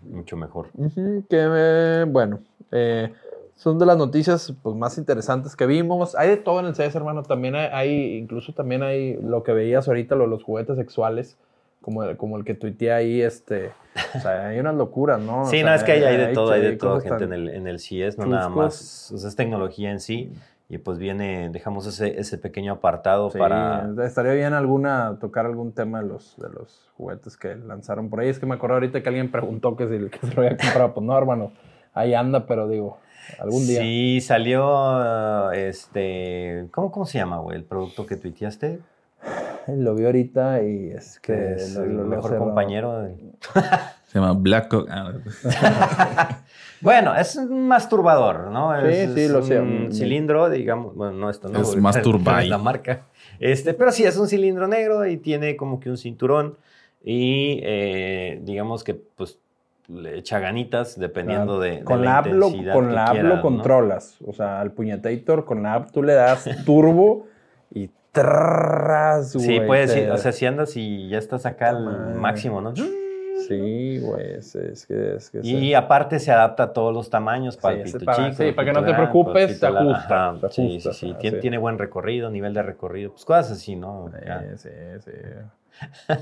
Speaker 1: Mucho mejor.
Speaker 2: Que, eh, bueno, eh, son de las noticias pues, más interesantes que vimos. Hay de todo en el CS, hermano. También hay, hay- incluso también hay lo que veías ahorita, lo- los juguetes sexuales, como el, como el que tuiteé ahí, este, o sea, hay unas locuras, ¿no? O
Speaker 1: Sí,
Speaker 2: sea,
Speaker 1: no, es que hay, hay de todo, hay de todo, gente en el, en el CES, no nada más. O sea, es tecnología en sí. Y pues viene, dejamos ese, ese pequeño apartado
Speaker 2: Sí,
Speaker 1: para.
Speaker 2: estaría bien alguna tocar algún tema de los, de los juguetes que lanzaron por ahí. Es que me acuerdo ahorita que alguien preguntó que si que se lo había comprado. Pues no, hermano, ahí anda, pero digo, algún día.
Speaker 1: Sí, salió este. ¿Cómo, cómo se llama, güey? El producto que tuiteaste.
Speaker 2: Lo vi ahorita y es que
Speaker 1: es
Speaker 2: lo-
Speaker 1: el
Speaker 2: lo-
Speaker 1: mejor
Speaker 2: cerró.
Speaker 1: compañero. de-
Speaker 3: Se llama Blackhawk. Ah,
Speaker 1: Bueno, es un masturbador, ¿no?
Speaker 2: Sí,
Speaker 1: es,
Speaker 2: sí,
Speaker 1: es
Speaker 2: lo sé.
Speaker 1: Un cilindro, digamos. Bueno, no, esto no.
Speaker 3: Es Masturbay.
Speaker 1: es la marca. Este, pero sí, es un cilindro negro y tiene como que un cinturón. Y eh, digamos que, pues, le echa ganitas dependiendo de, de
Speaker 2: con
Speaker 1: la
Speaker 2: app lo, con la app lo
Speaker 1: ¿no?
Speaker 2: controlas. O sea, al puñetator con la app tú le das turbo y tras,
Speaker 1: Sí,
Speaker 2: güey,
Speaker 1: puedes
Speaker 2: te-
Speaker 1: ir, o sea, si andas y ya estás acá al máximo, ¿no?
Speaker 2: Sí, güey, es, es que es que
Speaker 1: Y aparte se adapta a todos los tamaños, para
Speaker 2: Sí,
Speaker 1: el
Speaker 2: ese
Speaker 1: pito
Speaker 2: para-
Speaker 1: chico.
Speaker 2: sí,
Speaker 1: el
Speaker 2: para que no te preocupes,
Speaker 1: el la-
Speaker 2: ajusta,
Speaker 1: ajá, sí,
Speaker 2: ajusta,
Speaker 1: sí, sí. Tiene,
Speaker 2: sí.
Speaker 1: tiene buen recorrido, nivel de recorrido, pues cosas así, ¿no?
Speaker 2: Sí, sí, sí.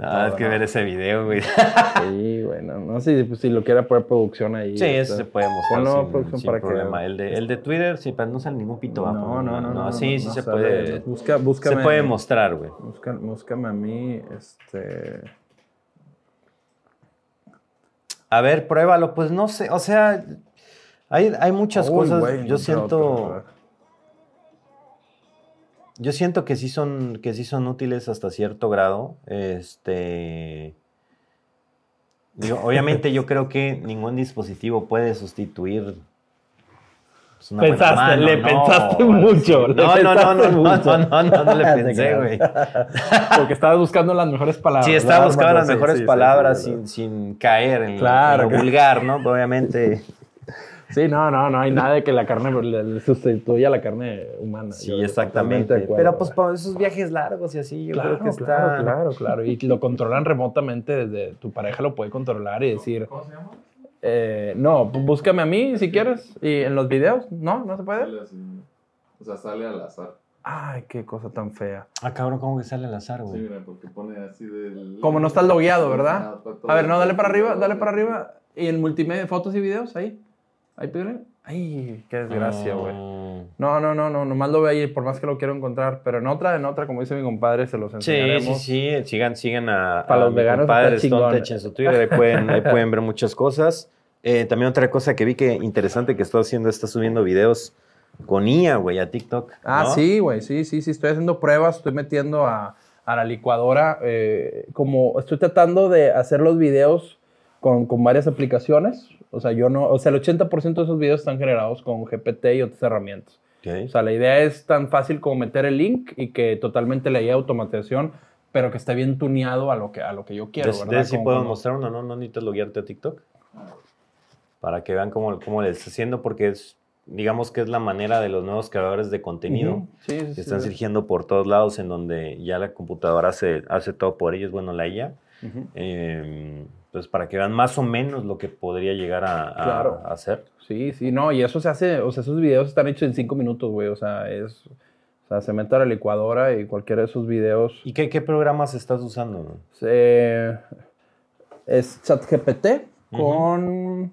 Speaker 1: Ah, es que
Speaker 2: ¿no?
Speaker 1: ver ese video, güey.
Speaker 2: Sí, güey, no, no sé si, pues, si lo quiera poner producción ahí.
Speaker 1: Sí, eso
Speaker 2: este.
Speaker 1: se puede mostrar
Speaker 2: Ponlo,
Speaker 1: sin,
Speaker 2: producción,
Speaker 1: sin
Speaker 2: para que-
Speaker 1: problema. El de, el de Twitter, sí, pero no sale ningún pito.
Speaker 2: No,
Speaker 1: ¿va?
Speaker 2: no, no, no, no.
Speaker 1: sí,
Speaker 2: no,
Speaker 1: sí
Speaker 2: no
Speaker 1: se
Speaker 2: sale.
Speaker 1: puede.
Speaker 2: Busca, búscame.
Speaker 1: Se puede mostrar, güey.
Speaker 2: Busca- búscame a mí, este.
Speaker 1: A ver, pruébalo. Pues no sé, o sea, hay, hay muchas
Speaker 2: Uy,
Speaker 1: cosas.
Speaker 2: güey,
Speaker 1: yo siento.
Speaker 2: otro.
Speaker 1: Yo siento que sí son, que sí son útiles hasta cierto grado. Este. digo, obviamente yo creo que ningún dispositivo puede sustituir. pues, una buena
Speaker 2: Pensaste,
Speaker 1: mano,
Speaker 2: le
Speaker 1: no,
Speaker 2: pensaste mucho, le
Speaker 1: No, no, no,
Speaker 2: pensaste
Speaker 1: no, no,
Speaker 2: mucho.
Speaker 1: no, no, no, no le pensé, güey.
Speaker 2: Porque estabas buscando las mejores palabras.
Speaker 1: Sí, estaba
Speaker 2: ¿verdad,
Speaker 1: buscando las mejores
Speaker 2: sí,
Speaker 1: palabras
Speaker 2: sí,
Speaker 1: sin, sin caer en,
Speaker 2: Claro,
Speaker 1: en lo vulgar, ¿no? Obviamente.
Speaker 2: Sí, no, no, no hay nada de que la carne le, sustituya a la carne humana.
Speaker 1: Sí,
Speaker 2: Yo
Speaker 1: exactamente.
Speaker 2: de acuerdo,
Speaker 1: Pero pues para esos viajes largos y así, yo
Speaker 2: Claro,
Speaker 1: creo que está.
Speaker 2: claro, claro, claro. Y lo controlan remotamente desde tu pareja lo puede controlar y decir.
Speaker 3: ¿Cómo se llama?
Speaker 2: eh, no, búscame a mí si quieres. Y en los videos, no, no se puede.
Speaker 3: O sea, sale al azar.
Speaker 2: Ay, qué cosa tan fea.
Speaker 1: Ah, cabrón, ¿cómo que sale al azar,
Speaker 3: Sí,
Speaker 1: güey?
Speaker 3: mira, porque pone así del.
Speaker 2: Como no estás logueado, ¿verdad?
Speaker 3: Ah,
Speaker 2: A ver, no, dale para arriba, dale para arriba. Y en multimedia, fotos y videos, ahí. Ahí, pídele. Ay, qué desgracia, güey.
Speaker 1: Mm.
Speaker 2: No, no, no, no, nomás lo ve ahí, por más que lo quiero encontrar. Pero en otra, en otra, como dice mi compadre, se los
Speaker 1: Sí,
Speaker 2: enseñaremos.
Speaker 1: sí, sí. Sigan, sigan a,
Speaker 2: Para
Speaker 1: a
Speaker 2: los veganos
Speaker 1: compadre
Speaker 2: está chingón.
Speaker 1: Stone Tech en su Twitter. Ahí pueden, ahí pueden ver muchas cosas. Eh, también otra cosa que vi que interesante que estoy haciendo, está subiendo videos con IA, güey, a TikTok.
Speaker 2: Ah, sí, güey, sí, sí, sí, estoy haciendo pruebas, estoy metiendo a, la licuadora, eh, como estoy tratando de hacer los videos con, varias aplicaciones, o sea, yo no, o sea, el 80% de esos videos están generados con GPT y otras herramientas. O sea, la idea es tan fácil como meter el link y que totalmente le haya automatización, pero que esté bien tuneado a lo que, a lo que yo quiero,
Speaker 1: ¿verdad? ¿De si puedo mostrar uno? ¿No, no necesitas loguearte a TikTok? Para que vean cómo, cómo le está haciendo, porque es digamos que es la manera de los nuevos creadores de contenido que están surgiendo por todos lados en donde ya la computadora hace, hace todo por ellos, bueno, la IA. Em, entonces, para que vean más o menos lo que podría llegar a, hacer.
Speaker 2: Sí, sí, no, y eso se hace, o sea, esos videos están hechos en cinco minutos, güey, o sea, es, o sea, se mete a la licuadora y cualquiera de esos videos.
Speaker 1: ¿Y qué, programas estás usando?
Speaker 2: es ChatGPT con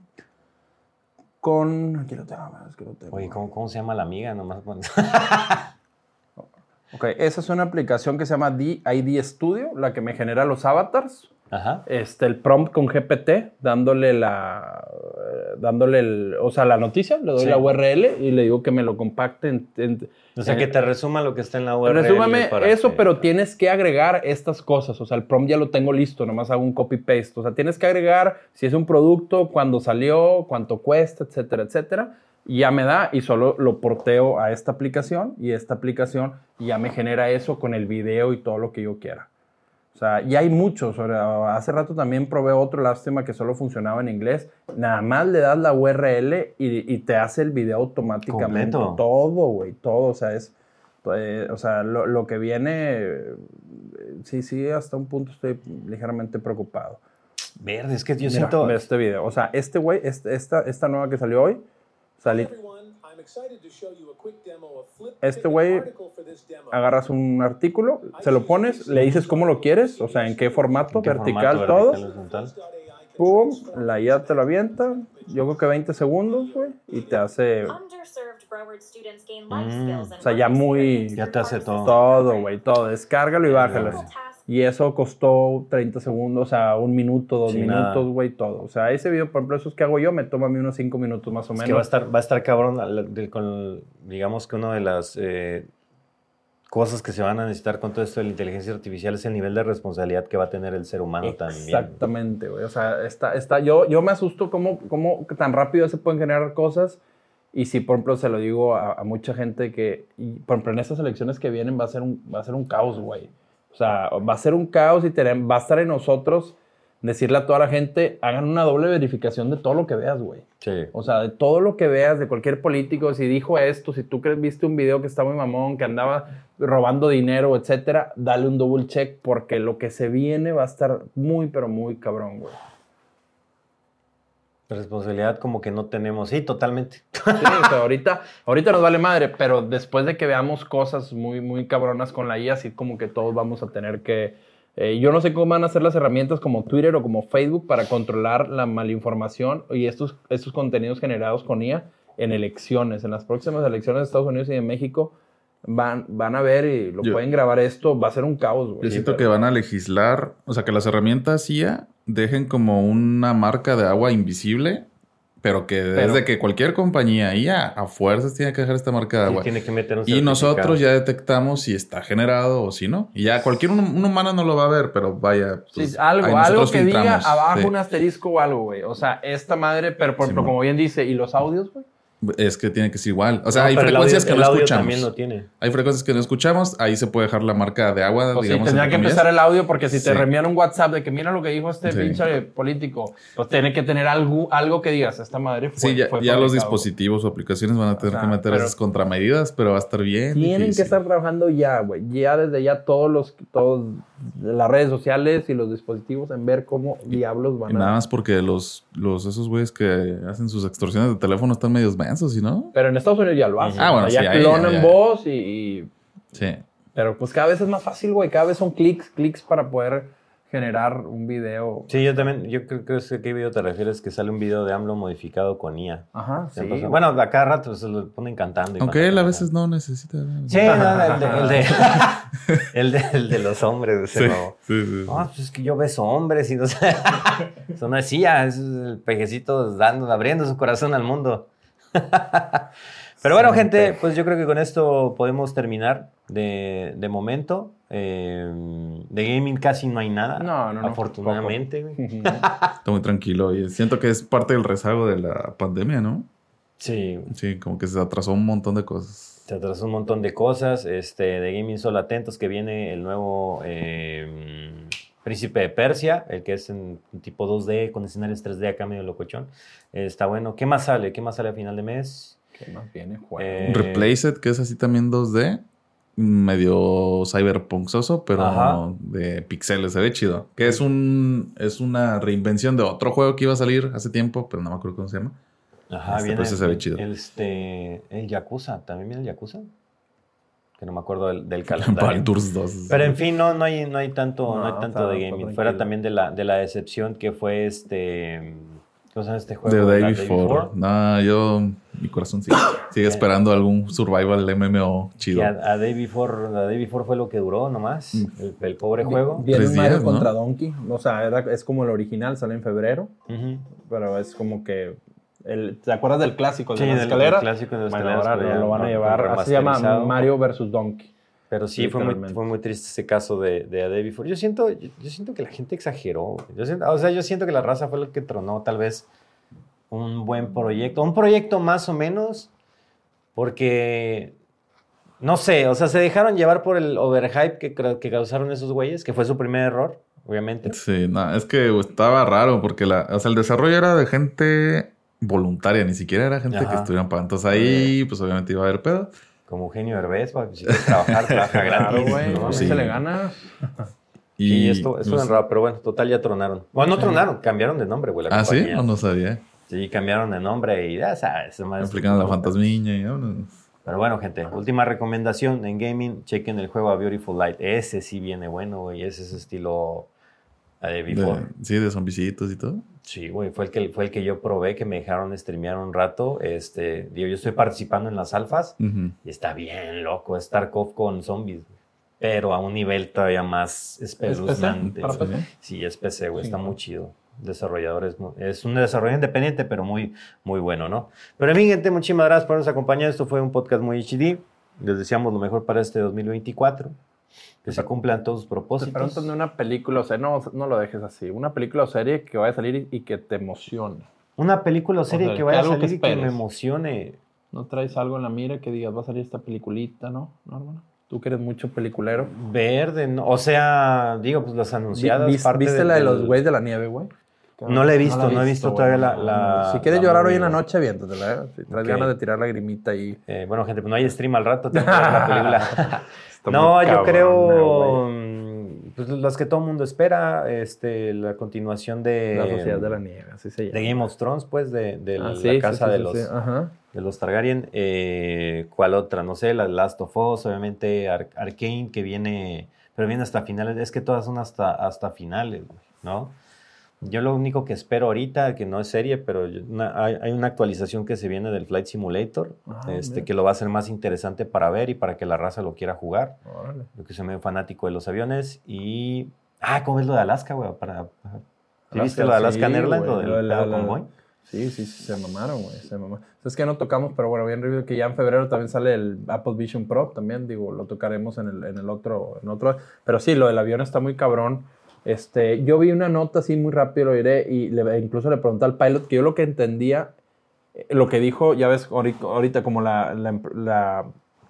Speaker 2: con. Aquí lo tengo, aquí lo tengo.
Speaker 1: Oye, ¿cómo, se llama la amiga? Nomás.
Speaker 2: ok, esa es una aplicación que se llama DID Studio, la que me genera los avatars. Ajá. Este, el prompt con GPT, dándole la. dándole el, o sea, la noticia, le doy la URL y le digo que me lo compacte en
Speaker 1: o sea, que te resuma lo que está en la URL.
Speaker 2: Resúmame eso, pero tienes que agregar estas cosas. O sea, el prompt ya lo tengo listo, nomás hago un copy-paste. O sea, tienes que agregar si es un producto, cuándo salió, cuánto cuesta, etcétera, etcétera. Y ya me da y solo lo porteo a esta aplicación y esta aplicación ya me genera eso con el video y todo lo que yo quiera. O sea, y hay muchos. hace rato también probé otro lástima que solo funcionaba en inglés. Nada más le das la URL y, te hace el video automáticamente. Todo, güey, todo. O sea, es. Eh, o sea, lo, que viene. sí, sí, hasta un punto estoy ligeramente preocupado.
Speaker 1: Verde, es que yo siento.
Speaker 2: Este video. O sea, este güey, este, esta, esta nueva que salió hoy. Salí, este güey, agarras un artículo, se lo pones, le dices cómo lo quieres, o sea, en qué formato, vertical, todo. Pum, la IA te lo avienta, yo creo que 20 segundos, güey, y te hace... Mm, o sea, ya muy...
Speaker 1: Ya te hace todo.
Speaker 2: Todo, güey, todo. Descárgalo y bájalo. Y eso costó 30 segundos, o sea, un minuto, dos minutos, güey, todo. O sea, ese video, por ejemplo, esos que hago yo, me toma a mí unos 5 minutos más o menos.
Speaker 1: que va a estar, va a estar cabrón con, digamos que una de las eh, cosas que se van a necesitar con todo esto de la inteligencia artificial es el nivel de responsabilidad que va a tener el ser humano también.
Speaker 2: Exactamente, güey. O sea, está, está, yo, yo me asusto cómo, cómo tan rápido se pueden generar cosas. Y si, por ejemplo, se lo digo a, mucha gente que, por ejemplo, en estas elecciones que vienen va a ser un, va a ser un caos, güey. O sea, va a ser un caos y va a estar en nosotros decirle a toda la gente, hagan una doble verificación de todo lo que veas, güey. Sí. O sea, de todo lo que veas, de cualquier político, si dijo esto, si tú viste un video que está muy mamón, que andaba robando dinero, etcétera, dale un double check porque lo que se viene va a estar muy, pero muy cabrón, güey.
Speaker 1: Responsabilidad como que no tenemos, sí, totalmente.
Speaker 2: Sí, ahorita, ahorita nos vale madre, pero después de que veamos cosas muy, muy cabronas con la IA, así como que todos vamos a tener que... Eh, yo no sé cómo van a ser las herramientas como Twitter o como Facebook para controlar la malinformación y estos, estos contenidos generados con IA en elecciones. En las próximas elecciones de Estados Unidos y de México van, van a ver y lo pueden grabar esto, va a ser un caos.
Speaker 3: Güey. Yo siento que van a legislar, o sea, que las herramientas IA dejen como una marca de agua invisible, pero que desde que cualquier compañía IA a fuerzas tiene que dejar esta marca de agua.
Speaker 1: Tiene que meter un
Speaker 3: y nosotros ya detectamos si está generado o si no. Y ya cualquier un, humano no lo va a ver, pero vaya.
Speaker 2: Pues, algo, algo que diga abajo un asterisco o algo, güey. O sea, esta madre, pero por, como bien dice, ¿y los audios, güey?
Speaker 3: Es que tiene que ser igual. O sea, hay frecuencias que no escuchamos. Hay frecuencias que no escuchamos. Ahí se puede dejar la marca de agua.
Speaker 2: Pues digamos, sí, tendría que empezar el audio porque si te reenvían un WhatsApp de que mira lo que dijo este pinche político, pues tiene que tener algo, algo que digas, esta madre
Speaker 3: fue, Sí, ya, los dispositivos o aplicaciones van a tener que meter esas contramedidas, pero va a estar bien.
Speaker 2: Tienen que estar trabajando ya, güey. Ya desde ya todos los, todos las redes sociales y los dispositivos en ver cómo diablos van
Speaker 3: a. Nada más porque los, los esos güeyes que hacen sus extorsiones de teléfono están medios ¿y no?
Speaker 2: Pero en Estados Unidos ya lo hacen. Ah, bueno, ya clonan voz y, Sí. Pero pues cada vez es más fácil, güey. Cada vez son clics, clics para poder generar un video.
Speaker 1: Sí, yo también, yo creo que sé qué video te refieres, que sale un video de AMLO modificado con IA.
Speaker 2: Ajá, sí.
Speaker 1: Bueno, a cada rato se lo ponen cantando.
Speaker 3: Aunque él a veces no necesita.
Speaker 1: Sí, no, el, de, el, de, el, de, el, de, los hombres. Sí, no. sí, sí, No, pues es que yo beso hombres y no sé. Eso no es IA, es el pejecito dando, abriendo su corazón al mundo. Pero bueno, gente, pues yo creo que con esto podemos terminar de, de momento. Eh, de gaming casi no hay nada.
Speaker 2: No, no, no.
Speaker 1: Afortunadamente.
Speaker 3: Está muy tranquilo y siento que es parte del rezago de la pandemia, ¿no?
Speaker 1: Sí.
Speaker 3: Sí, como que se atrasó un montón de cosas.
Speaker 1: Se atrasó un montón de cosas. Este, de gaming solo atentos que viene el nuevo eh, Príncipe de Persia, el que es en tipo 2D con escenarios 3D acá medio locochón. está bueno. ¿Qué más sale? ¿Qué más sale a final de mes?
Speaker 2: ¿Qué más viene?
Speaker 3: Eh, Replaced, que es así también 2D. Medio cyberpunksoso, pero de pixeles, se ve chido. Que es un es una reinvención de otro juego que iba a salir hace tiempo, pero no me acuerdo cómo se llama.
Speaker 1: Ajá, este, viene. se ve chido. Este, el Yakuza, ¿también viene el Yakuza? Que no me acuerdo del, del calendario.
Speaker 3: 2.
Speaker 1: Pero en fin, no, no, hay, no hay tanto, no, hay tanto de gaming. Fuera también de la, de la decepción que fue este ¿Cómo se llama este juego?
Speaker 3: The Day, Before. No, yo, mi corazón sigue, sigue esperando algún survival MMO chido.
Speaker 1: A, Day Before, a Day Before fue lo que duró nomás, mm. el, pobre juego.
Speaker 2: Viene Mario contra Donkey, o sea, es como el original, sale en febrero, pero es como que el, ¿Te acuerdas del clásico de la escalera?
Speaker 1: El clásico de la escalera.
Speaker 2: Bueno, ahora lo, van a llevar. Así se llama Mario vs. Donkey.
Speaker 1: Pero sí, fue muy, fue muy, triste ese caso de, de A Day Before. Yo siento, yo, siento que la gente exageró. Yo siento, o sea, yo siento que la raza fue lo que tronó tal vez un buen proyecto. Un proyecto más o menos, porque, no sé, o sea, se dejaron llevar por el overhype que, que causaron esos güeyes, que fue su primer error, obviamente.
Speaker 3: Sí, no, es que estaba raro, porque la, o sea, el desarrollo era de gente voluntaria, ni siquiera era gente que estuvieran pagando. Entonces ahí, pues obviamente iba a haber pedo.
Speaker 1: Como Eugenio Herbés, para si trabajar, trabaja gratis.
Speaker 2: güey, ¿no? se le gana.
Speaker 1: Y, esto, esto es raro, pero bueno, total ya tronaron. Bueno, no tronaron, cambiaron de nombre, güey.
Speaker 3: ah, sí, no, no sabía.
Speaker 1: Sí, cambiaron de nombre y ya sabes.
Speaker 3: Explicando la fantasmiña y
Speaker 1: Pero bueno, gente, última recomendación en gaming, chequen el juego a Beautiful Light. Ese sí viene bueno, güey. Ese es estilo de Before.
Speaker 3: sí, de zombicitos y todo.
Speaker 1: Sí, güey, fue el que fue el que yo probé, que me dejaron streamear un rato. Este, digo, yo estoy participando en las alfas y está bien loco, es Tarkov con zombies, pero a un nivel todavía más espeluznante. Sí, es PC, güey, está muy chido. Desarrolladores, es un desarrollo independiente, pero muy, muy bueno, ¿no? Pero en fin, gente, muchísimas gracias por nos acompañar. Esto fue un podcast muy HD. Les deseamos lo mejor para este 2024 que se cumplan todos sus propósitos.
Speaker 2: Te preguntan de una película, o sea, no, no lo dejes así. Una película o serie que vaya a salir y que te emocione.
Speaker 1: Una película o serie que vaya a salir y que me emocione.
Speaker 2: ¿No traes algo en la mira que digas, va a salir esta peliculita, no? ¿No, hermano? Tú que eres mucho peliculero.
Speaker 1: Verde, no, o sea, digo, pues las anunciadas.
Speaker 2: ¿Viste la de los güeyes de la nieve, güey?
Speaker 1: No la he visto, no, he visto todavía la,
Speaker 2: Si quieres llorar hoy en la noche, viéntatela, ¿eh? Si traes ganas de tirar la grimita ahí.
Speaker 1: Eh, bueno, gente, pues no hay stream al rato, tengo que ver la película. no, yo creo mm, pues, las que todo el mundo espera, este, la continuación de...
Speaker 2: La Sociedad de la Nieve, así se llama.
Speaker 1: De Game of Thrones, pues, de, de ah, la casa de, los, de los Targaryen. Eh, ¿Cuál otra? No sé, la Last of Us, obviamente Arkane, que viene, pero viene hasta finales. Es que todas son hasta, hasta finales, ¿no? Yo lo único que espero ahorita, que no es serie, pero hay, una actualización que se viene del Flight Simulator, ah, este, que lo va a hacer más interesante para ver y para que la raza lo quiera jugar. Yo que soy medio fanático de los aviones. y... Ah, ¿cómo es lo de Alaska, güey? Para, ¿Viste lo de Alaska Airlines, lo del
Speaker 2: la, convoy? Sí, sí, sí, se mamaron, güey, se mamaron. Es que no tocamos, pero bueno, bien review que ya en febrero también sale el Apple Vision Pro, también, digo, lo tocaremos en el, en el otro, en otro. Pero sí, lo del avión está muy cabrón este, yo vi una nota así muy rápido, lo diré, y le, incluso le pregunté al pilot que yo lo que entendía, eh, lo que dijo, ya ves, ahorita como la, la,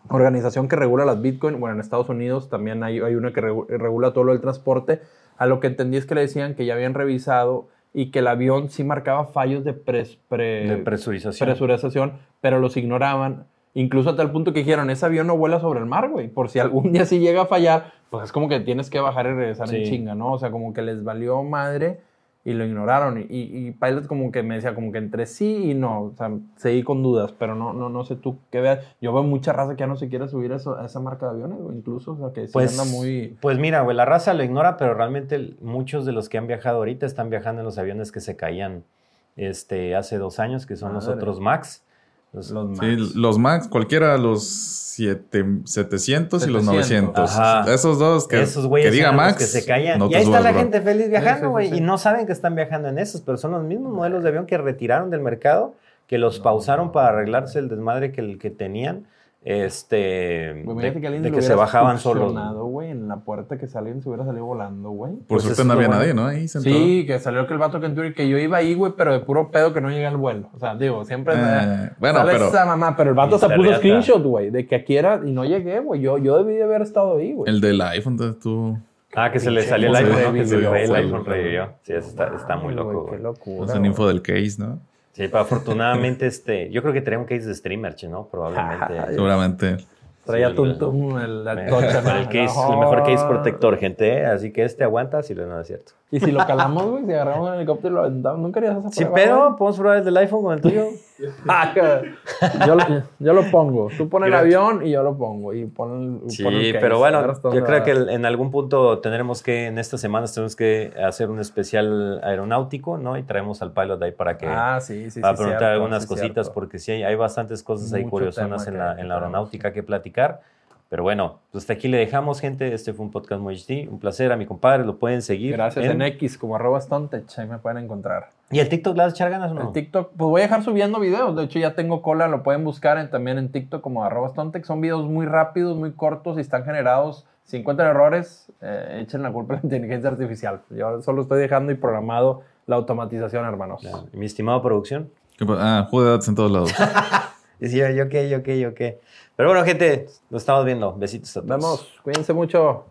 Speaker 2: organización que regula las Bitcoin, bueno, en Estados Unidos también hay, hay una que regula todo lo del transporte, a lo que entendí es que le decían que ya habían revisado y que el avión sí marcaba fallos de,
Speaker 1: de presurización.
Speaker 2: presurización, pero los ignoraban. Incluso hasta el punto que dijeron, ese avión no vuela sobre el mar, güey. Por si algún día sí llega a fallar, pues es como que tienes que bajar y regresar en chinga, ¿no? O sea, como que les valió madre y lo ignoraron. Y, y, Pilot como que me decía como que entre sí y no. O sea, seguí con dudas, pero no, no, no sé tú qué veas. Yo veo mucha raza que ya no se quiere subir a, esa marca de aviones, o incluso, o sea, que
Speaker 1: pues,
Speaker 2: anda muy...
Speaker 1: Pues mira, güey, la raza lo ignora, pero realmente muchos de los que han viajado ahorita están viajando en los aviones que se caían este, hace dos años, que son los otros MAX.
Speaker 3: Los, Max. Sí, los Max, cualquiera, los 700 y los 900. Esos dos que,
Speaker 1: esos que diga Max. Que se caían. y ahí está la gente feliz viajando, güey. y no saben que están viajando en esos, pero son los mismos modelos de avión que retiraron del mercado, que los pausaron para arreglarse el desmadre que, que tenían este de, que, se bajaban solos
Speaker 2: güey en la puerta que salían se hubiera salido volando güey
Speaker 3: por pues suerte no había nadie no ahí
Speaker 2: sentado. sí que salió que el vato que que yo iba ahí güey pero de puro pedo que no llegué al vuelo o sea digo siempre
Speaker 3: eh, bueno pero
Speaker 2: esa mamá pero el vato se puso screenshot güey de que aquí era y no llegué güey yo yo debí de haber estado ahí güey
Speaker 3: el del iPhone entonces tú
Speaker 1: Ah, que se le salió el iPhone, que se le el iPhone revivió. Sí, eso está, está muy loco, güey. Qué locura.
Speaker 3: Es un info del case, ¿no?
Speaker 1: Sí, pero afortunadamente, este, yo creo que tenía un case de streamer, ¿no? Probablemente.
Speaker 3: Seguramente.
Speaker 2: Traía tum el,
Speaker 1: el, mejor case protector, gente. ¿eh? Así que este aguanta si lo no es cierto.
Speaker 2: Y si lo calamos, güey, si agarramos un helicóptero y lo aventamos, ¿nunca harías esa
Speaker 1: prueba? Sí, pero podemos probar el del iPhone con el tuyo.
Speaker 2: Yo, lo, yo lo pongo. Tú pones el avión y yo lo pongo. Y pon
Speaker 1: sí, pero bueno, yo creo que en algún punto tendremos que, en estas semanas, tenemos que hacer un especial aeronáutico, ¿no? Y traemos al pilot ahí para que.
Speaker 2: Ah, sí, sí,
Speaker 1: Para preguntar algunas cositas, porque sí, hay, hay bastantes cosas ahí curiosas en la, en la aeronáutica que platicar. Pero bueno, pues hasta aquí le dejamos, gente. Este fue un podcast muy HD. Un placer a mi compadre, lo pueden seguir.
Speaker 2: Gracias en, X, como arroba Stontech, ahí me pueden encontrar.
Speaker 1: ¿Y el TikTok le vas a echar ganas o no?
Speaker 2: El TikTok, pues voy a dejar subiendo videos. De hecho, ya tengo cola, lo pueden buscar también en TikTok como arroba Stontech. Son videos muy rápidos, muy cortos y están generados. Si encuentran errores, eh, echen la culpa a la inteligencia artificial. Yo solo estoy dejando y programado la automatización, hermanos.
Speaker 1: Mi estimado producción.
Speaker 3: Ah, juego de datos en todos lados.
Speaker 1: Decía yo qué, yo qué, yo qué. Pero bueno, gente, nos estamos viendo. Besitos a todos.
Speaker 2: Vamos, cuídense mucho.